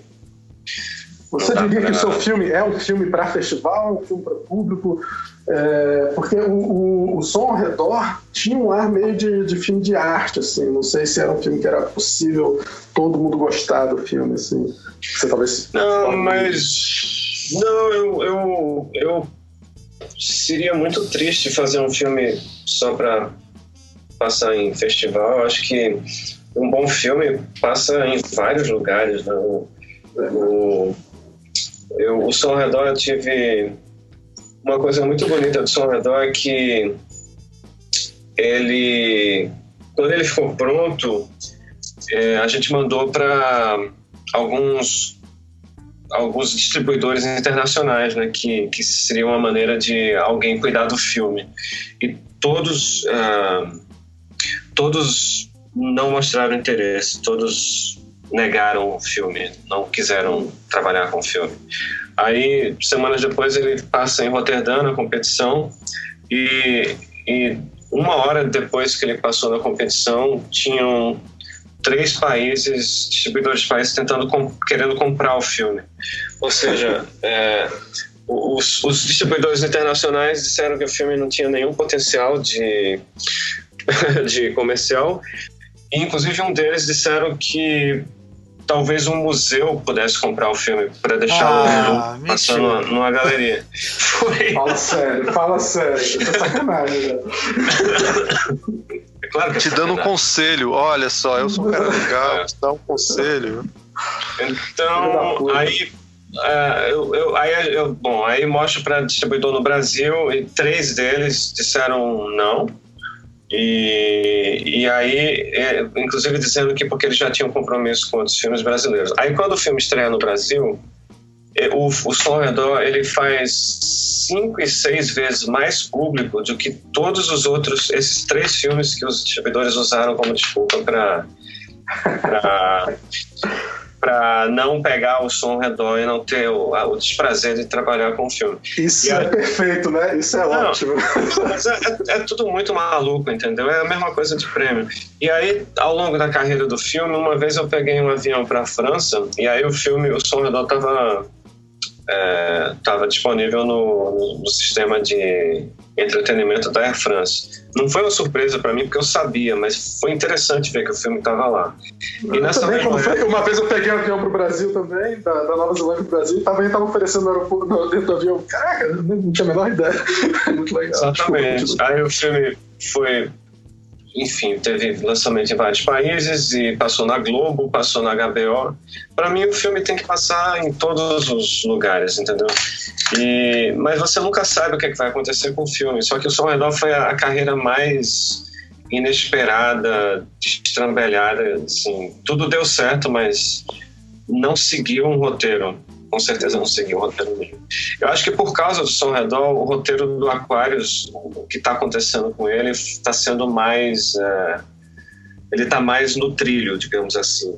Você diria que o seu filme é um filme para festival, um filme para público? É, porque o, o, o som ao redor tinha um ar meio de, de filme de arte, assim. Não sei se era um filme que era possível todo mundo gostar do filme, assim. Você talvez. Não, mas. Não, eu, eu, eu. Seria muito triste fazer um filme só pra passar em festival. Eu acho que um bom filme passa em vários lugares. Né? O, o, eu, o Som Redor eu tive. Uma coisa muito bonita do Som Redor é que ele. Quando ele ficou pronto, é, a gente mandou para alguns alguns distribuidores internacionais, né, que, que seria uma maneira de alguém cuidar do filme. E todos ah, todos não mostraram interesse, todos negaram o filme, não quiseram trabalhar com o filme. Aí, semanas depois, ele passa em Roterdã na competição e, e uma hora depois que ele passou na competição, tinham três países, distribuidores de países, tentando querendo comprar o filme. Ou seja, é, os, os, distribuidores internacionais disseram que o filme não tinha nenhum potencial de, de comercial. E, inclusive, um deles disseram que talvez um museu pudesse comprar o filme para deixar Ah, o passando numa, numa galeria. Foi. Fala sério, fala sério. É sacanagem, né? É claro que é Te dando um conselho, olha só, eu sou um cara legal, te dá um conselho. Então, aí é, eu, eu, aí, eu, bom, aí mostro para distribuidor no Brasil e três deles disseram não. E, e aí, é, inclusive dizendo que porque eles já tinham compromisso com outros filmes brasileiros. Aí quando o filme estreia no Brasil, é, o, o Som Redor ele faz cinco e seis vezes mais público do que todos os outros, esses três filmes que os distribuidores usaram como desculpa para para não pegar o som redor e não ter o, o, desprazer de trabalhar com o filme. Isso é perfeito, né? Isso é não, ótimo. Mas é, é, é, tudo muito maluco, entendeu? É a mesma coisa de prêmio. E aí, ao longo da carreira do filme, uma vez eu peguei um avião para a França e aí o filme, o som redor estava estava é, disponível no, no, sistema de entretenimento da Air France. Não foi uma surpresa para mim porque eu sabia, mas foi interessante ver que o filme estava lá. E nessa também, manhã... foi, uma vez eu peguei um avião para o Brasil também, da, da Nova Zelândia para o Brasil, também estava oferecendo no aeroporto, dentro do avião. Caraca, não tinha a menor ideia. Muito legal. Exatamente. Aí o filme foi enfim, teve lançamento em vários países e passou na Globo, passou na HBO. Para mim, o filme tem que passar em todos os lugares, entendeu? E, mas você nunca sabe o que, é que vai acontecer com o filme. Só que o Som Redor foi a, a carreira mais inesperada, destrambelhada, assim. Tudo deu certo, mas não seguiu um roteiro com certeza não seguiu o roteiro mesmo. Eu acho que por causa do Som Redor, o roteiro do Aquarius, o que está acontecendo com ele, está sendo mais. É, ele está mais no trilho, digamos assim.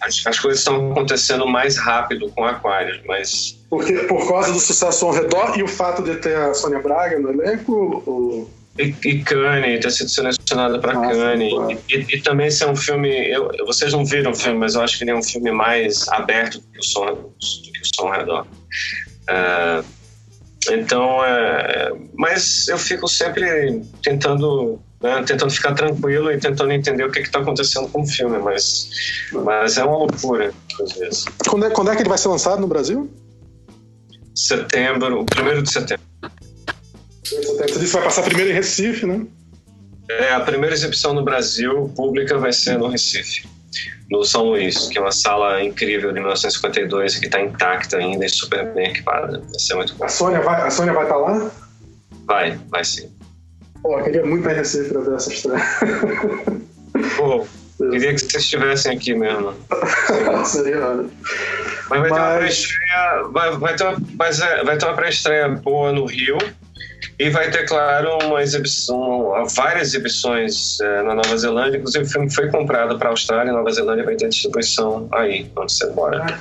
As, as, coisas estão acontecendo mais rápido com o Aquarius, mas. Porque, por causa do sucesso ao redor e o fato de ter a Sônia Braga no elenco? Ou... E, e Kanye, ter sido selecionada para Kanye. E, e, também ser um filme. Eu, vocês não viram o filme, mas eu acho que ele é um filme mais aberto do que o Som, do que o som Redor. Uh, então, é, mas eu fico sempre tentando, né, tentando ficar tranquilo e tentando entender o que está acontecendo com o filme, mas, mas é uma loucura às vezes. Quando é, quando é que ele vai ser lançado no Brasil? Setembro, o primeiro de setembro. Você disse que vai passar primeiro em Recife, né? É, a primeira exibição no Brasil pública vai ser no Recife, no São Luís, que é uma sala incrível de 1952 que está intacta ainda e super bem equipada. Vai ser muito bom. A Sônia vai, a Sônia vai estar tá lá? Vai, vai sim. Pô, queria muito ir em Recife para ver essa estreia. Pô, queria que vocês estivessem aqui mesmo. Seria Mas vai mas... ter uma pré-estreia. Vai, vai, ter uma, é, vai ter uma pré-estreia boa no Rio e vai ter, claro, uma exibição, várias exibições é, na Nova Zelândia. Inclusive, o filme foi comprado para a Austrália e Nova Zelândia vai ter distribuição aí, onde você mora. Ah.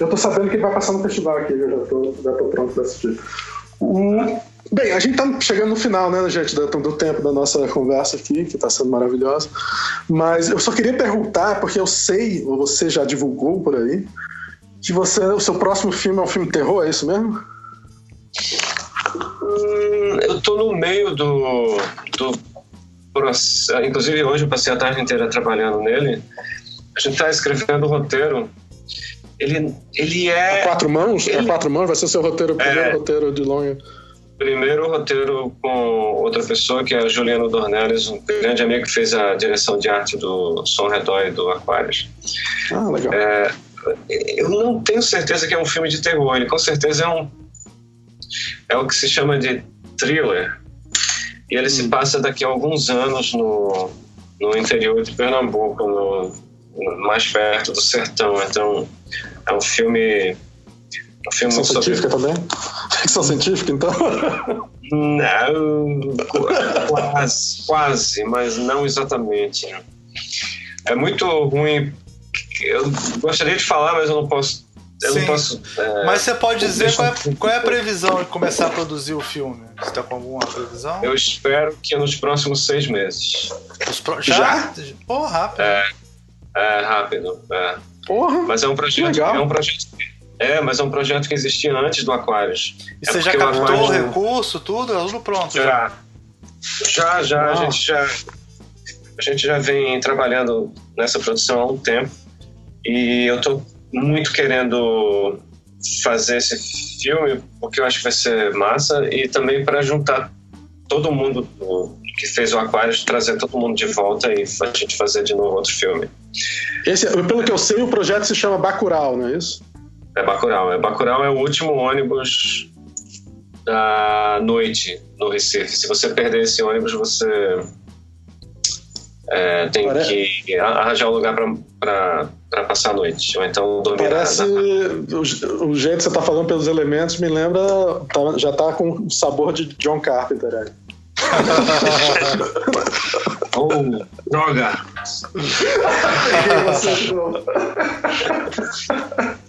Eu tô sabendo que vai passar no festival aqui, eu já tô, já tô pronto para assistir. Um, bem, a gente tá chegando no final, né, gente, do, do tempo da nossa conversa aqui, que está sendo maravilhosa. Mas eu só queria perguntar, porque eu sei, ou você já divulgou por aí, que você, o seu próximo filme é um filme terror, é isso mesmo? Hum, eu tô no meio do, do processo. Inclusive, hoje eu passei a tarde inteira trabalhando nele. A gente está escrevendo o roteiro. Ele, ele é. A quatro mãos? Ele... A quatro mãos? Vai ser o seu roteiro, primeiro é... roteiro de longa. Primeiro roteiro com outra pessoa, que é a Juliana Dornelles, um grande amigo que fez a direção de arte do Som Redor e do Aquarius. Ah, legal. É, eu não tenho certeza que é um filme de terror, ele com certeza é um é o que se chama de thriller. E ele hum. se passa daqui a alguns anos no, no interior de Pernambuco, no, no, mais perto do sertão. Então, é um filme. Um filme Ficção sobre... científica também? Ficção científica, então? Não, quase, quase, mas não exatamente. É muito ruim. Eu gostaria de falar, mas eu não posso eu Sim. não posso. É, Mas você pode dizer qual é, qual é, a previsão de começar a produzir o filme? Você está com alguma previsão? Eu espero que nos próximos seis meses. Pro... Já? Já? Pô, rápido. É, é rápido. É. Porra! Mas é um projeto. Legal. É um projeto. É, mas é um projeto que existia antes do Aquarius. E é você já captou o recurso, tudo? É tudo pronto? Já. Já, já. já a gente já. A gente já vem trabalhando nessa produção há um tempo. E eu tô muito querendo fazer esse filme porque eu acho que vai ser massa e também para juntar todo mundo que fez o Aquarius, trazer todo mundo de volta e a gente fazer de novo outro filme. Esse, pelo que eu sei, o projeto se chama Bacurau, não é isso? É Bacurau. É Bacurau é o último ônibus da noite no Recife. Se você perder esse ônibus, você é, tem Parece... que arranjar um lugar para passar a noite. Ou então dormir Parece. Na... O, o, jeito que você está falando pelos elementos me lembra. Tá, já está com o sabor de John Carpenter. Né? oh, droga!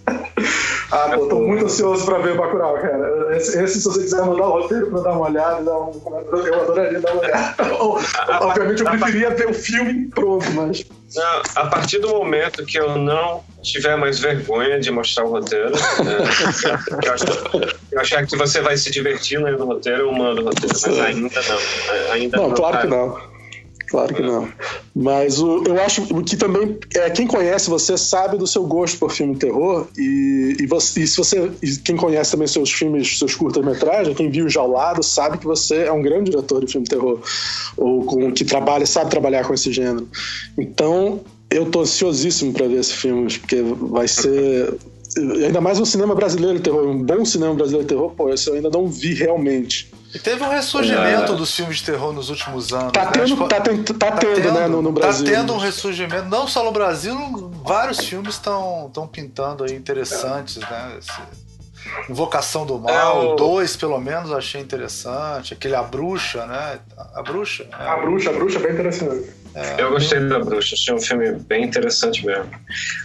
Ah, pô, tô muito ansioso pra ver Bacurau, cara. Esse, esse, se você quiser mandar o roteiro pra dar uma olhada, dar um, eu adoraria dar uma olhada. Obviamente eu preferia ver o filme pronto, mas... Não, a partir do momento que eu não tiver mais vergonha de mostrar o roteiro, é, eu, acho, eu achar que você vai se divertir lendo o roteiro, eu mando o roteiro, mas ainda não. Ainda não, não claro que não. Claro que não. Mas o, eu acho que também é, quem conhece você sabe do seu gosto por filme de terror e, e, você, e se você e quem conhece também seus filmes, seus curtas-metragens, quem viu já ao lado sabe que você é um grande diretor de filme de terror ou com que trabalha, sabe trabalhar com esse gênero. Então eu tô ansiosíssimo para ver esse filme porque vai ser ainda mais um cinema brasileiro de terror, um bom cinema brasileiro de terror, pô, esse eu ainda não vi realmente. E teve um ressurgimento é. dos filmes de terror nos últimos anos. Tá, né? tendo, tá, tá, tendo, tá, tendo, né, no, no, tá Brasil. Tá tendo um ressurgimento, não só no Brasil, vários filmes estão pintando aí interessantes, né? Esse... Invocação do Mal, é o... dois pelo menos achei interessante. Aquele A Bruxa, né? A Bruxa. É... A Bruxa, a Bruxa é bem interessante. É, eu gostei da Bruxa, achei um filme bem interessante mesmo.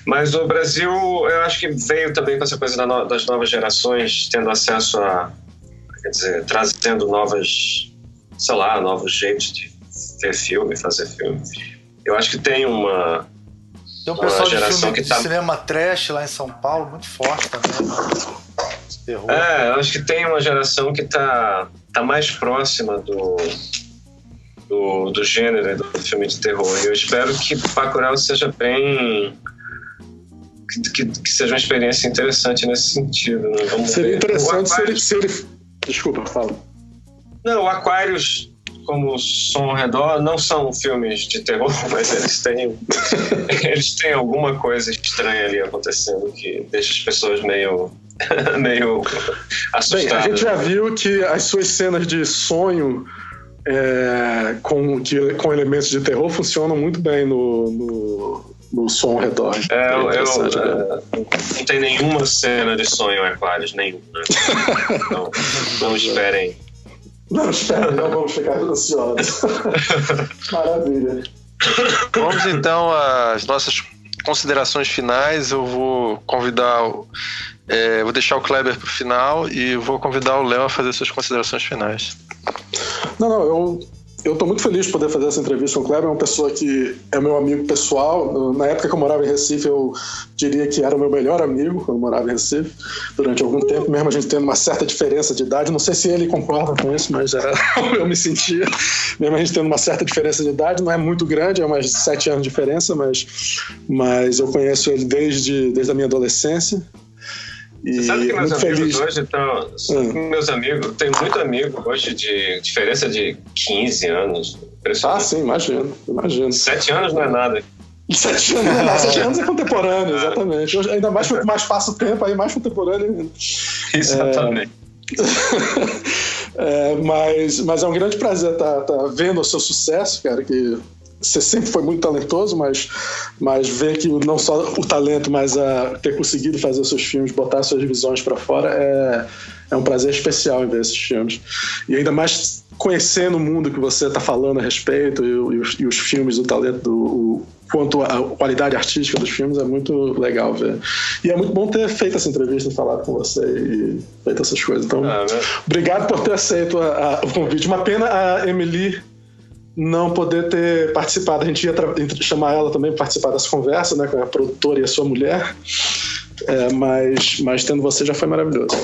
Mas o Brasil, eu acho que veio também com essa coisa das novas gerações tendo acesso a quer dizer, trazendo novas, sei lá, novos jeitos de ver filme, fazer filme. Eu acho que tem uma. Tem um pessoal de filme que tá... de cinema trash lá em São Paulo, muito forte também. Né? Terror. É, eu acho que tem uma geração que tá, tá mais próxima do, do, do gênero do filme de terror. E eu espero que Bacurau seja bem que, que, que, seja uma experiência interessante nesse sentido. Né? Vamos Seria ver. interessante se ele, se ele, Desculpa, fala. Não, o Aquarius, como som ao redor, não são filmes de terror, mas eles têm, eles têm alguma coisa estranha ali acontecendo que deixa as pessoas meio, meio assustadas. Bem, a gente já viu que as suas cenas de sonho é, com, que, com elementos de terror funcionam muito bem no, no no som ao redor. É, eu, eu é, não tem nenhuma cena de sonho Aquarius, nenhuma. Né? Então, não esperem. Não esperem, não vamos ficar ansiosos. Maravilha. Vamos então às nossas considerações finais. Eu vou convidar. É, vou deixar o Kleber para o final e vou convidar o Léo a fazer suas considerações finais. Não, não, eu eu estou muito feliz de poder fazer essa entrevista com o Kleber, é uma pessoa que é meu amigo pessoal. Na época que eu morava em Recife, eu diria que era o meu melhor amigo quando eu morava em Recife, durante algum tempo, mesmo a gente tendo uma certa diferença de idade. Não sei se ele concorda com isso, mas era eu me sentia. Mesmo a gente tendo uma certa diferença de idade, não é muito grande, é umas sete anos de diferença, mas, mas eu conheço ele desde, desde a minha adolescência. E sabe que meus amigos feliz. hoje estão. Hum. Meus amigos, tem muito amigo hoje de diferença de 15 anos. Ah, sim, imagino, imagino. Sete anos não é nada. Sete anos, não, sete anos é contemporâneo, exatamente. Hoje, ainda mais mais passa o tempo, aí mais contemporâneo. Exatamente. É, é, mas, mas é um grande prazer estar tá, tá vendo o seu sucesso, cara, que você sempre foi muito talentoso, mas, mas ver que não só o talento, mas a ter conseguido fazer os seus filmes, botar suas visões para fora, é, é um prazer especial em ver esses filmes. E ainda mais conhecendo o mundo que você está falando a respeito e, e, os, e, os, filmes, o talento, do, o, quanto a qualidade artística dos filmes, é muito legal ver. E é muito bom ter feito essa entrevista, falado com você e feito essas coisas. Então, ah, né? obrigado por ter aceito a, a, o convite. Uma pena a Emily não poder ter participado. A gente ia chamar ela também para participar dessa conversa, né, com a produtora e a sua mulher, é, mas, mas tendo você já foi maravilhoso.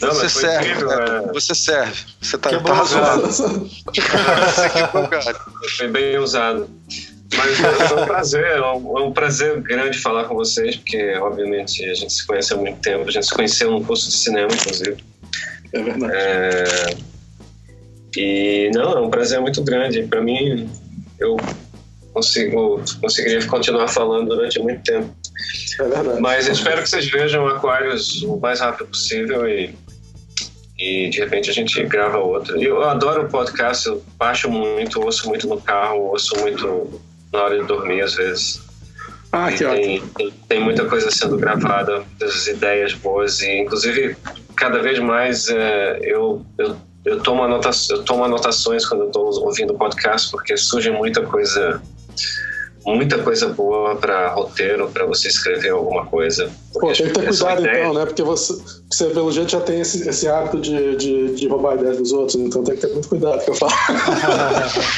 Não, você serve, incrível, é... você serve. Você tá, tá razoável. foi bem usado. Mas foi um prazer, é um, é um, prazer grande falar com vocês, porque obviamente a gente se conhece há muito tempo, a gente se conheceu num curso de cinema, inclusive. É verdade. É e não, é um prazer muito grande. Para mim, eu consigo conseguiria continuar falando durante muito tempo. É verdade. Mas espero que vocês vejam Aquários o mais rápido possível e, e de repente a gente grava outro. Eu adoro o podcast, eu baixo muito, ouço muito no carro, ouço muito na hora de dormir às vezes. Ah, E que ótimo. tem, tem, tem muita coisa sendo gravada, muitas ideias boas e inclusive cada vez mais é, eu, eu, eu, tomo eu tomo anotações quando eu estou ouvindo o podcast porque surge muita coisa muita coisa boa para roteiro, para você escrever alguma coisa. Pô, tem que ter cuidado ideia- então, né? Porque você, você pelo jeito, já tem esse, esse hábito de, de, de roubar ideias dos outros, então tem que ter muito cuidado com o que eu falo.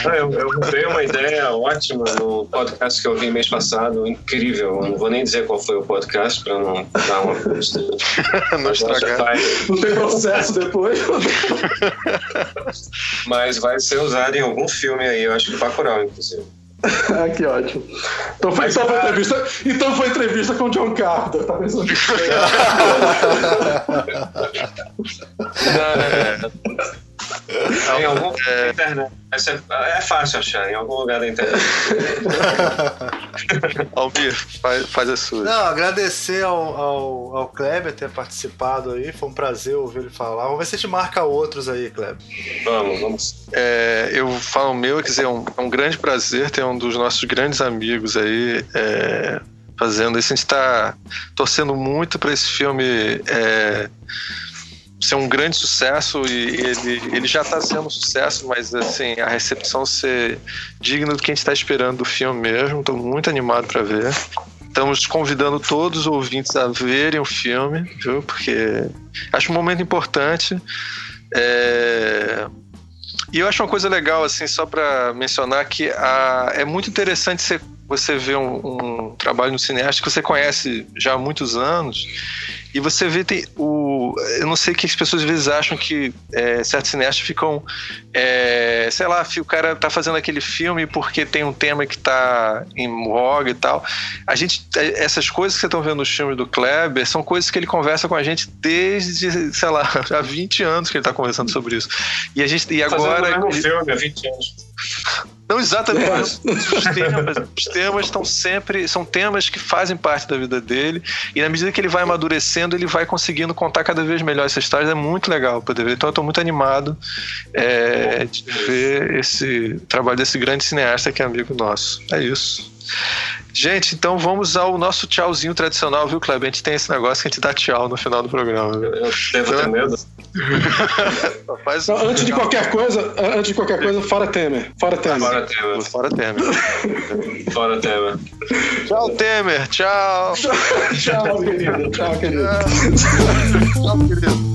Ah, Eu, eu roubei uma ideia ótima no podcast que eu vi mês passado, incrível. Eu não vou nem dizer qual foi o podcast para não dar uma. Não estragar. Não tem processo depois. Mas vai ser usado em algum filme aí, eu acho que Bacurau, inclusive. ah, que ótimo. Então foi, então, foi entrevista, então foi entrevista com o John Carter, tá pensando? Em algum lugar da internet. Essa É, é fácil achar, em algum lugar da internet. Almir, faz, faz a sua. Não, agradecer ao, ao, ao Kleber ter participado aí. Foi um prazer ouvir ele falar. Vamos ver se a gente marca outros aí, Kleber. Vamos, vamos. É, eu falo o meu, quer dizer, é um, é um grande prazer ter um dos nossos grandes amigos aí é, fazendo isso. A gente está torcendo muito para esse filme é, ser um grande sucesso e ele, ele já está sendo um sucesso, mas assim, a recepção ser digna do que a gente está esperando do filme mesmo. Estou muito animado para ver. Estamos convidando todos os ouvintes a verem o filme, viu? Porque acho um momento importante. É, e eu acho uma coisa legal, assim, só para mencionar que a, é muito interessante você, você ver um, um trabalho no cineasta que você conhece já há muitos anos e você vê tem o eu não sei que as pessoas às vezes acham que é, certos cineastas ficam é, sei lá o cara tá fazendo aquele filme porque tem um tema que tá em voga e tal a gente essas coisas que vocês estão vendo no filme do Kleber são coisas que ele conversa com a gente desde sei lá há 20 anos que ele tá conversando sobre isso e a gente e agora Fazendo o mesmo filme há 20 anos. Não exatamente. Os temas, os temas estão sempre. São temas que fazem parte da vida dele. E na medida que ele vai amadurecendo, ele vai conseguindo contar cada vez melhor essas histórias. É muito legal poder ver. Então eu estou muito animado é, de ver esse trabalho desse grande cineasta que é amigo nosso. É isso. Gente, então vamos ao nosso tchauzinho tradicional, viu, Kleber? A gente tem esse negócio que a gente dá tchau no final do programa. viu? Eu devo ter medo. Faz Não, antes de qualquer coisa, antes de qualquer coisa, fora Temer. Fora Temer. Fora tema. Fora Temer. Fora tema. Tchau, Temer. Tchau. Tchau, querido. Tchau, querido. Tchau, querido.